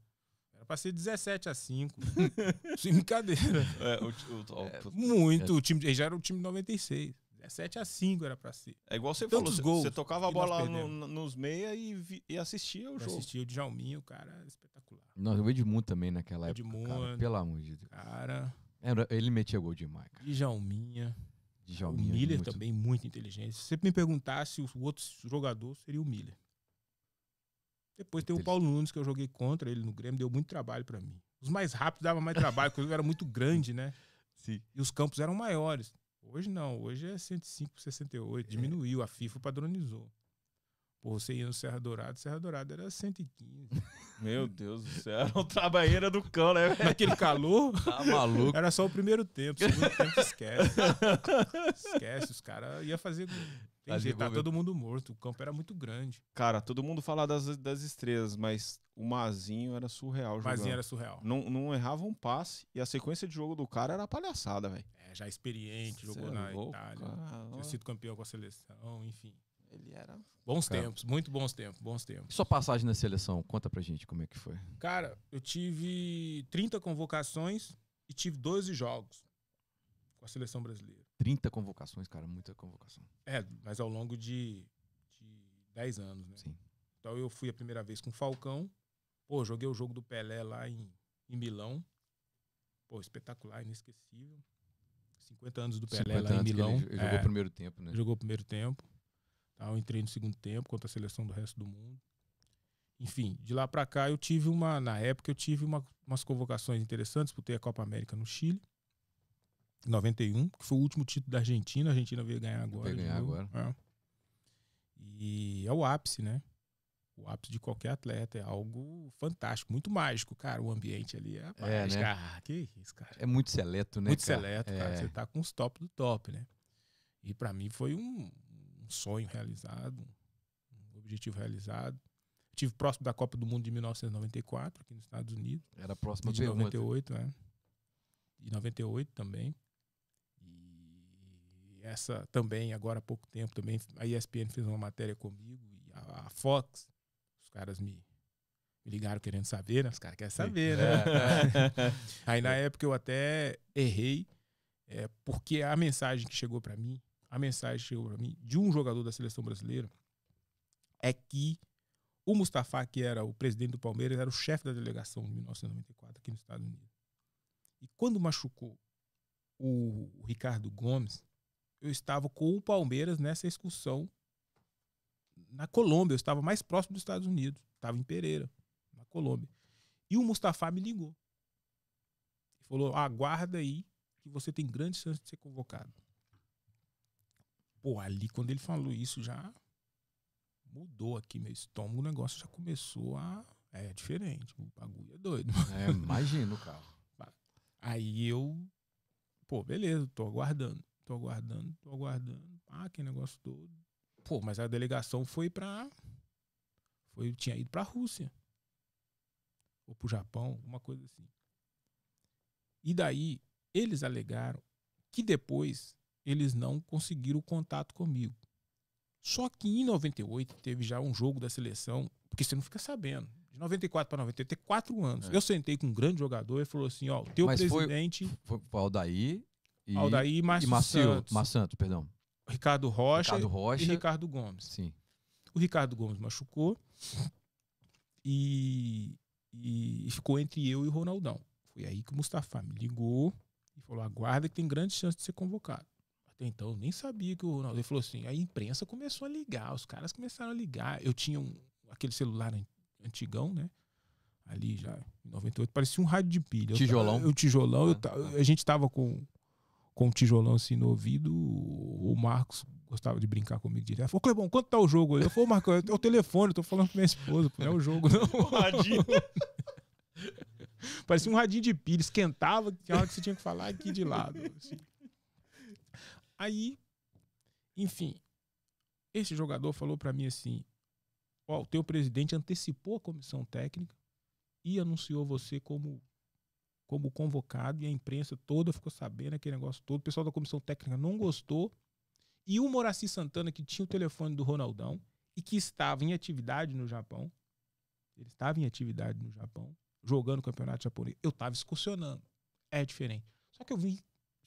Era pra ser 17 a 5. <laughs> Sem brincadeira. É, o- o- o- Muito. O time, já era o time de 96. 17 a 5 era pra ser. é igual você Tantos falou, você- gols você tocava a bola no- nos meia e, vi- e assistia o Eu jogo. assisti o Djalminho, cara, espetacular. Não, o Edmundo também naquela época. Cara, Edmundo. pelo amor de Deus. Cara, Era- ele metia gol demais, cara. Djalminha. Djalminha, o Miller muito- também muito inteligente. Se você me perguntasse, o outro jogador seria o Miller. Depois tem o. Paulo Nunes, que eu joguei contra ele no Grêmio, deu muito trabalho pra mim. Os mais rápidos davam mais trabalho, porque era muito grande, né? <laughs> Sim. E os campos eram maiores. Hoje não, hoje é 105 por 68. Diminuiu, a FIFA padronizou. Pô, você ia no Serra Dourado, Serra Dourado era 115. <laughs> Meu Deus do céu, era uma trabalheira do cão, né? Naquele calor, Tá maluco. era só o primeiro tempo. O segundo tempo esquece. Esquece, os caras iam fazer. Tem jeito, tá todo mundo morto. O campo era muito grande. Cara, todo mundo fala das, das estrelas, mas o Mazinho era surreal O jogando. Mazinho era surreal. Não, não errava um passe e a sequência de jogo do cara era palhaçada, velho. É, já experiente, jogou Cê é na louco, Itália. cara. Tinha sido campeão com a seleção, enfim. Ele era. Bons Cara. tempos, muito bons tempos, bons tempos. Sua passagem na seleção, conta pra gente como é que foi. Cara, eu tive 30 convocações e tive 12 jogos com a seleção brasileira. 30 convocações, cara, muita convocação. É, mas ao longo de, de 10 anos, né? Sim. Então eu fui a primeira vez com o Falcão. Pô, joguei o jogo do Pelé lá em, em Milão. Pô, espetacular, inesquecível. 50 anos do Pelé 50 lá em Milão. ele, ele jogou É. o primeiro tempo, né? Jogou o primeiro tempo. Tá, eu entrei no segundo tempo contra a seleção do resto do mundo. Enfim, de lá pra cá eu tive uma. Na época eu tive uma- umas convocações interessantes, disputei a Copa América no Chile. em 91, que foi o último título da Argentina. A Argentina veio ganhar agora. Veio ganhar agora. É. E é o ápice, né? O ápice de qualquer atleta. É algo fantástico, muito mágico, cara. O ambiente ali é, É, né? Ah, que isso, cara. É muito seleto, né? muito cara? seleto, É. cara. Você tá com os top do top, né? E pra mim foi um, um sonho realizado, um objetivo realizado. Tive próximo da Copa do Mundo de 1994, aqui nos Estados Unidos. Era E de pergunta. 98, né? E 98 também. E essa também, agora há pouco tempo, também a ESPN fez uma matéria comigo e a, a Fox, os caras me, me ligaram querendo saber, né? Os caras querem saber, né? <laughs> Aí na época eu até errei, é, porque a mensagem que chegou pra mim, a mensagem chegou para mim de um jogador da seleção brasileira é que o Mustafa, que era o presidente do Palmeiras, era o chefe da delegação em 1994 aqui nos Estados Unidos. E quando machucou o, Ricardo Gomes, eu estava com o Palmeiras nessa excursão na Colômbia. Eu estava mais próximo dos Estados Unidos. Estava em Pereira, na Colômbia. E o Mustafa me ligou. Falou: aguarda aí, que você tem grande chance de ser convocado. Pô, ali quando ele falou isso já mudou aqui meu estômago, o negócio já começou a. É diferente, o bagulho é doido. É, imagino, cara. <laughs> Aí eu, pô, beleza, tô aguardando, tô aguardando, tô aguardando. Ah, que negócio todo. Pô, mas a delegação foi pra. Foi, tinha ido pra Rússia. Ou pro Japão, alguma coisa assim. E daí, eles alegaram que depois eles não conseguiram contato comigo. Só que em 98 teve já um jogo da seleção, porque você não fica sabendo. De 94 para 98, tem quatro anos. É. Eu sentei com um grande jogador e falou assim: ó, o teu Mas foi- presidente, Foi pro Aldair e, Aldair e Márcio e Marcio, Santos, Mar Santos, perdão. Ricardo Rocha Ricardo Rocha. e Ricardo Gomes. Sim. O Ricardo Gomes machucou e, e ficou entre eu e o Ronaldão. Foi aí que o Mustafa me ligou e falou: aguarda que tem grande chance de ser convocado. Até então eu nem sabia que o Ronaldo. Ele falou assim: a imprensa começou a ligar, os caras começaram a ligar. Eu tinha um, aquele celular an- antigão, né? Ali já, em 98, parecia um rádio de pilha. Eu Tijolão. O tijolão, eu Ah, ta- tá. a gente tava com, com o tijolão assim no ouvido. O Marcos gostava de brincar comigo direto. Ele falou, Clebão, quanto tá o jogo? Eu falei, Marcos, é o telefone, eu tô falando com minha esposa, não é o jogo, não. <laughs> Radinho. Parecia um radinho de pilha, esquentava, tinha hora que você tinha que falar aqui de lado. assim. Aí, enfim, esse jogador falou pra mim assim: Ó, o teu presidente antecipou a comissão técnica e anunciou você como, como convocado, e a imprensa toda ficou sabendo aquele negócio todo. O pessoal da comissão técnica não gostou. E o Moraci Santana, que tinha o telefone do Ronaldão e que estava em atividade no Japão, ele estava em atividade no Japão, jogando o campeonato japonês. Eu estava excursionando. É diferente. Só que eu vim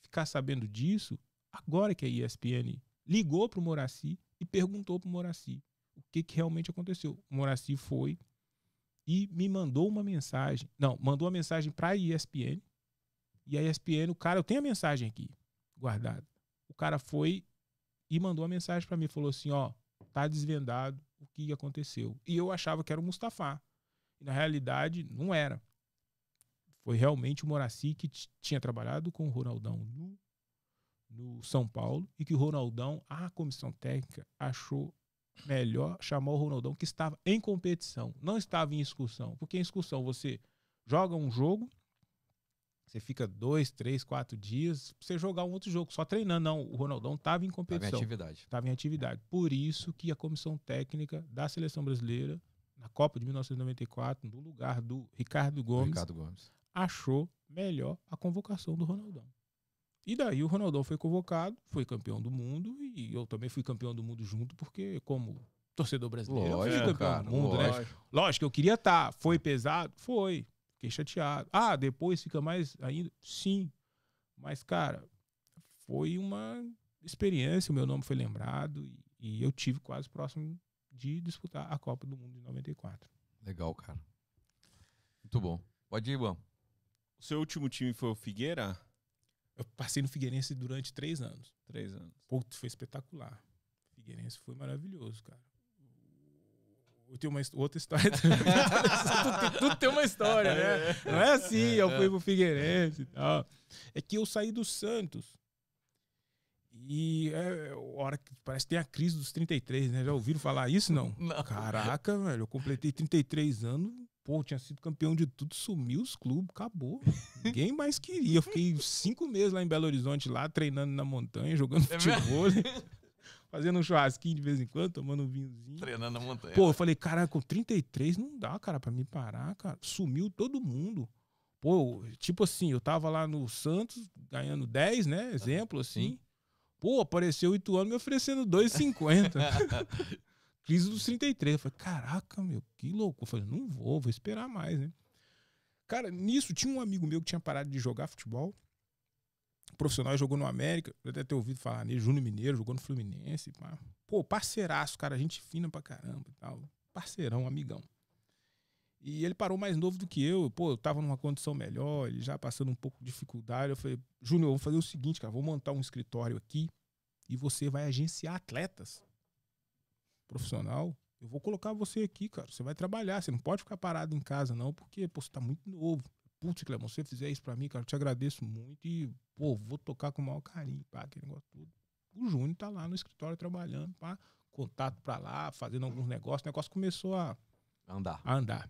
ficar sabendo disso agora que a ESPN ligou pro Moraci e perguntou pro Moraci o que, que realmente aconteceu. O Moraci foi e me mandou uma mensagem. Não, mandou uma mensagem pra ESPN. E a ESPN, o cara, eu tenho a mensagem aqui guardada. O cara foi e mandou uma mensagem pra mim, falou assim, ó, tá desvendado o que aconteceu. E eu achava que era o Mustafa. E na realidade, não era. Foi realmente o Moraci que tinha trabalhado com o Ronaldão no, no São Paulo e que o Ronaldão, a comissão técnica, achou melhor chamar o Ronaldão que estava em competição, não estava em excursão. Porque em excursão você joga um jogo, você fica dois, três, quatro dias, pra você jogar um outro jogo, só treinando. Não, o Ronaldão estava em Tava em competição atividade. estava em atividade. Por isso que a comissão técnica da seleção brasileira, na Copa de 1994, no lugar do Ricardo Gomes, Ricardo Gomes. achou melhor a convocação do Ronaldão. E daí o Ronaldão foi convocado, foi campeão do mundo e eu também fui campeão do mundo junto, porque como torcedor brasileiro, eu fui Lógico, campeão cara, do mundo, né? lógico. Lógico, eu queria estar. Foi pesado? Foi. Fiquei chateado. Ah, depois fica mais ainda? Sim. Mas, cara, foi uma experiência. O meu nome foi lembrado e, e eu tive quase próximo de disputar a Copa do Mundo de 94. Legal, cara. Muito bom. Pode ir, Ivan. O seu último time foi o Figueira? Eu passei no Figueirense durante três anos. Três anos. Putz, foi espetacular. Figueirense foi maravilhoso, cara. Eu tenho uma outra história também. <laughs> tudo, tem- tudo tem uma história, né? Não é assim, eu fui pro Figueirense e tal. É que eu saí do Santos. E é, a hora que parece que tem a crise dos 33, né? Já ouviram falar isso? Não. Não. Caraca, velho, eu completei 33 anos. Pô, tinha sido campeão de tudo, sumiu os clubes, acabou. Ninguém mais queria. Eu fiquei cinco meses lá em Belo Horizonte, lá treinando na montanha, jogando É futebol, <laughs> fazendo um churrasquinho de vez em quando, tomando um vinhozinho. Treinando na montanha. Pô, eu falei, cara, com 33 não dá, cara, pra me parar, cara. Sumiu todo mundo. Pô, tipo assim, eu tava lá no Santos ganhando 10, né? Exemplo, assim. sim. Pô, apareceu 8 anos me oferecendo 2,50. <laughs> Crise dos 33. Eu falei, caraca, meu, que louco. Eu falei, não vou, vou esperar mais, né? Cara, nisso tinha um amigo meu que tinha parado de jogar futebol. Profissional jogou no América. Eu até ter ouvido falar nele, Júnior Mineiro, jogou no Fluminense. Pá. Pô, parceiraço, cara, gente fina pra caramba e tal. Parceirão, amigão. E ele parou mais novo do que eu. Pô, eu tava numa condição melhor, ele já passando um pouco de dificuldade. Eu falei, Júnior, vamos fazer o seguinte, cara, vou montar um escritório aqui e você vai agenciar atletas profissional. Eu vou colocar você aqui, cara. Você vai trabalhar. Você não pode ficar parado em casa, não, porque, pô, você tá muito novo. Putz, Clemão, se você fizer isso pra mim, cara, eu te agradeço muito e, pô, vou tocar com o maior carinho, pá, aquele negócio tudo. O Júnior tá lá no escritório trabalhando, pá, contato pra lá, fazendo alguns negócios. O negócio começou a, Andar. a andar.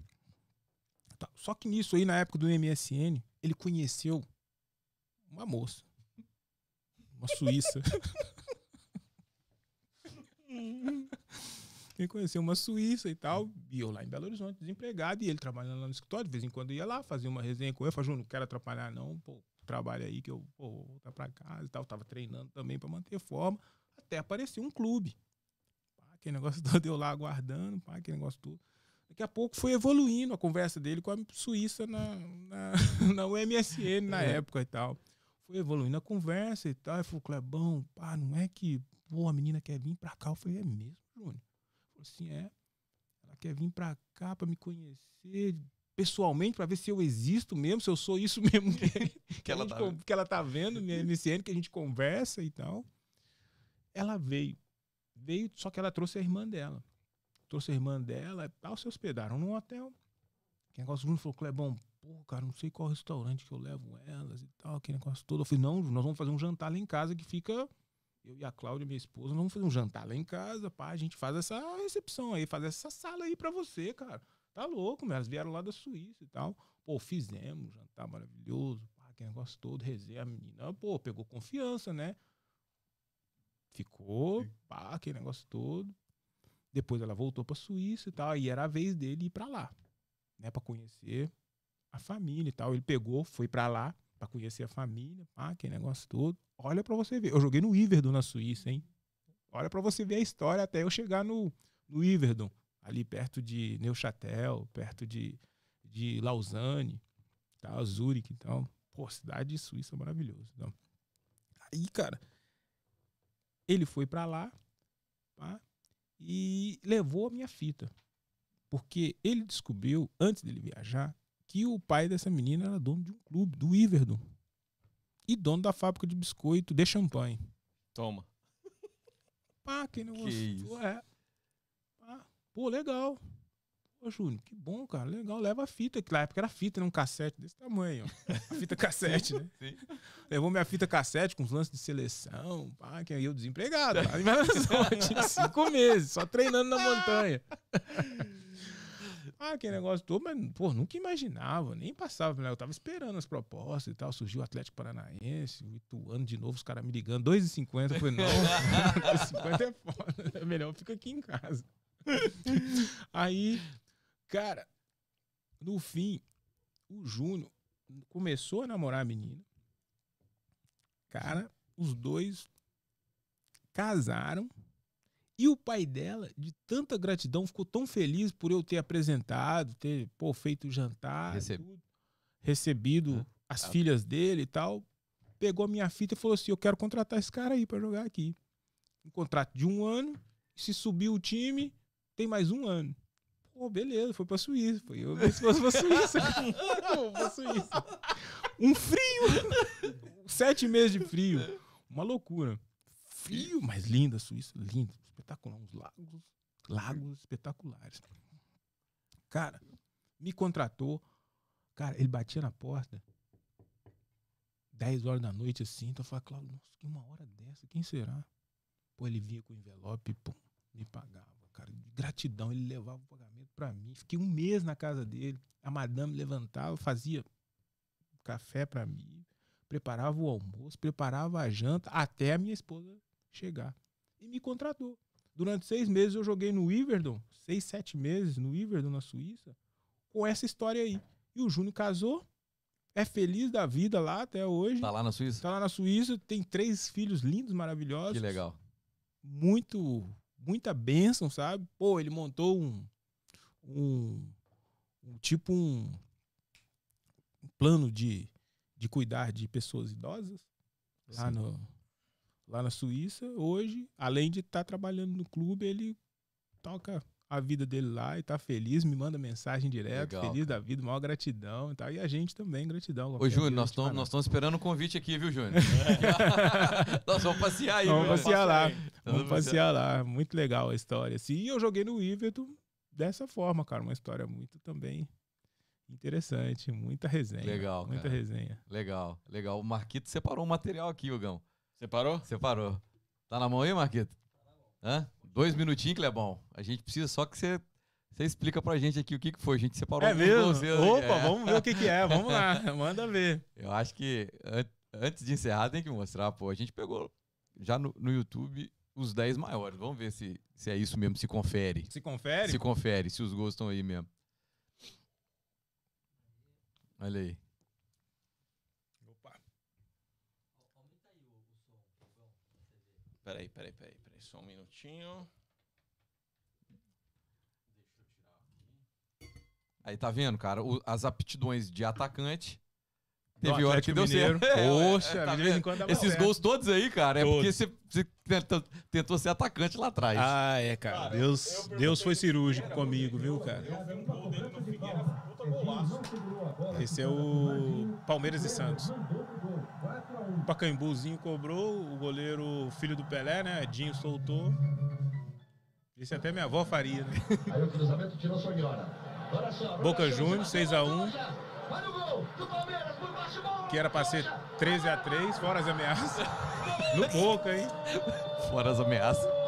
Tá. Só que nisso aí, na época do MSN, ele conheceu uma moça. Uma suíça. <laughs> ele conheceu uma suíça e tal. E eu lá em Belo Horizonte, desempregado. E ele trabalhando lá no escritório. De vez em quando ia lá, fazia uma resenha com ele. Júnior, não quero atrapalhar não. Pô, trabalha aí que eu pô, vou voltar pra casa e tal. Tava treinando também pra manter forma. Até apareceu um clube. Pá, aquele negócio <laughs> todo eu lá aguardando. Pá, aquele negócio todo. Daqui a pouco foi evoluindo a conversa dele com a Suíça na, na, <laughs> na UMSN na É. época e tal. Foi evoluindo a conversa e tal. Ele falou, Clebão, pá, não é que pô, a menina quer vir pra cá? Eu falei, é mesmo, Júnior? Falou assim, é. Ela quer vir pra cá pra me conhecer pessoalmente, pra ver se eu existo mesmo, se eu sou isso <laughs> mesmo que, <laughs> que, ela gente tá con- que ela tá vendo, minha MCN, que a gente conversa e tal. Ela veio. Veio, só que ela trouxe a irmã dela trouxe a irmã dela e tal, se hospedaram num hotel. Que negócio, o Júnior falou, Clebão, pô, cara, não sei qual restaurante que eu levo elas e tal, aquele negócio todo. Eu falei, não, nós vamos fazer um jantar lá em casa que fica. Eu e a Cláudia, minha esposa, vamos fazer um jantar lá em casa, pá, a gente faz essa recepção aí, faz essa sala aí pra você, cara. Tá louco, meu, elas vieram lá da Suíça e tal. Pô, fizemos um jantar maravilhoso, pá, aquele negócio todo, resenha, a menina, pô, pegou confiança, né? Ficou, pá, aquele negócio todo. Depois ela voltou pra Suíça e tal. E era a vez dele ir pra lá, né? Pra conhecer a família e tal. Ele pegou, foi pra lá pra conhecer a família, pá, aquele negócio todo. Olha pra você ver. Eu joguei no Iverdon na Suíça, hein? Olha pra você ver a história até eu chegar no, no Iverdon, ali perto de Neuchâtel, perto de, de Lausanne, tá? Zurique e tal. Pô, cidade suíça maravilhosa. Então. Aí, cara, ele foi pra lá, pá, e levou a minha fita. Porque ele descobriu, antes dele viajar, que o pai dessa menina era dono de um clube, do Iverdon. E dono da fábrica de biscoito de champanhe. Toma. Pá, que negócio. isso? É. Pá, pô, legal. Pô, Júnior, que bom, cara. Legal. Leva a fita, que na época era fita, né? Um cassete desse tamanho. ó. Fita <laughs> cassete, né? Sim. Levou minha fita cassete com os lances de seleção. Pá, que aí eu desempregado. Lá em Belo Horizonte, cinco meses, só treinando na montanha. Ah, aquele negócio todo, mas, pô, nunca imaginava, nem passava, né? Eu tava esperando as propostas e tal. Surgiu o Atlético Paranaense, o Ituano de novo, os caras me ligando, 2,50. Eu falei, não, 2,50 é foda, é melhor fica aqui em casa. Aí, cara, no fim, o Júnior começou a namorar a menina. Cara, os dois casaram. E o pai dela, de tanta gratidão, ficou tão feliz por eu ter apresentado, ter pô, feito o jantar, Receb- tudo, recebido É. as Ah. filhas dele e tal. Pegou a minha fita e falou assim: Eu quero contratar esse cara aí pra jogar aqui. Um contrato de um ano. Se subir o time, tem mais um ano. Pô, beleza, foi pra Suíça. Foi eu se fosse pra Suíça. Pô, <laughs> pra Suíça. Um frio. Sete meses de frio. Uma loucura. Frio, mas linda a Suíça. Linda. Espetacular. Uns lagos. Lagos espetaculares. Cara, me contratou. Cara, ele batia na porta. 10 horas da noite assim. Então eu falei, Cláudio, nossa, que uma hora dessa, quem será? Pô, ele vinha com o envelope, pum, me pagava, cara. De gratidão, ele levava o pagamento pra mim. Fiquei um mês na casa dele. A madame levantava, fazia café pra mim, preparava o almoço, preparava a janta, até a minha esposa chegar. E me contratou. Durante seis meses eu joguei no Iverdon, seis, sete meses no Iverdon, na Suíça, com essa história aí. E o Júnior casou, é feliz da vida lá até hoje. Tá lá na Suíça? Tá lá na Suíça, tem três filhos lindos, maravilhosos. Que legal. Muito, muita bênção, sabe? Pô, ele montou um, um, um tipo um, um plano de, de cuidar de pessoas idosas lá, Sim. no, lá na Suíça. Hoje, além de estar trabalhando no clube, ele toca a vida dele lá e tá feliz, me manda mensagem direto, Legal, feliz da vida, maior gratidão e tal. E a gente também, gratidão. Ô, Júnior, nós estamos esperando um convite aqui, viu, Júnior? <laughs> <laughs> nós vamos passear aí, Vamos passear lá. Vamos passear lá. Muito legal a história. Assim, e eu joguei no Everton dessa forma, cara. Uma história muito também interessante. Muita resenha. Legal, Muita cara. resenha. Legal, legal. O Marquito separou um material aqui, Hugão. Separou? Separou. Tá na mão aí, Marquito? Hã? Dois minutinhos, Clebão. A gente precisa só que você, você explica pra gente aqui o que, que foi. A gente separou É alguns mesmo? Opa, É. vamos ver o que, que é. Vamos lá. <laughs> Manda ver. Eu acho que an- antes de encerrar tem que mostrar, pô. A gente pegou já no, no YouTube os 10 maiores. Vamos ver se, se é isso mesmo, se confere. Se confere? Se confere, se os gols estão aí mesmo. Olha aí. Opa. Peraí, peraí, peraí, peraí. Só um minutinho. Aí tá vendo, cara? O- as aptidões de atacante. Teve hora que deu certo. <laughs> É, Poxa, tá de vez em quando dava Esses certo. gols todos aí, cara, é porque Todos. você, você tentou, tentou ser atacante lá atrás. Ah, é, cara. Deus, Deus foi cirúrgico comigo, viu, cara? Esse é o Palmeiras e Santos. O Pacaembuzinho cobrou, o goleiro filho do Pelé, né? Edinho soltou. Esse até minha avó faria, né? <laughs> Aí o cruzamento tirou Sonhora. Olha só. Boca Juniors, 6x1. Olha o gol do Palmeiras por baixo, gol. Que era pra ser 13x3, fora as ameaças. <laughs> No Boca, hein? Fora as ameaças.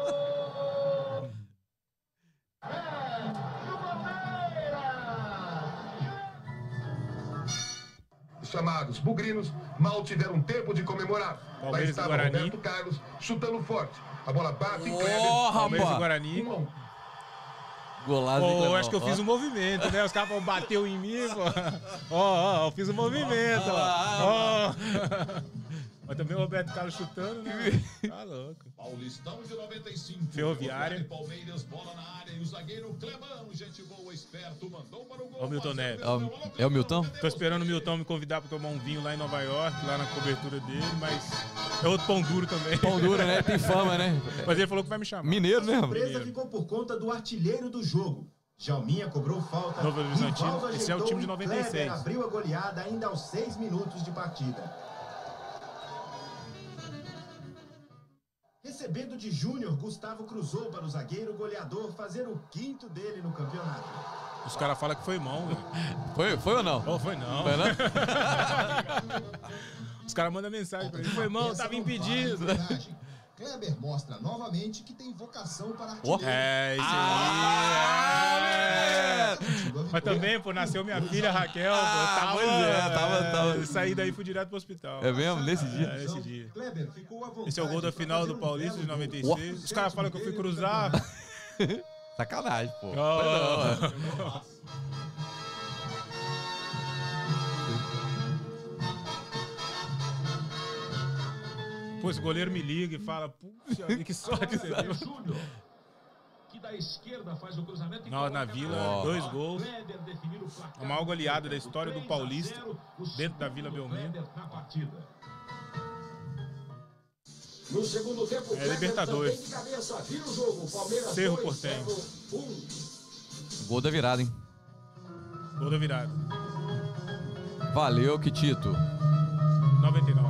Chamados bugrinos mal tiveram tempo de comemorar. Lá Palmeiras estava Guarani. Roberto Carlos chutando forte. A bola bate em Kleber. Palmeiras e rapaz! Guarani. Um. Golaço, eu Clebão? acho que eu fiz um movimento, né? Os caras falaram, bateu em mim. Ó, ó, eu fiz um movimento, ó. Mas também o Roberto Carlos chutando, né? <laughs> Tá louco. Paulistão de 95. Ferroviária. Palmeiras, bola na área. E o zagueiro Clebão, gente boa, esperto, mandou para o gol. Ó o Milton Neves. É o- é o Milton? Tô esperando o Milton me convidar pra tomar um vinho lá em Nova York, lá na cobertura dele, mas é outro pão duro também. Pão duro, né? Tem fama, né? <laughs> Mas ele falou que vai me chamar. Mineiro, né? A surpresa ficou por conta do artilheiro do jogo. Jalminha cobrou falta. Novo Horizontino. Esse é o time de e 96. Kleber abriu a goleada ainda aos seis minutos de partida. Recebendo de Júnior, Gustavo cruzou para o zagueiro goleador fazer o quinto dele no campeonato. Os caras falam que foi mão, velho. <laughs> Foi, foi ou não? Oh, foi não. Foi, né? <laughs> Os caras mandam mensagem pra ele. Foi mão, tava impedido. Kleber mostra novamente que tem vocação para artilheiro. É, isso Ah, aí. é. Continua Mas também, pô, nasceu minha filha Raquel, pô, Ah, tava, pois é, tava- tava- Saí daí e fui direto pro hospital. É mesmo? Nesse É, dia? nesse dia. Kleber ficou à vontade Esse é o gol da final do Paulista de belo gol. 96. Os caras falam que eu fui cruzar. <laughs> Sacanagem, pô. Oh. Não, é. Pô, esse goleiro me liga e fala, puxa, que sorte que você deu. Júnior, que da esquerda faz o cruzamento. Na, Vila, Ó. dois gols. Definiu o. A maior goleada da história do 3 a 0, Paulista, o dentro da Vila Belmiro. No segundo tempo, Kleber Libertadores. o Cerro 2, Porteño. Cerro 1. Gol da virada, hein? Gol da virada. Valeu, Kitito. 99.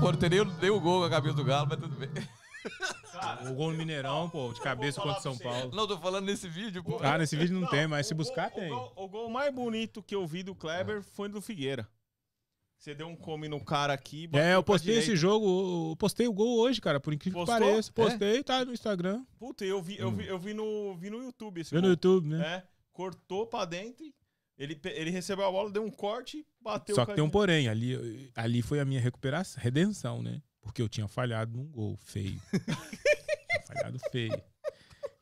Não teria deu o gol com a cabeça do Galo, mas tudo bem. O gol no Mineirão, pô, de cabeça contra São Paulo. Não, tô falando nesse vídeo, pô. Ah, nesse vídeo não tem, mas se buscar gol- tem. O gol, o gol mais bonito que eu vi do Kleber foi do Figueira. Você deu um come no cara aqui. É, eu postei esse jogo, eu postei o gol hoje, cara, por incrível Postou? que pareça. É? Postei, tá no Instagram, Puta, eu vi, eu vi, eu vi, no, vi no YouTube esse viu no. YouTube, né? É, cortou pra dentro. e Ele, ele recebeu a bola, deu um corte, bateu Só que tem um porém, ali, ali foi a minha recuperação, redenção, né? Porque eu tinha falhado num gol feio. <laughs> Tinha falhado feio.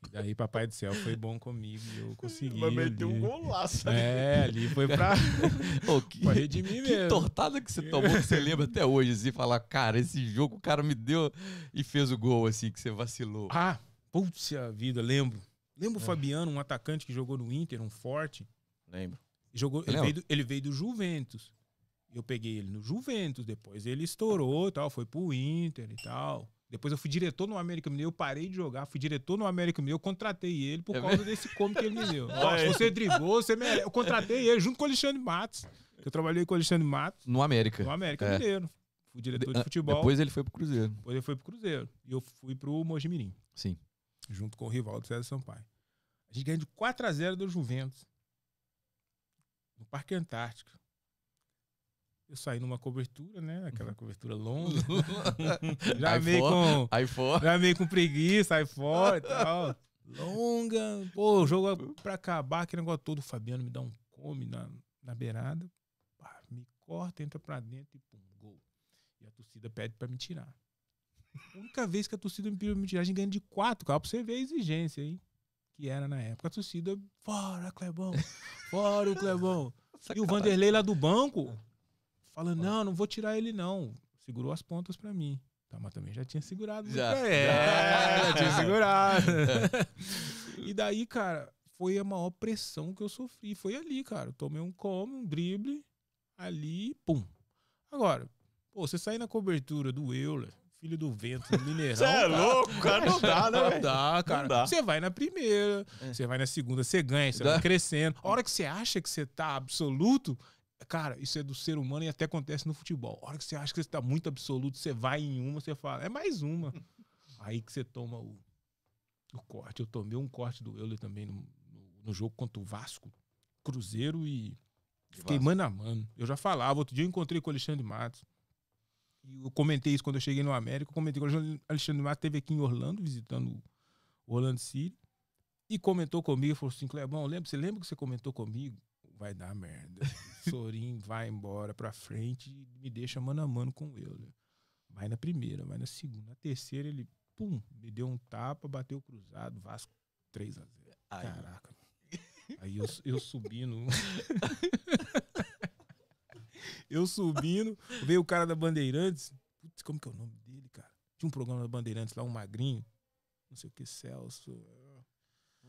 E daí papai do céu foi bom comigo e eu consegui. Mas meteu ali. um golaço. É, ali foi pra, <laughs> Ô, que, pra redimir que mesmo. tortada que você tomou que você lembra até hoje, assim, falar, cara, esse jogo o cara me deu e fez o gol, assim, que você vacilou. Ah, puxa vida, lembro. Lembro o Fabiano, um atacante que jogou no Inter, um forte. Lembro. Jogou, ele, veio do, ele veio do Juventus. Eu peguei ele no Juventus, depois ele estourou e tal, foi pro Inter e tal. Depois eu fui diretor no América Mineiro, eu parei de jogar, fui diretor no América Mineiro, eu contratei ele por É causa desse come que ele me <laughs> deu. Nossa, você driblou, você merece. Eu contratei ele junto com o Alexandre Matos. Eu trabalhei com o Alexandre Matos No América. no América É. Mineiro. Fui diretor De- de futebol. Depois ele foi pro Cruzeiro. Depois ele foi pro Cruzeiro. E eu fui pro Mojimirim, Sim. junto com o Rivaldo César Sampaio. A gente ganhou de 4x0 do Juventus. No Parque Antártico. Eu saí numa cobertura, né? Aquela cobertura longa. <laughs> Já meio fora. com. Já meio com preguiça, aí fora e tal. Longa. Pô, o jogo é pra acabar, aquele negócio todo. O Fabiano me dá um come na, na beirada. Pá, me corta, entra pra dentro e pum, gol. E a torcida pede pra me tirar. A única vez que a torcida me pediu pra me tirar, a gente ganha de quatro, cara, pra você ver a exigência, hein? Que era na época. A torcida, fora, Clebão. Fora o <laughs> Clebão. E o Vanderlei lá do banco, falando, não, não vou tirar ele, não. Segurou as pontas pra mim. Tá, mas também já tinha segurado. Já, <laughs> ele. É, já <laughs> tinha segurado. e daí, cara, foi a maior pressão que eu sofri. Foi ali, cara. Eu tomei um come, um drible, ali, pum. Agora, pô, você sair na cobertura do Euler, filho do vento, do <laughs> Mineirão. Você é louco, cara. Não dá, né, <laughs> não dá, cara. Você vai na primeira, É. você vai na segunda, você ganha, você vai crescendo. A hora que você acha que você tá absoluto, cara, isso é do ser humano e até acontece no futebol. A hora que você acha que você tá muito absoluto, você vai em uma, você fala, é mais uma. <laughs> Aí que você toma o, o corte. Eu tomei um corte do Euler também no, no- no jogo contra o Vasco, Cruzeiro e fiquei mano a mano. Eu já falava, outro dia eu encontrei com o Alexandre Matos. Eu comentei isso quando eu cheguei no América. Eu comentei com o Alexandre- Matos, esteve aqui em Orlando, visitando o Orlando City. E comentou comigo, falou assim, Clebão, lembra, você lembra que você comentou comigo? Vai dar merda. <laughs> Sorin vai embora pra frente e me deixa mano a mano com o Euler. Vai na primeira, vai na segunda. Na terceira ele, pum, me deu um tapa, bateu cruzado, Vasco 3 a 0 Aí. Caraca. Aí eu, eu subindo. <laughs> eu subindo, veio o cara da Bandeirantes. Putz, como que é o nome dele, cara? Tinha um programa da Bandeirantes lá, um magrinho. Não sei o que, Celso.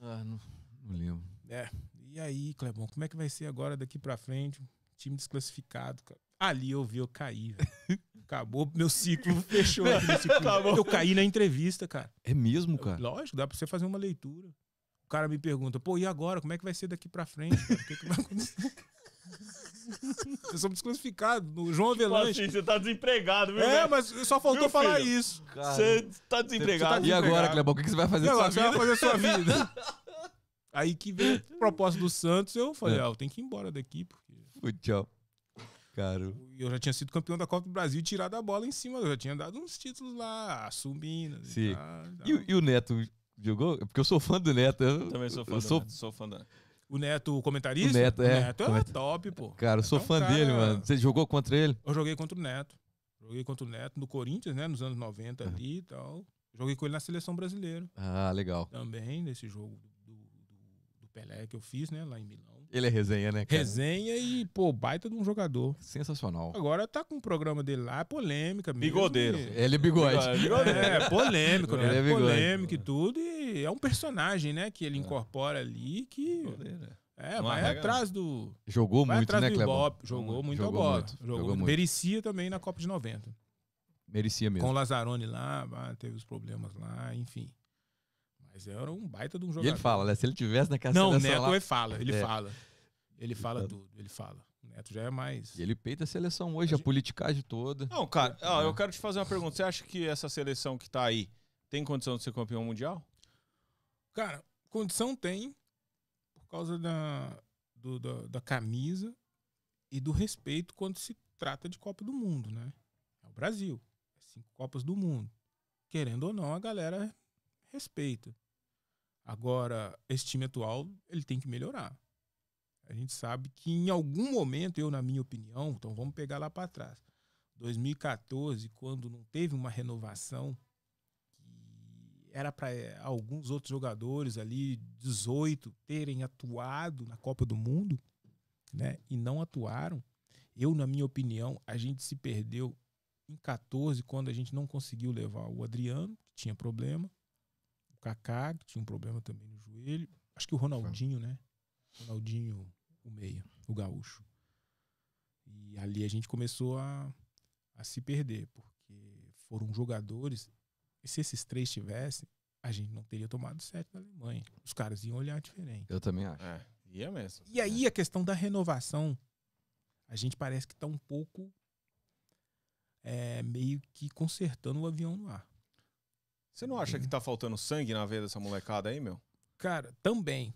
Ah, não, não lembro. É. E aí, Clebão, como é que vai ser agora daqui pra frente? Time desclassificado, cara. Ali eu vi, eu caí, velho. <laughs> Acabou, meu ciclo fechou <laughs> clube. Eu caí na entrevista, cara. É mesmo, cara? Lógico, dá pra você fazer uma leitura. O cara me pergunta, pô, e agora? Como é que vai ser daqui pra frente? Cara? O que, que vai acontecer? <laughs> <laughs> Eu sou desclassificado. No João Tipo Avelanche. assim, você tá desempregado, viu? É, velho? mas só faltou Viu, falar filho? isso. Você tá desempregado. E agora. Clebão, o que você vai fazer com agora, sua você vai vida? fazer a sua vida. <laughs> Aí que veio a proposta do Santos, eu falei, É. ah, eu tenho que ir embora daqui, porque Pô, Tchau. Cara, eu já tinha sido campeão da Copa do Brasil e tirado a bola em cima. Eu já tinha dado uns títulos lá, subindo. Sim. E, tal, e e o Neto jogou? Porque eu sou fã do Neto. Eu, Também sou fã eu do sou, Neto, sou fã do Neto. O Neto, o comentarista? O Neto, é. O Neto é Comenta- top, pô. Cara, eu sou É fã cara- dele, mano. Você jogou contra ele? Eu joguei contra o Neto. Joguei contra o Neto no Corinthians, né? Nos anos 90 ali e tal. Joguei com ele na seleção brasileira Ah, legal. também, nesse jogo do, do- do Pelé que eu fiz, né? Lá em Milão. Ele é resenha, né, cara? Resenha e, pô, baita de um jogador. Sensacional. Agora tá com o programa dele lá, é polêmica mesmo. Bigodeiro. e- Ele é bigode. Bigodeiro. É, polêmico, né? Ele é bigode. polêmico e tudo. E é um personagem, né? Que ele incorpora ali que. É, arrega, atrás do. Jogou Vai muito, atrás né, Clebão? Ibope. Jogou muito a Jogou bola. muito, Jogou, jogou muito. Merecia também na Copa de 90. Merecia mesmo. Com o Lazzaroni lá, teve os problemas lá, enfim. Mas era um baita de um E jogador. ele fala, né? Se ele tivesse naquela Não, o Neto lá, ele fala, ele É. fala. Ele fala Então. tudo, ele fala. O Neto já é mais. E ele peita a seleção hoje, a politicagem toda. Não, cara, ó, É. eu quero te fazer uma pergunta. Você acha que essa seleção que tá aí Tem condição de ser campeão mundial? Cara, condição tem por causa da, do- da, da camisa e do respeito quando se trata de Copa do Mundo, né? É o Brasil. É cinco Copas do Mundo. Querendo ou não, a galera respeita. Agora, esse time atual, ele tem que melhorar. A gente sabe que em algum momento, eu, na minha opinião, então vamos pegar lá para trás. 2014, quando não teve uma renovação, que era para alguns outros jogadores ali, 18, terem atuado na Copa do Mundo, né? E não atuaram. Eu, na minha opinião, a gente se perdeu em 14 quando a gente não conseguiu levar o Adriano, que tinha problema, Kaká, que tinha um problema também no joelho, acho que o Ronaldinho, né? Ronaldinho, o meia, o gaúcho. E ali a gente começou a, a se perder, porque foram jogadores, e se esses três tivessem, a gente não teria tomado sete na Alemanha. Os caras iam olhar diferente. Eu também acho. É, ia mesmo. E aí a questão da renovação, a gente parece que tá um pouco é, meio que consertando o avião no ar. Você não acha que tá faltando sangue na veia dessa molecada aí, meu? Cara, também.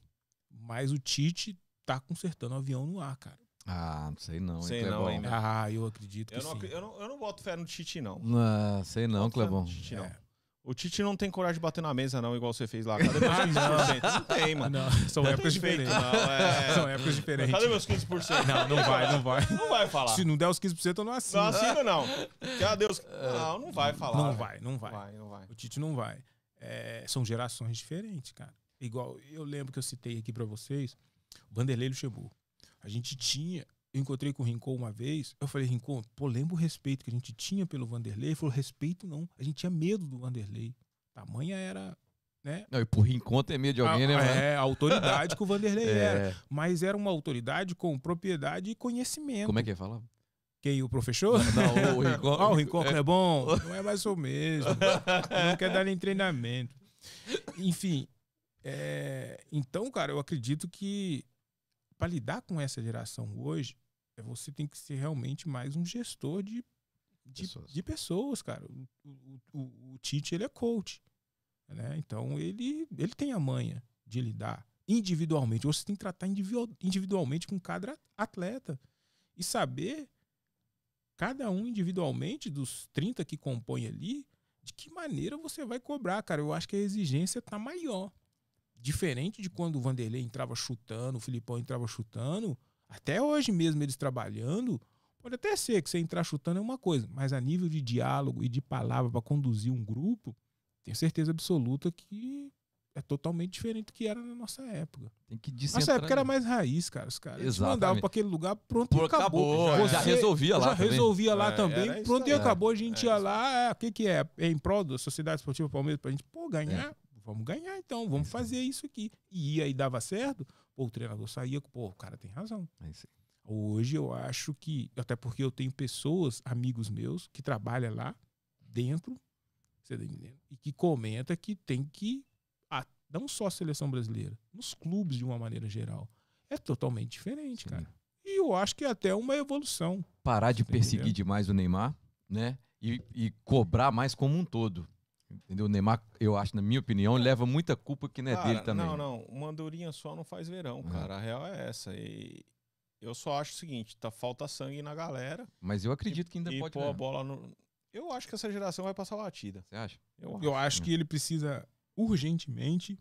Mas o Tite tá consertando o avião no ar, cara. Ah, não sei não, hein, Sei não, hein, meu. Ah, eu acredito que Eu não, sim. eu, não, eu não boto fé no Tite, não. Ah, sei não, Boto Clebão. Tite, não. É. O Tite não tem coragem de bater na mesa, não, igual você fez lá. <laughs> Cadê meus 15%? Não tem, Ah, mano. não, são Não épocas tem feito, diferentes. Não, é... São épocas diferentes. Cadê meus 15%? Não, não vai, não vai. Não vai falar. Se não der os 15%, eu não Não assino. não. Cadê os... Não, não vai falar. Não vai, não vai. Vai, não vai. O Tite não vai. É, são gerações diferentes, cara. Igual, eu lembro que eu citei aqui pra vocês, Vanderlei Luxemburgo. A gente tinha, eu encontrei com o Rincon uma vez, eu falei, Rincon, pô, lembra o respeito que a gente tinha pelo Vanderlei? Ele falou, respeito não, a gente tinha medo do Vanderlei. Tamanha era, né? Não, e por encontro é medo de alguém, a, né, mano? É, a autoridade que o Vanderlei <laughs> era. É. Mas era uma autoridade com propriedade e conhecimento. Como é que é falar? Quem, o professor? Não, <laughs> o Rincon. Ah, o Rincon não é bom. <laughs> Não é mais o mesmo. Não quer dar nem treinamento. Enfim, é, então, cara, eu acredito que para lidar com essa geração hoje, é, você tem que ser realmente mais um gestor de, de, Pessoas. de pessoas, cara. O, o, o- o Tite, ele é coach. Né? Então, ele, ele tem a manha de lidar individualmente. Você tem que tratar individual- individualmente com cada atleta. E saber, cada um individualmente, dos 30 que compõem ali, de que maneira você vai cobrar, cara. Eu acho que a exigência tá maior. Diferente de quando o Vanderlei entrava chutando, o Filipão entrava chutando, até hoje mesmo eles trabalhando, pode até ser que você entrar chutando é uma coisa, mas a nível de diálogo e de palavra para conduzir um grupo, tenho certeza absoluta que é totalmente diferente do que era na nossa época. Tem que Nossa época era mais raiz, cara. Os caras eles Exatamente. mandavam para aquele lugar, pronto, Pô, e acabou. acabou, já Você- resolvia lá Já também. resolvia lá É, também, isso pronto, e acabou. A gente É ia isso. lá, é, o que que é? É em prol da Sociedade Esportiva Palmeiras pra gente, pô, ganhar. Vamos ganhar então, vamos fazer isso aqui. E ia e dava certo, pô, o treinador saía, pô, o cara tem razão. É aí. Hoje eu acho que, até porque eu tenho pessoas, amigos meus, que trabalham lá dentro, você tá entendendo? E que comenta que tem que, não só a seleção brasileira, nos clubes de uma maneira geral. É totalmente diferente, Sim. cara. E eu acho que é até uma evolução. Parar de Tá perseguir entendendo? demais o Neymar, né? E, e cobrar mais como um todo. Entendeu? O Neymar, eu acho, na minha opinião, leva muita culpa que não é Cara, dele também. Não, não. Uma andorinha só não faz verão, É. cara. A real é essa. E eu só acho o seguinte: tá falta sangue na galera. Mas eu acredito que ainda e pode pôr a bola no. Eu acho que essa geração vai passar batida. Você acha? Eu acho. Eu acho que ele precisa urgentemente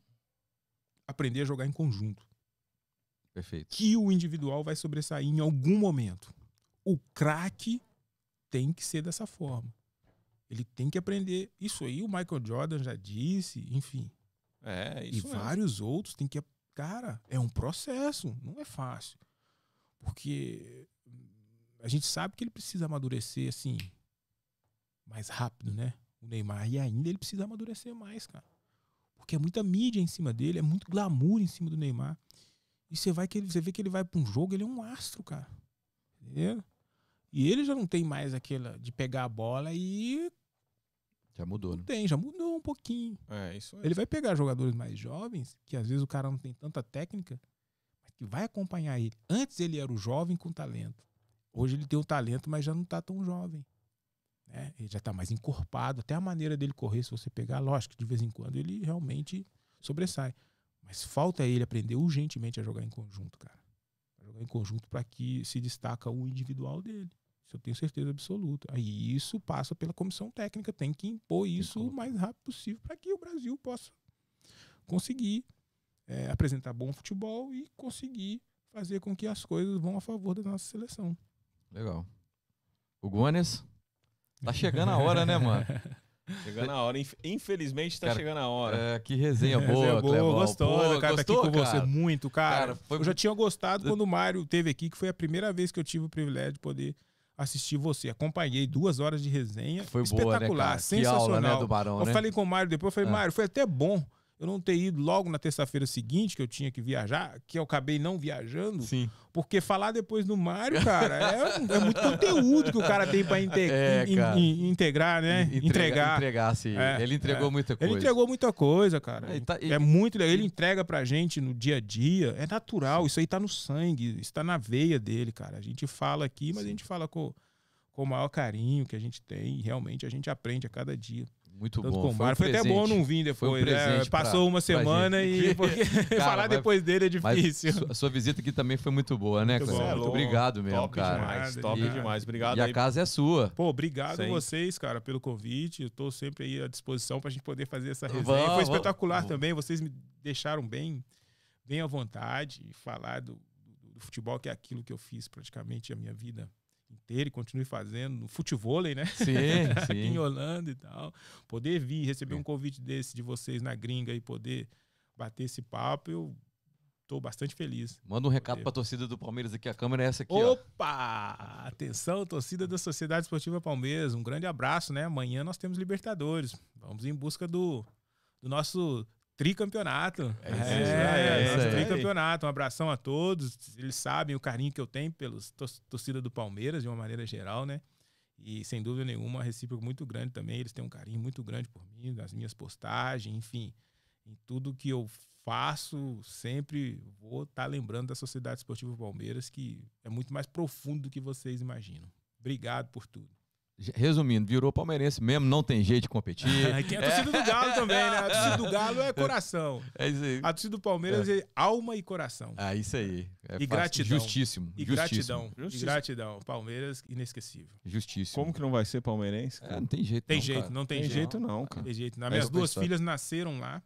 aprender a jogar em conjunto. Perfeito. que o individual vai sobressair em algum momento. O craque tem que ser dessa forma. Ele tem que aprender. Isso aí o Michael Jordan já disse, enfim. É, e isso mesmo. vários outros tem que. Cara, é um processo, não é fácil. Porque a gente sabe que ele precisa amadurecer assim mais rápido, né? O Neymar. E ainda ele precisa amadurecer mais, cara. Porque é muita mídia em cima dele, é muito glamour em cima do Neymar. E você vai que ele, você vê que ele vai para um jogo, ele é um astro, cara. Entendeu? E ele já não tem mais aquela de pegar a bola e Já mudou, né? tem, já mudou um pouquinho. É, isso mesmo. Ele vai pegar jogadores mais jovens, que às vezes o cara não tem tanta técnica, mas que vai acompanhar ele. Antes ele era o jovem com talento. Hoje ele tem o talento, mas já não tá tão jovem. né? Ele já tá mais encorpado, até a maneira dele correr, se você pegar, lógico, de vez em quando ele realmente sobressai. Mas falta ele aprender urgentemente a jogar em conjunto, cara. A jogar em conjunto para que se destaca o individual dele. Isso eu tenho certeza absoluta. Aí isso passa pela comissão técnica, tem que impor isso o mais rápido possível para que o Brasil possa conseguir é, apresentar bom futebol e conseguir fazer com que as coisas vão a favor da nossa seleção. Legal. O Gones. Tá chegando a hora, né, mano? <laughs> Chegando a hora. Inf- Infelizmente tá Cara, chegando a hora. É, que resenha <laughs> boa, Resenha boa, Clebão. gostosa, Pô, cara, tá aqui gostou, com você cara? muito, cara. Cara, foi eu já tinha gostado <laughs> quando o Mário teve aqui, que foi a primeira vez que eu tive o privilégio de poder assistir você. Acompanhei duas horas de resenha. Foi boa, né, espetacular, cara? Que sensacional. aula, né, do Barão, eu né? falei com o Mário depois, eu falei, Ah. Mário, foi até bom eu não ter ido logo na terça-feira seguinte, que eu tinha que viajar, que eu acabei não viajando, Sim. porque falar depois do Mário, cara, é, é muito conteúdo que o cara tem pra inte- É, in- cara. in- integrar, né? Entrega- Entregar. Entregar, sim. É, Ele entregou é. muita coisa. Ele entregou muita coisa, cara. É, tá- e- é muito legal. Ele entrega pra gente no dia a dia. É natural. Isso aí tá no sangue. Isso tá na veia dele, cara. A gente fala aqui, mas a gente fala com, com o maior carinho que a gente tem. E realmente a gente aprende a cada dia. Muito Tanto bom. com o Foi, um. Foi até bom não vir Foi um depois. né? presente pra- Passou uma pra semana gente. e <laughs> porque <laughs> falar mas- depois dele é Mas difícil. sua, sua visita aqui também foi muito boa, né, Muito Muito obrigado mesmo, top cara. demais, top e- demais. Obrigado E a aí. casa é sua. Pô, obrigado Sim. a vocês, cara, pelo convite. Eu tô sempre aí à disposição pra gente poder fazer essa resenha. Foi espetacular também. Vocês me deixaram bem, bem à vontade e falar do- do futebol, que é aquilo que eu fiz praticamente a minha vida inteira e continuo fazendo no futevôlei, né? Sim, <laughs> Aqui em sim. Holanda e tal. Poder vir, receber um convite desse de vocês na gringa e poder bater esse papo, eu tô bastante feliz. Manda um recado pra torcida do Palmeiras aqui. A câmera é essa aqui, ó. Opa! Atenção, torcida da Sociedade Esportiva Palmeiras. Um grande abraço, né? Amanhã nós temos Libertadores. Vamos em busca do, do nosso tricampeonato. É isso é, é aí. tricampeonato. Um abração a todos. Eles sabem o carinho que eu tenho pelos tor torcida do Palmeiras, de uma maneira geral, né? E sem dúvida nenhuma, a recíproca muito grande também. Eles têm um carinho muito grande por mim, nas minhas postagens, enfim. Em tudo que eu faço, sempre vou estar lembrando da Sociedade Esportiva Palmeiras, que é muito mais profundo do que vocês imaginam. Obrigado por tudo. Resumindo, virou palmeirense mesmo, não tem jeito de competir. <laughs> E tem a torcida do Galo também, né? A torcida do Galo é <laughs> coração. É isso aí. A torcida do Palmeiras é, alma e coração. Ah, isso aí. É E fácil. gratidão. Justíssimo. E justíssimo. gratidão. E Justíssimo. gratidão. Palmeiras, inesquecível. Justíssimo. Como que não vai ser palmeirense? É, cara? não tem jeito. Tem não, jeito, cara. não tem, Tem jeito. jeito não, cara. Tem jeito. É minhas duas filhas nasceram lá,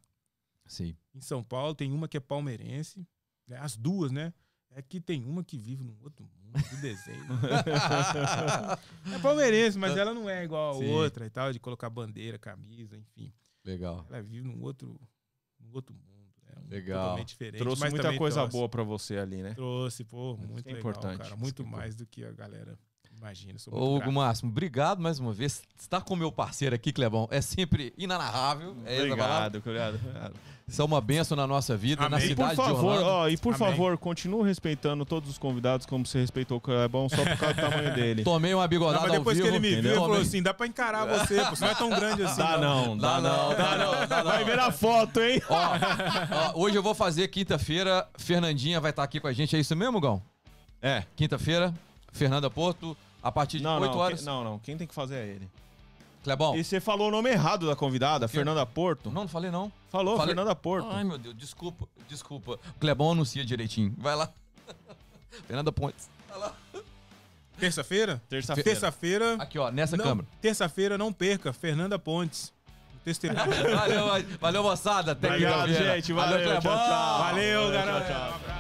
Sim. em São Paulo. Tem uma que é palmeirense. né? As duas, né? É que tem uma que vive num outro mundo do desenho. <laughs> é palmeirense, mas ela não é igual a Sim. outra e tal, de colocar bandeira, camisa, enfim. Legal. Ela vive num outro, num outro mundo. É um Legal. Totalmente diferente. Trouxe mas muita coisa trouxe. boa pra você ali, né? Trouxe, pô, muito é legal, importante, cara. Muito é mais do que a galera imagina. Sou Ô, Hugo. Máximo, obrigado mais uma vez. Estar com meu parceiro aqui, Clebão, é sempre inanarrável. É palavra. Obrigado, obrigado. Isso é uma benção na nossa vida, na Amém. Por cidade de favor, Orlando. ó, e por Amém. favor, continue respeitando todos os convidados como você respeitou o Clebão só por causa do tamanho <laughs> dele. Tomei uma Não, bigodada mas ao depois vivo. que ele me viu, ele falou assim: dá pra encarar você, pô, você não é tão grande assim. Dá não, dá não, dá não. dá não. Vai ver a foto, hein? Ó, ó, hoje eu vou fazer quinta-feira. Fernandinha vai estar aqui com a gente. É isso mesmo, Gão? É. Quinta-feira, Fernanda Porto, a partir de Não, 8 não, horas. quem- não, não. Quem tem que fazer é ele. Clebão. E você falou o nome errado da convidada? Fernanda Porto. Não, não falei não. Falou, Falei- Fernanda Porto. Ai, meu Deus, desculpa, desculpa. O Clebão anuncia direitinho. Vai lá. <laughs> Fernanda Pontes. Terça-feira? Terça-feira. Terça-feira. Aqui, ó, nessa não, câmera. Terça-feira, não perca. Fernanda Pontes. <laughs> Testemunho. Valeu, valeu, moçada. Até Obrigado, quinta-feira. gente. Valeu, tchau, Clebão. tchau. Valeu, Valeu, garoto. tchau, tchau.